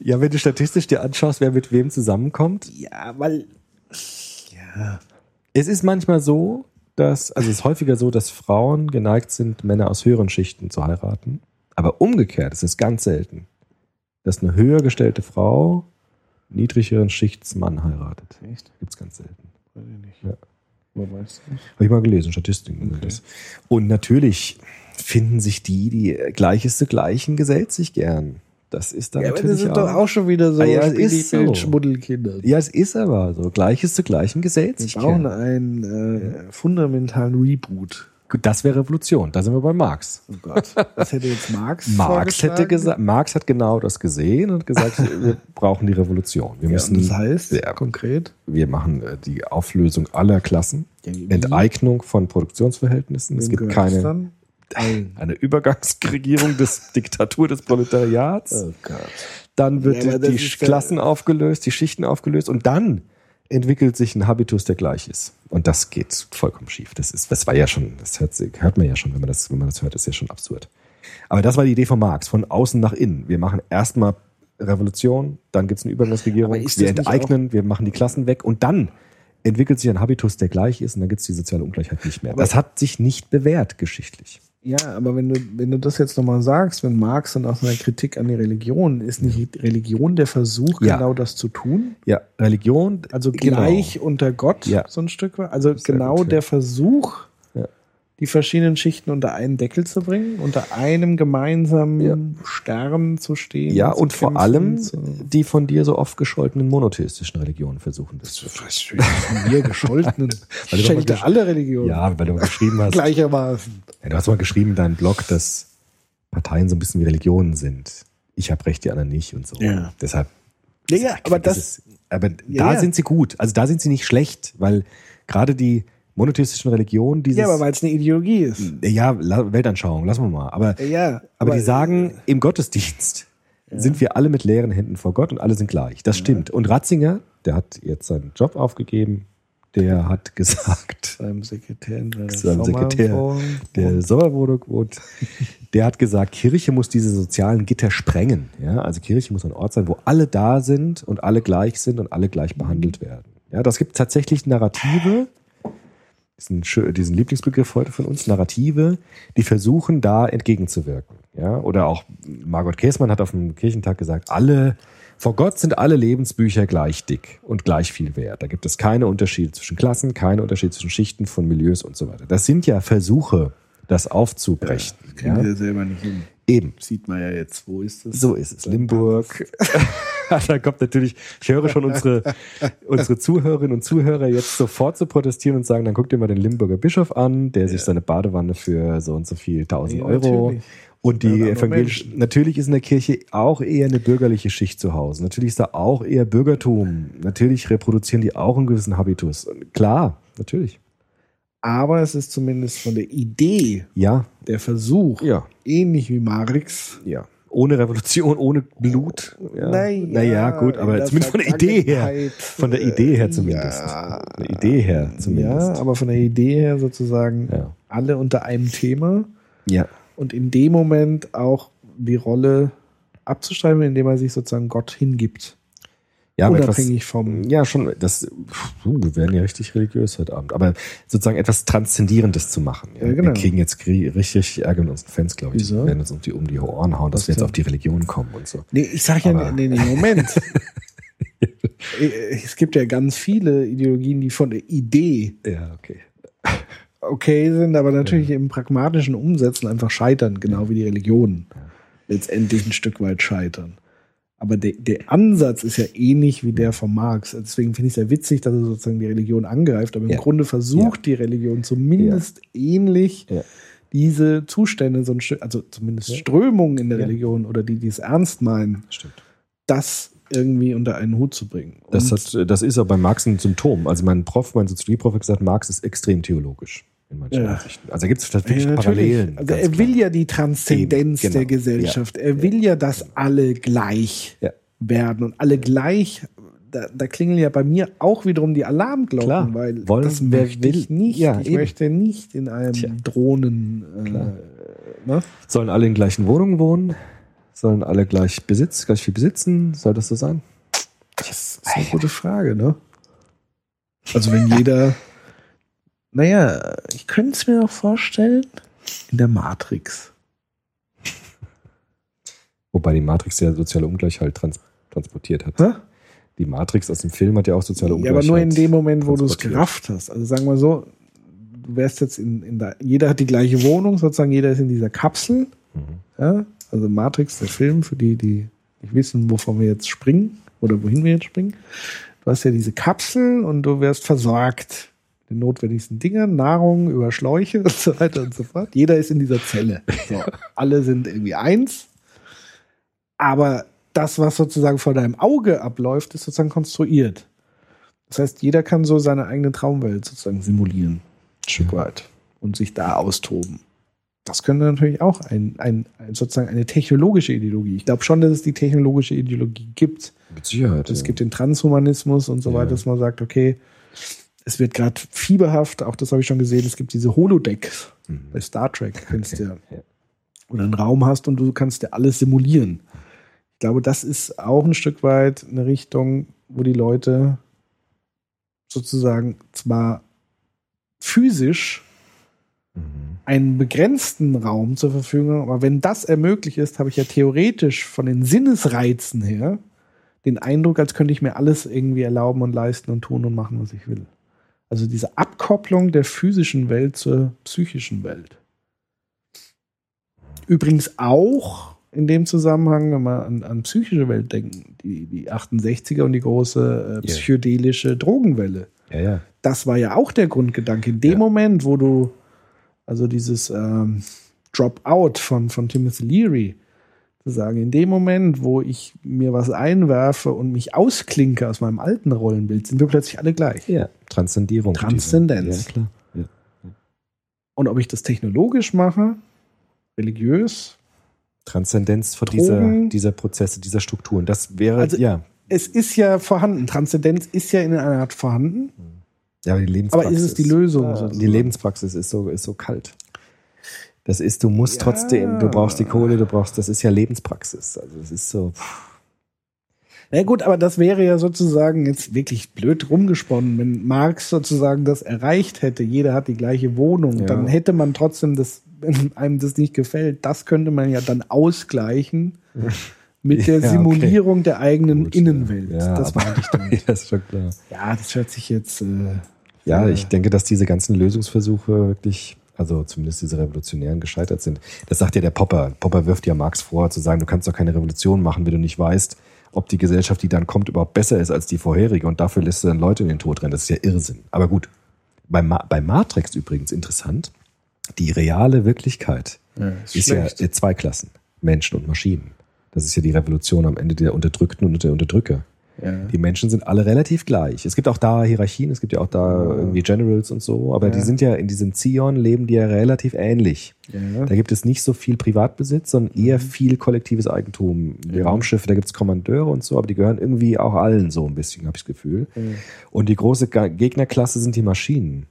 ja, wenn du statistisch dir anschaust, wer mit wem zusammenkommt, ja, weil. Ja. es ist manchmal so, dass also es ist häufiger so, dass Frauen geneigt sind, Männer aus höheren Schichten zu heiraten, aber umgekehrt ist es ganz selten, dass eine höher gestellte Frau niedrigeren Schichtsmann heiratet. Echt? Gibt's ganz selten. Weiß ich nicht. Ja. Man weiß nicht. Habe ich mal gelesen, Statistiken. Okay. Und natürlich finden sich die, die Gleiches zu Gleichen gesellt sich gern. Das ist dann Ja, aber das natürlich sind doch auch schon wieder so Ah ja, es ist so. Schmuddelkinder. Ja, es ist aber so. Gleiches zu Gleichen gesellt Wir sich brauchen gern. einen äh, fundamentalen Reboot. Das wäre Revolution. Da sind wir bei Marx. Oh Gott. Was hätte jetzt Marx Marx hätte gesagt, Marx hat genau das gesehen und gesagt, wir brauchen die Revolution. Wir Ja, müssen, das heißt Ja. konkret? wir machen äh, die Auflösung aller Klassen? Enteignung von Produktionsverhältnissen. Es Wem gibt gehört's keine, eine Übergangsregierung des Diktatur des Proletariats. Oh Gott. Dann wird Ja, die das ja- Klassen aufgelöst, die Schichten aufgelöst und dann entwickelt sich ein Habitus, der gleich ist. Und das geht vollkommen schief. Das ist, das war ja schon, das hört, hört man ja schon, wenn man das, wenn man das hört, ist ja schon absurd. Aber das war die Idee von Marx, von außen nach innen. Wir machen erstmal Revolution, dann gibt es eine Übergangsregierung, wir enteignen, wir machen die Klassen weg und dann entwickelt sich ein Habitus, der gleich ist und dann gibt es die soziale Ungleichheit nicht mehr. Aber- das hat sich nicht bewährt geschichtlich. Ja, aber wenn du, wenn du das jetzt nochmal sagst, wenn Marx dann aus einer Kritik an die Religion, ist nicht Religion der Versuch, Ja. genau das zu tun? Ja, Religion, Also genau. gleich unter Gott, Ja. so ein Stück weit. Also genau der Versuch. Die verschiedenen Schichten unter einen Deckel zu bringen, unter einem gemeinsamen Ja. Stern zu stehen. Ja, zu und vor allem zu- die von dir so oft gescholtenen monotheistischen Religionen versuchen das zu Was für von mir gescholtenen. Weil Ich gesch- alle Religionen. Ja, weil du mal geschrieben hast. Gleichermaßen. Ja, du hast mal geschrieben in deinem Blog, dass Parteien so ein bisschen wie Religionen sind. Ich habe recht, die anderen nicht und so. Ja. Deshalb. Ja, ja, aber das, ist, aber da sind sie gut. Also da sind sie nicht schlecht, weil gerade die monotheistischen Religionen, dieses. ja, aber weil es eine Ideologie ist. ja, Weltanschauung, lassen wir mal. Aber, Ja, aber, die sagen, im Gottesdienst sind wir alle mit leeren Händen vor Gott und alle sind gleich. Das stimmt. Und Ratzinger, der hat jetzt seinen Job aufgegeben, der hat gesagt, seinem Sekretär Seinem Sekretär, der Sommerwohnung wohnt, der hat gesagt, Kirche muss diese sozialen Gitter sprengen. Ja, also Kirche muss ein Ort sein, wo alle da sind und alle gleich sind und alle gleich behandelt werden. Ja, das gibt tatsächlich Narrative, diesen, diesen Lieblingsbegriff heute von uns, Narrative, die versuchen, da entgegenzuwirken. Ja? Oder auch Margot Käßmann hat auf dem Kirchentag gesagt, alle, vor Gott sind alle Lebensbücher gleich dick und gleich viel wert. Da gibt es keine Unterschiede zwischen Klassen, keine Unterschiede zwischen Schichten von Milieus und so weiter. Das sind ja Versuche, das aufzubrechen. Kriegen Ja, wir selber nicht hin. Eben. Sieht man ja jetzt. Wo ist das? So ist es. Limburg. da kommt natürlich, ich höre schon unsere, unsere Zuhörerinnen und Zuhörer jetzt sofort zu protestieren und sagen, dann guck dir mal den Limburger Bischof an, der sich seine Badewanne für so und so viel tausend Ja, Euro. natürlich. Und Ja, die aber evangelisch, Menschen. natürlich ist in der Kirche auch eher eine bürgerliche Schicht zu Hause. Natürlich ist da auch eher Bürgertum. Natürlich reproduzieren die auch einen gewissen Habitus. Klar, natürlich. Aber es ist zumindest von der Idee, Ja, der Versuch, ja, ähnlich wie Marx. ja. Ohne Revolution, ohne Blut. Ja. Naja, naja, gut, aber zumindest von der Idee her. Von der Idee her zumindest. Ja, Von der Idee her zumindest. Ja, aber von der Idee her sozusagen Ja. alle unter einem Thema Ja. und in dem Moment auch die Rolle abzustreifen, indem er sich sozusagen Gott hingibt. Ja, aber Unabhängig etwas, vom. ja, schon, das, puh, wir werden ja richtig religiös heute Abend, aber sozusagen etwas Transzendierendes zu machen. Ja, Ja, genau. Wir kriegen jetzt richtig Ärger mit unseren Fans, glaube ich. Wieso? Die werden uns um die, um die Ohren hauen, dass Was wir jetzt denn? auf die Religion kommen und so. Nee, ich sag ja, nee, nee, Moment. es gibt ja ganz viele Ideologien, die von der Idee Ja, okay. okay sind, aber natürlich im pragmatischen Umsetzen einfach scheitern, genau wie die Religionen letztendlich ein Stück weit scheitern. Aber der, der Ansatz ist ja ähnlich wie der von Marx. Deswegen finde ich es sehr witzig, dass er sozusagen die Religion angreift, aber im Ja. Grunde versucht die Religion zumindest ähnlich Ja. diese Zustände, so ein Stück, also zumindest Strömungen in der Ja. Religion oder die, die es ernst meinen, Stimmt. das irgendwie unter einen Hut zu bringen. Das, hat, das ist auch bei Marx ein Symptom. Also mein Prof, mein Soziologieprof hat gesagt, Marx ist extrem theologisch in manchen Ja. Ansichten. Also da gibt es wirklich Ja. Parallelen. Also er will klar. ja die Transzendenz genau. der Gesellschaft. Er will ja, dass alle gleich Ja. werden und alle gleich. Da, da klingeln ja bei mir auch wiederum die Alarmglocken, Klar. weil Wollen- das möchte ich will- nicht. Ja, ich eben. möchte nicht in einem Tja. Drohnen. Äh, ne? Sollen alle in gleichen Wohnungen wohnen? Sollen alle gleich Besitz, gleich viel besitzen? Soll das so sein? Das ist eine gute Frage, ne? Also wenn jeder. Naja, ich könnte es mir auch vorstellen in der Matrix. Wobei die Matrix ja soziale Ungleichheit trans transportiert hat. Hä? Die Matrix aus dem Film hat ja auch soziale Ja, Ungleichheit. aber nur in dem Moment, wo du es gerafft hast. Also sagen wir so, du wärst jetzt in, in der, jeder hat die gleiche Wohnung, sozusagen jeder ist in dieser Kapsel. Mhm. Ja? Also Matrix, der Film, für die, die nicht wissen, wovon wir jetzt springen oder wohin wir jetzt springen. Du hast ja diese Kapsel und du wirst versorgt den notwendigsten Dingen, Nahrung über Schläuche und so weiter und so fort. Jeder ist in dieser Zelle. So, alle sind irgendwie eins. Aber das, was sozusagen vor deinem Auge abläuft, ist sozusagen konstruiert. Das heißt, jeder kann so seine eigene Traumwelt sozusagen simulieren, ein Stück weit, und sich da austoben. Das könnte natürlich auch ein, ein, ein sozusagen eine technologische Ideologie. Ich glaube schon, dass es die technologische Ideologie gibt. Mit Sicherheit. Es ja. gibt den Transhumanismus und so Ja. weiter, dass man sagt, okay, es wird gerade fieberhaft, auch das habe ich schon gesehen, es gibt diese Holodecks Mhm. bei Star Trek, kennst du ja. Du einen Raum hast und du kannst dir alles simulieren. Ich glaube, das ist auch ein Stück weit eine Richtung, wo die Leute sozusagen zwar physisch Mhm. einen begrenzten Raum zur Verfügung haben, aber wenn das ermöglicht ist, habe ich ja theoretisch von den Sinnesreizen her den Eindruck, als könnte ich mir alles irgendwie erlauben und leisten und tun und machen, was ich will. Also diese Abkopplung der physischen Welt zur psychischen Welt. Übrigens auch in dem Zusammenhang, wenn wir an, an psychische Welt denken, die, die 68er und die große äh, psychedelische Drogenwelle Ja, ja. das war ja auch der Grundgedanke. In dem Ja. Moment, wo du, also dieses ähm, Drop-out von, von Timothy Leary, zu sagen, in dem Moment, wo ich mir was einwerfe und mich ausklinke aus meinem alten Rollenbild, sind wir plötzlich alle gleich. Ja. Transzendierung. Transzendenz. Ja, klar. Ja. Und ob ich das technologisch mache, religiös, Transzendenz von Drogen. dieser, dieser Prozesse, dieser Strukturen. Das wäre, Also- ja. es ist ja vorhanden. Transzendenz ist ja in einer Art vorhanden. Ja, aber die Lebenspraxis. Aber ist es die Lösung Ja, die Lebenspraxis ist so, ist so kalt. Das ist, du musst Ja. trotzdem, du brauchst die Kohle, du brauchst, das ist ja Lebenspraxis. Also es ist so. pff. Na gut, aber das wäre ja sozusagen jetzt wirklich blöd rumgesponnen, wenn Marx sozusagen das erreicht hätte. Jeder hat die gleiche Wohnung. Ja. Dann hätte man trotzdem das, wenn einem das nicht gefällt, das könnte man ja dann ausgleichen mit der Ja, okay. Simulierung der eigenen Gut, Innenwelt. ja, das meinte ich damit. ja, ist schon klar. Ja, das hört sich jetzt. Äh, Ja, ich denke, dass diese ganzen Lösungsversuche wirklich, also zumindest diese revolutionären, gescheitert sind. Das sagt ja der Popper. Popper wirft ja Marx vor, zu sagen, du kannst doch keine Revolution machen, wenn du nicht weißt, ob die Gesellschaft, die dann kommt, überhaupt besser ist als die vorherige und dafür lässt du dann Leute in den Tod rennen. Das ist ja Irrsinn. Aber gut. Bei, Ma bei Matrix übrigens interessant, die reale Wirklichkeit Ja, ist, ist ja zwei Klassen. Menschen und Maschinen. Das ist ja die Revolution am Ende der Unterdrückten und der Unterdrücker. Ja. Die Menschen sind alle relativ gleich. Es gibt auch da Hierarchien, es gibt ja auch da irgendwie Generals und so, aber die Ja. sind ja in diesem Zion, leben die ja relativ ähnlich. Ja. Da gibt es nicht so viel Privatbesitz, sondern eher viel kollektives Eigentum. Die. Raumschiffe, da gibt es Kommandeure und so, aber die gehören irgendwie auch allen so ein bisschen, habe ich das Gefühl. Und die große Gegnerklasse sind die Maschinen.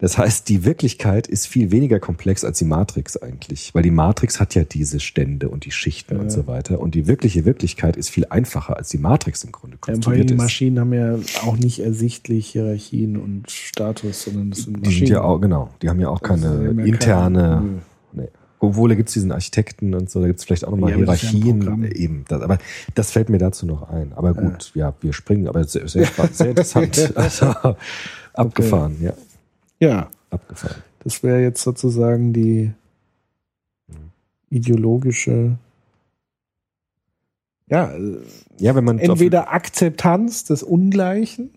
Das heißt, die Wirklichkeit ist viel weniger komplex als die Matrix eigentlich, weil die Matrix hat ja diese Stände und die Schichten und so weiter. Und die wirkliche Wirklichkeit ist viel einfacher als die Matrix im Grunde Ja, konstruiert die ist. Maschinen haben ja auch nicht ersichtlich Hierarchien und Status, sondern das sind Die Maschinen. sind ja auch, genau, die haben ja auch die keine ja interne. keine- nee. Obwohl, da gibt es diesen Architekten und so, da gibt es vielleicht auch nochmal Ja, aber das ja Hierarchien. Eben, das, aber das fällt mir dazu noch ein. Aber gut, ja, wir springen, aber sehr, sehr, sehr interessant. Also, abgefahren, ja, Ja, abgefahren. das wäre jetzt sozusagen die ideologische, ja, äh, Ja, wenn man entweder Akzeptanz des Ungleichen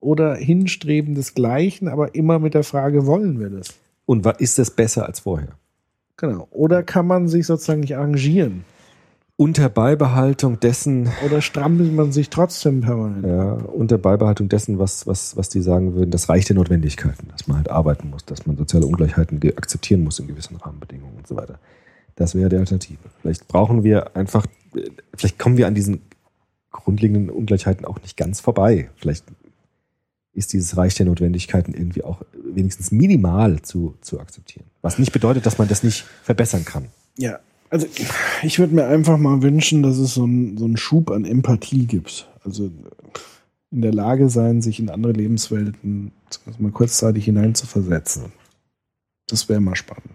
oder Hinstreben des Gleichen, aber immer mit der Frage, wollen wir das? und ist das besser als vorher? Genau. Oder kann man sich sozusagen nicht arrangieren? Unter Beibehaltung dessen, Oder strampelt man sich trotzdem permanent? ja, unter Beibehaltung dessen, was, was, was die sagen würden, das Reich der Notwendigkeiten, dass man halt arbeiten muss, dass man soziale Ungleichheiten akzeptieren muss in gewissen Rahmenbedingungen und so weiter. Das wäre die Alternative. Vielleicht brauchen wir einfach, äh, vielleicht kommen wir an diesen grundlegenden Ungleichheiten auch nicht ganz vorbei. Vielleicht ist dieses Reich der Notwendigkeiten irgendwie auch wenigstens minimal zu, zu akzeptieren. Was nicht bedeutet, dass man das nicht verbessern kann. Ja, also ich würde mir einfach mal wünschen, dass es so einen so einen Schub an Empathie gibt. Also in der Lage sein, sich in andere Lebenswelten zumindest mal kurzzeitig hineinzuversetzen. Das wäre mal spannend.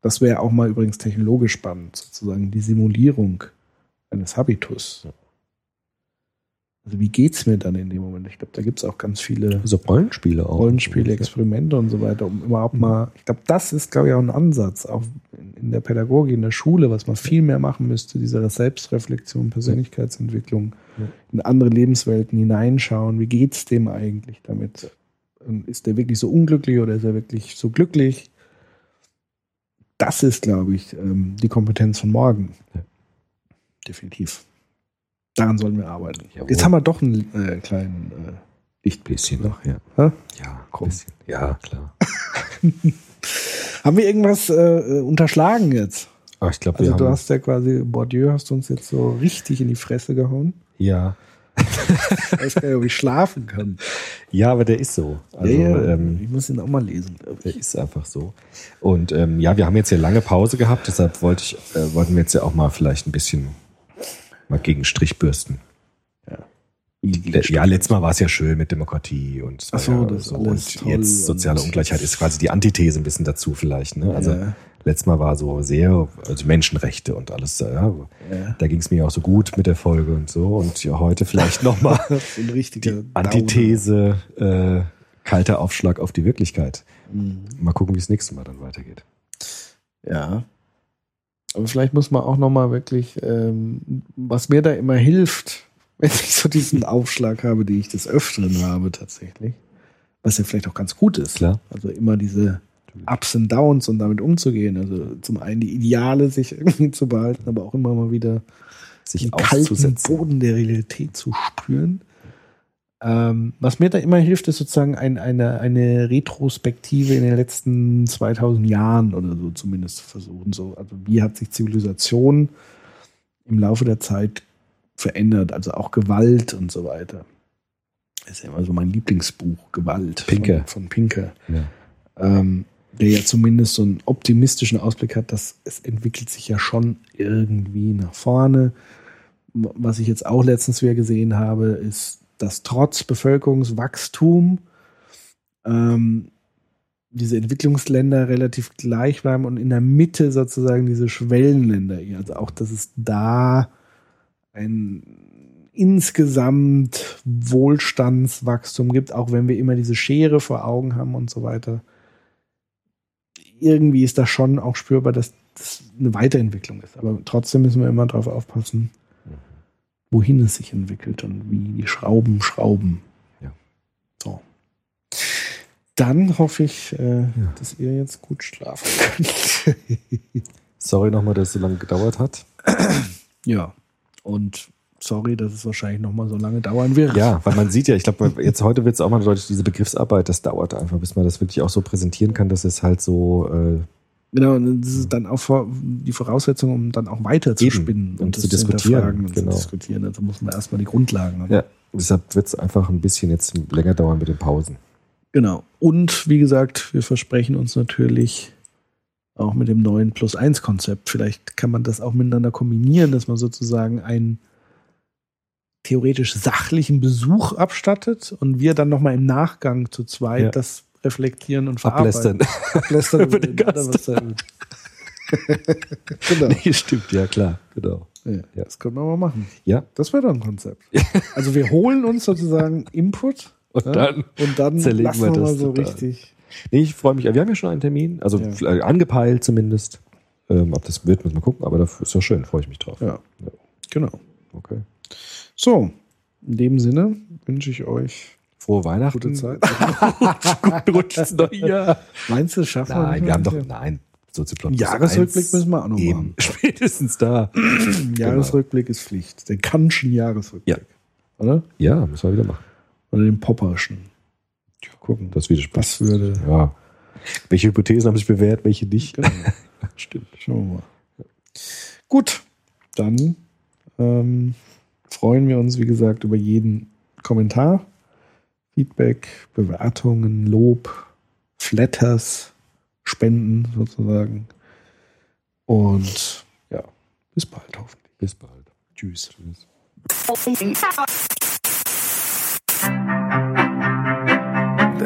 Das wäre auch mal übrigens technologisch spannend, sozusagen die Simulierung eines Habitus. Also wie geht's mir dann in dem Moment? Ich glaube, da gibt es auch ganz viele So Rollenspiele auch. Rollenspiele, Experimente und so weiter, um überhaupt mal, ich glaube, das ist, glaube ich, auch ein Ansatz, auch in, der Pädagogik, in der Schule, was man viel mehr machen müsste, diese Selbstreflexion, Persönlichkeitsentwicklung, Ja. in andere Lebenswelten hineinschauen, wie geht's dem eigentlich damit? Und Ist der wirklich so unglücklich oder ist er wirklich so glücklich? Das ist, glaube ich, ähm, die Kompetenz von morgen. Ja. Definitiv. Daran sollen wir arbeiten. Jawohl. Jetzt haben wir doch einen äh, kleinen äh, Lichtblick. Bisschen noch, ja. Hä? Ja, ein bisschen. Ja, klar. Haben wir irgendwas äh, unterschlagen jetzt? Aber ich glaube, Also du hast ja quasi, Bourdieu hast du uns jetzt so richtig in die Fresse gehauen. ja. Ich weiß gar nicht, ob ich schlafen kann. Ja, aber der ist so. Also, ja, ja, ähm, ich muss ihn auch mal lesen. glaub der ich. ist einfach so. Und ähm, ja, wir haben jetzt hier lange Pause gehabt, deshalb wollte ich, äh, wollten wir jetzt ja auch mal vielleicht ein bisschen mal gegen Strich bürsten. Ja, letztes Mal war es ja schön mit Demokratie und Ach so, ja das so. alles und toll jetzt soziale und- Ungleichheit ist quasi die Antithese ein bisschen dazu vielleicht. Ne? Also Ja. letztes Mal war so sehr, also Menschenrechte und alles. Ja, Ja. da ging es mir auch so gut mit der Folge und so. Und ja, heute vielleicht nochmal die Antithese, äh, kalter Aufschlag auf die Wirklichkeit. Mhm. Mal gucken, wie es nächstes Mal dann weitergeht. Ja. Aber vielleicht muss man auch noch mal wirklich, ähm, was mir da immer hilft, wenn ich so diesen Aufschlag habe, den ich des Öfteren habe tatsächlich, was ja vielleicht auch ganz gut ist. Klar. Also immer diese Ups und Downs und damit umzugehen. Also zum einen die Ideale sich irgendwie zu behalten, aber auch immer mal wieder Sich den kalten. Boden der Realität zu spüren. Ähm, was mir da immer hilft, ist sozusagen ein, eine, eine Retrospektive in den letzten 2000 Jahren oder so zumindest zu versuchen. So, also wie hat sich Zivilisation im Laufe der Zeit verändert? Also auch Gewalt und so weiter. Das ist ja immer so mein Lieblingsbuch, Gewalt Pinker. Von, von Pinker Ja. ähm, der ja zumindest so einen optimistischen Ausblick hat, dass es entwickelt sich ja schon irgendwie nach vorne. was ich jetzt auch letztens wieder gesehen habe, ist, dass trotz Bevölkerungswachstum ähm, diese Entwicklungsländer relativ gleich bleiben und in der Mitte sozusagen diese Schwellenländer. Also auch, dass es da ein insgesamt Wohlstandswachstum gibt, auch wenn wir immer diese Schere vor Augen haben und so weiter. Irgendwie ist da schon auch spürbar, dass das eine Weiterentwicklung ist. Aber trotzdem müssen wir immer darauf aufpassen, wohin es sich entwickelt und wie die Schrauben schrauben. Ja. So. Dann hoffe ich, äh, dass ihr jetzt gut schlafen könnt. Sorry nochmal, dass es so lange gedauert hat. ja. Und sorry, dass es wahrscheinlich noch mal so lange dauern wird. Ja, weil man sieht ja, ich glaube, jetzt heute wird es auch mal deutlich, diese Begriffsarbeit, das dauert einfach, bis man das wirklich auch so präsentieren kann, dass es halt so äh, Genau, und das ist dann auch die Voraussetzung, um dann auch weiter zu Eben. spinnen Und zu das diskutieren, und genau. zu diskutieren. Also muss man erstmal die Grundlagen haben. Ja, deshalb wird es einfach ein bisschen jetzt länger dauern mit den Pausen. Genau. Und wie gesagt, wir versprechen uns natürlich auch mit dem neuen Plus-1-Konzept. Vielleicht kann man das auch miteinander kombinieren, dass man sozusagen einen theoretisch sachlichen Besuch abstattet und wir dann nochmal im Nachgang zu zweit Ja. das reflektieren und verarbeiten. Ablästern. Ablästern Über den den Gast. genau. nee, stimmt, ja klar, genau. Ja, Ja. Das können wir mal machen. Ja, Das wäre doch ein Konzept. Also wir holen uns sozusagen Input und dann. und dann zerlegen wir wir mal das so total. richtig. Nee, ich freue mich. Wir haben ja schon einen Termin, also Ja. vielleicht angepeilt zumindest. Ähm, ob das wird, müssen wir gucken, aber das ist ja schön, freue ich mich drauf. Ja, genau. Okay. So, in dem Sinne wünsche ich euch Frohe Weihnachten. gute Zeit. Guten Rutsch ins neue Jahr. Meinst du, schaffen wir Nein, wir haben doch, nein. Sozioplot Jahresrückblick eins. müssen wir auch noch Eben. machen. Spätestens da. Jahresrückblick ist Pflicht. Den Kantschen Jahresrückblick. Ja. Oder? Ja, müssen wir wieder machen. Oder den Popperschen. Gucken. Das widerspricht. Was würde. Ja. Welche Hypothesen haben sich bewährt, welche nicht? Genau. Stimmt. Schauen wir mal. Gut, dann ähm, freuen wir uns, wie gesagt, über jeden Kommentar, Feedback, Bewertungen, Lob, Flatters, Spenden sozusagen. Und ja, bis bald hoffentlich. Bis bald. Tschüss. Tschüss.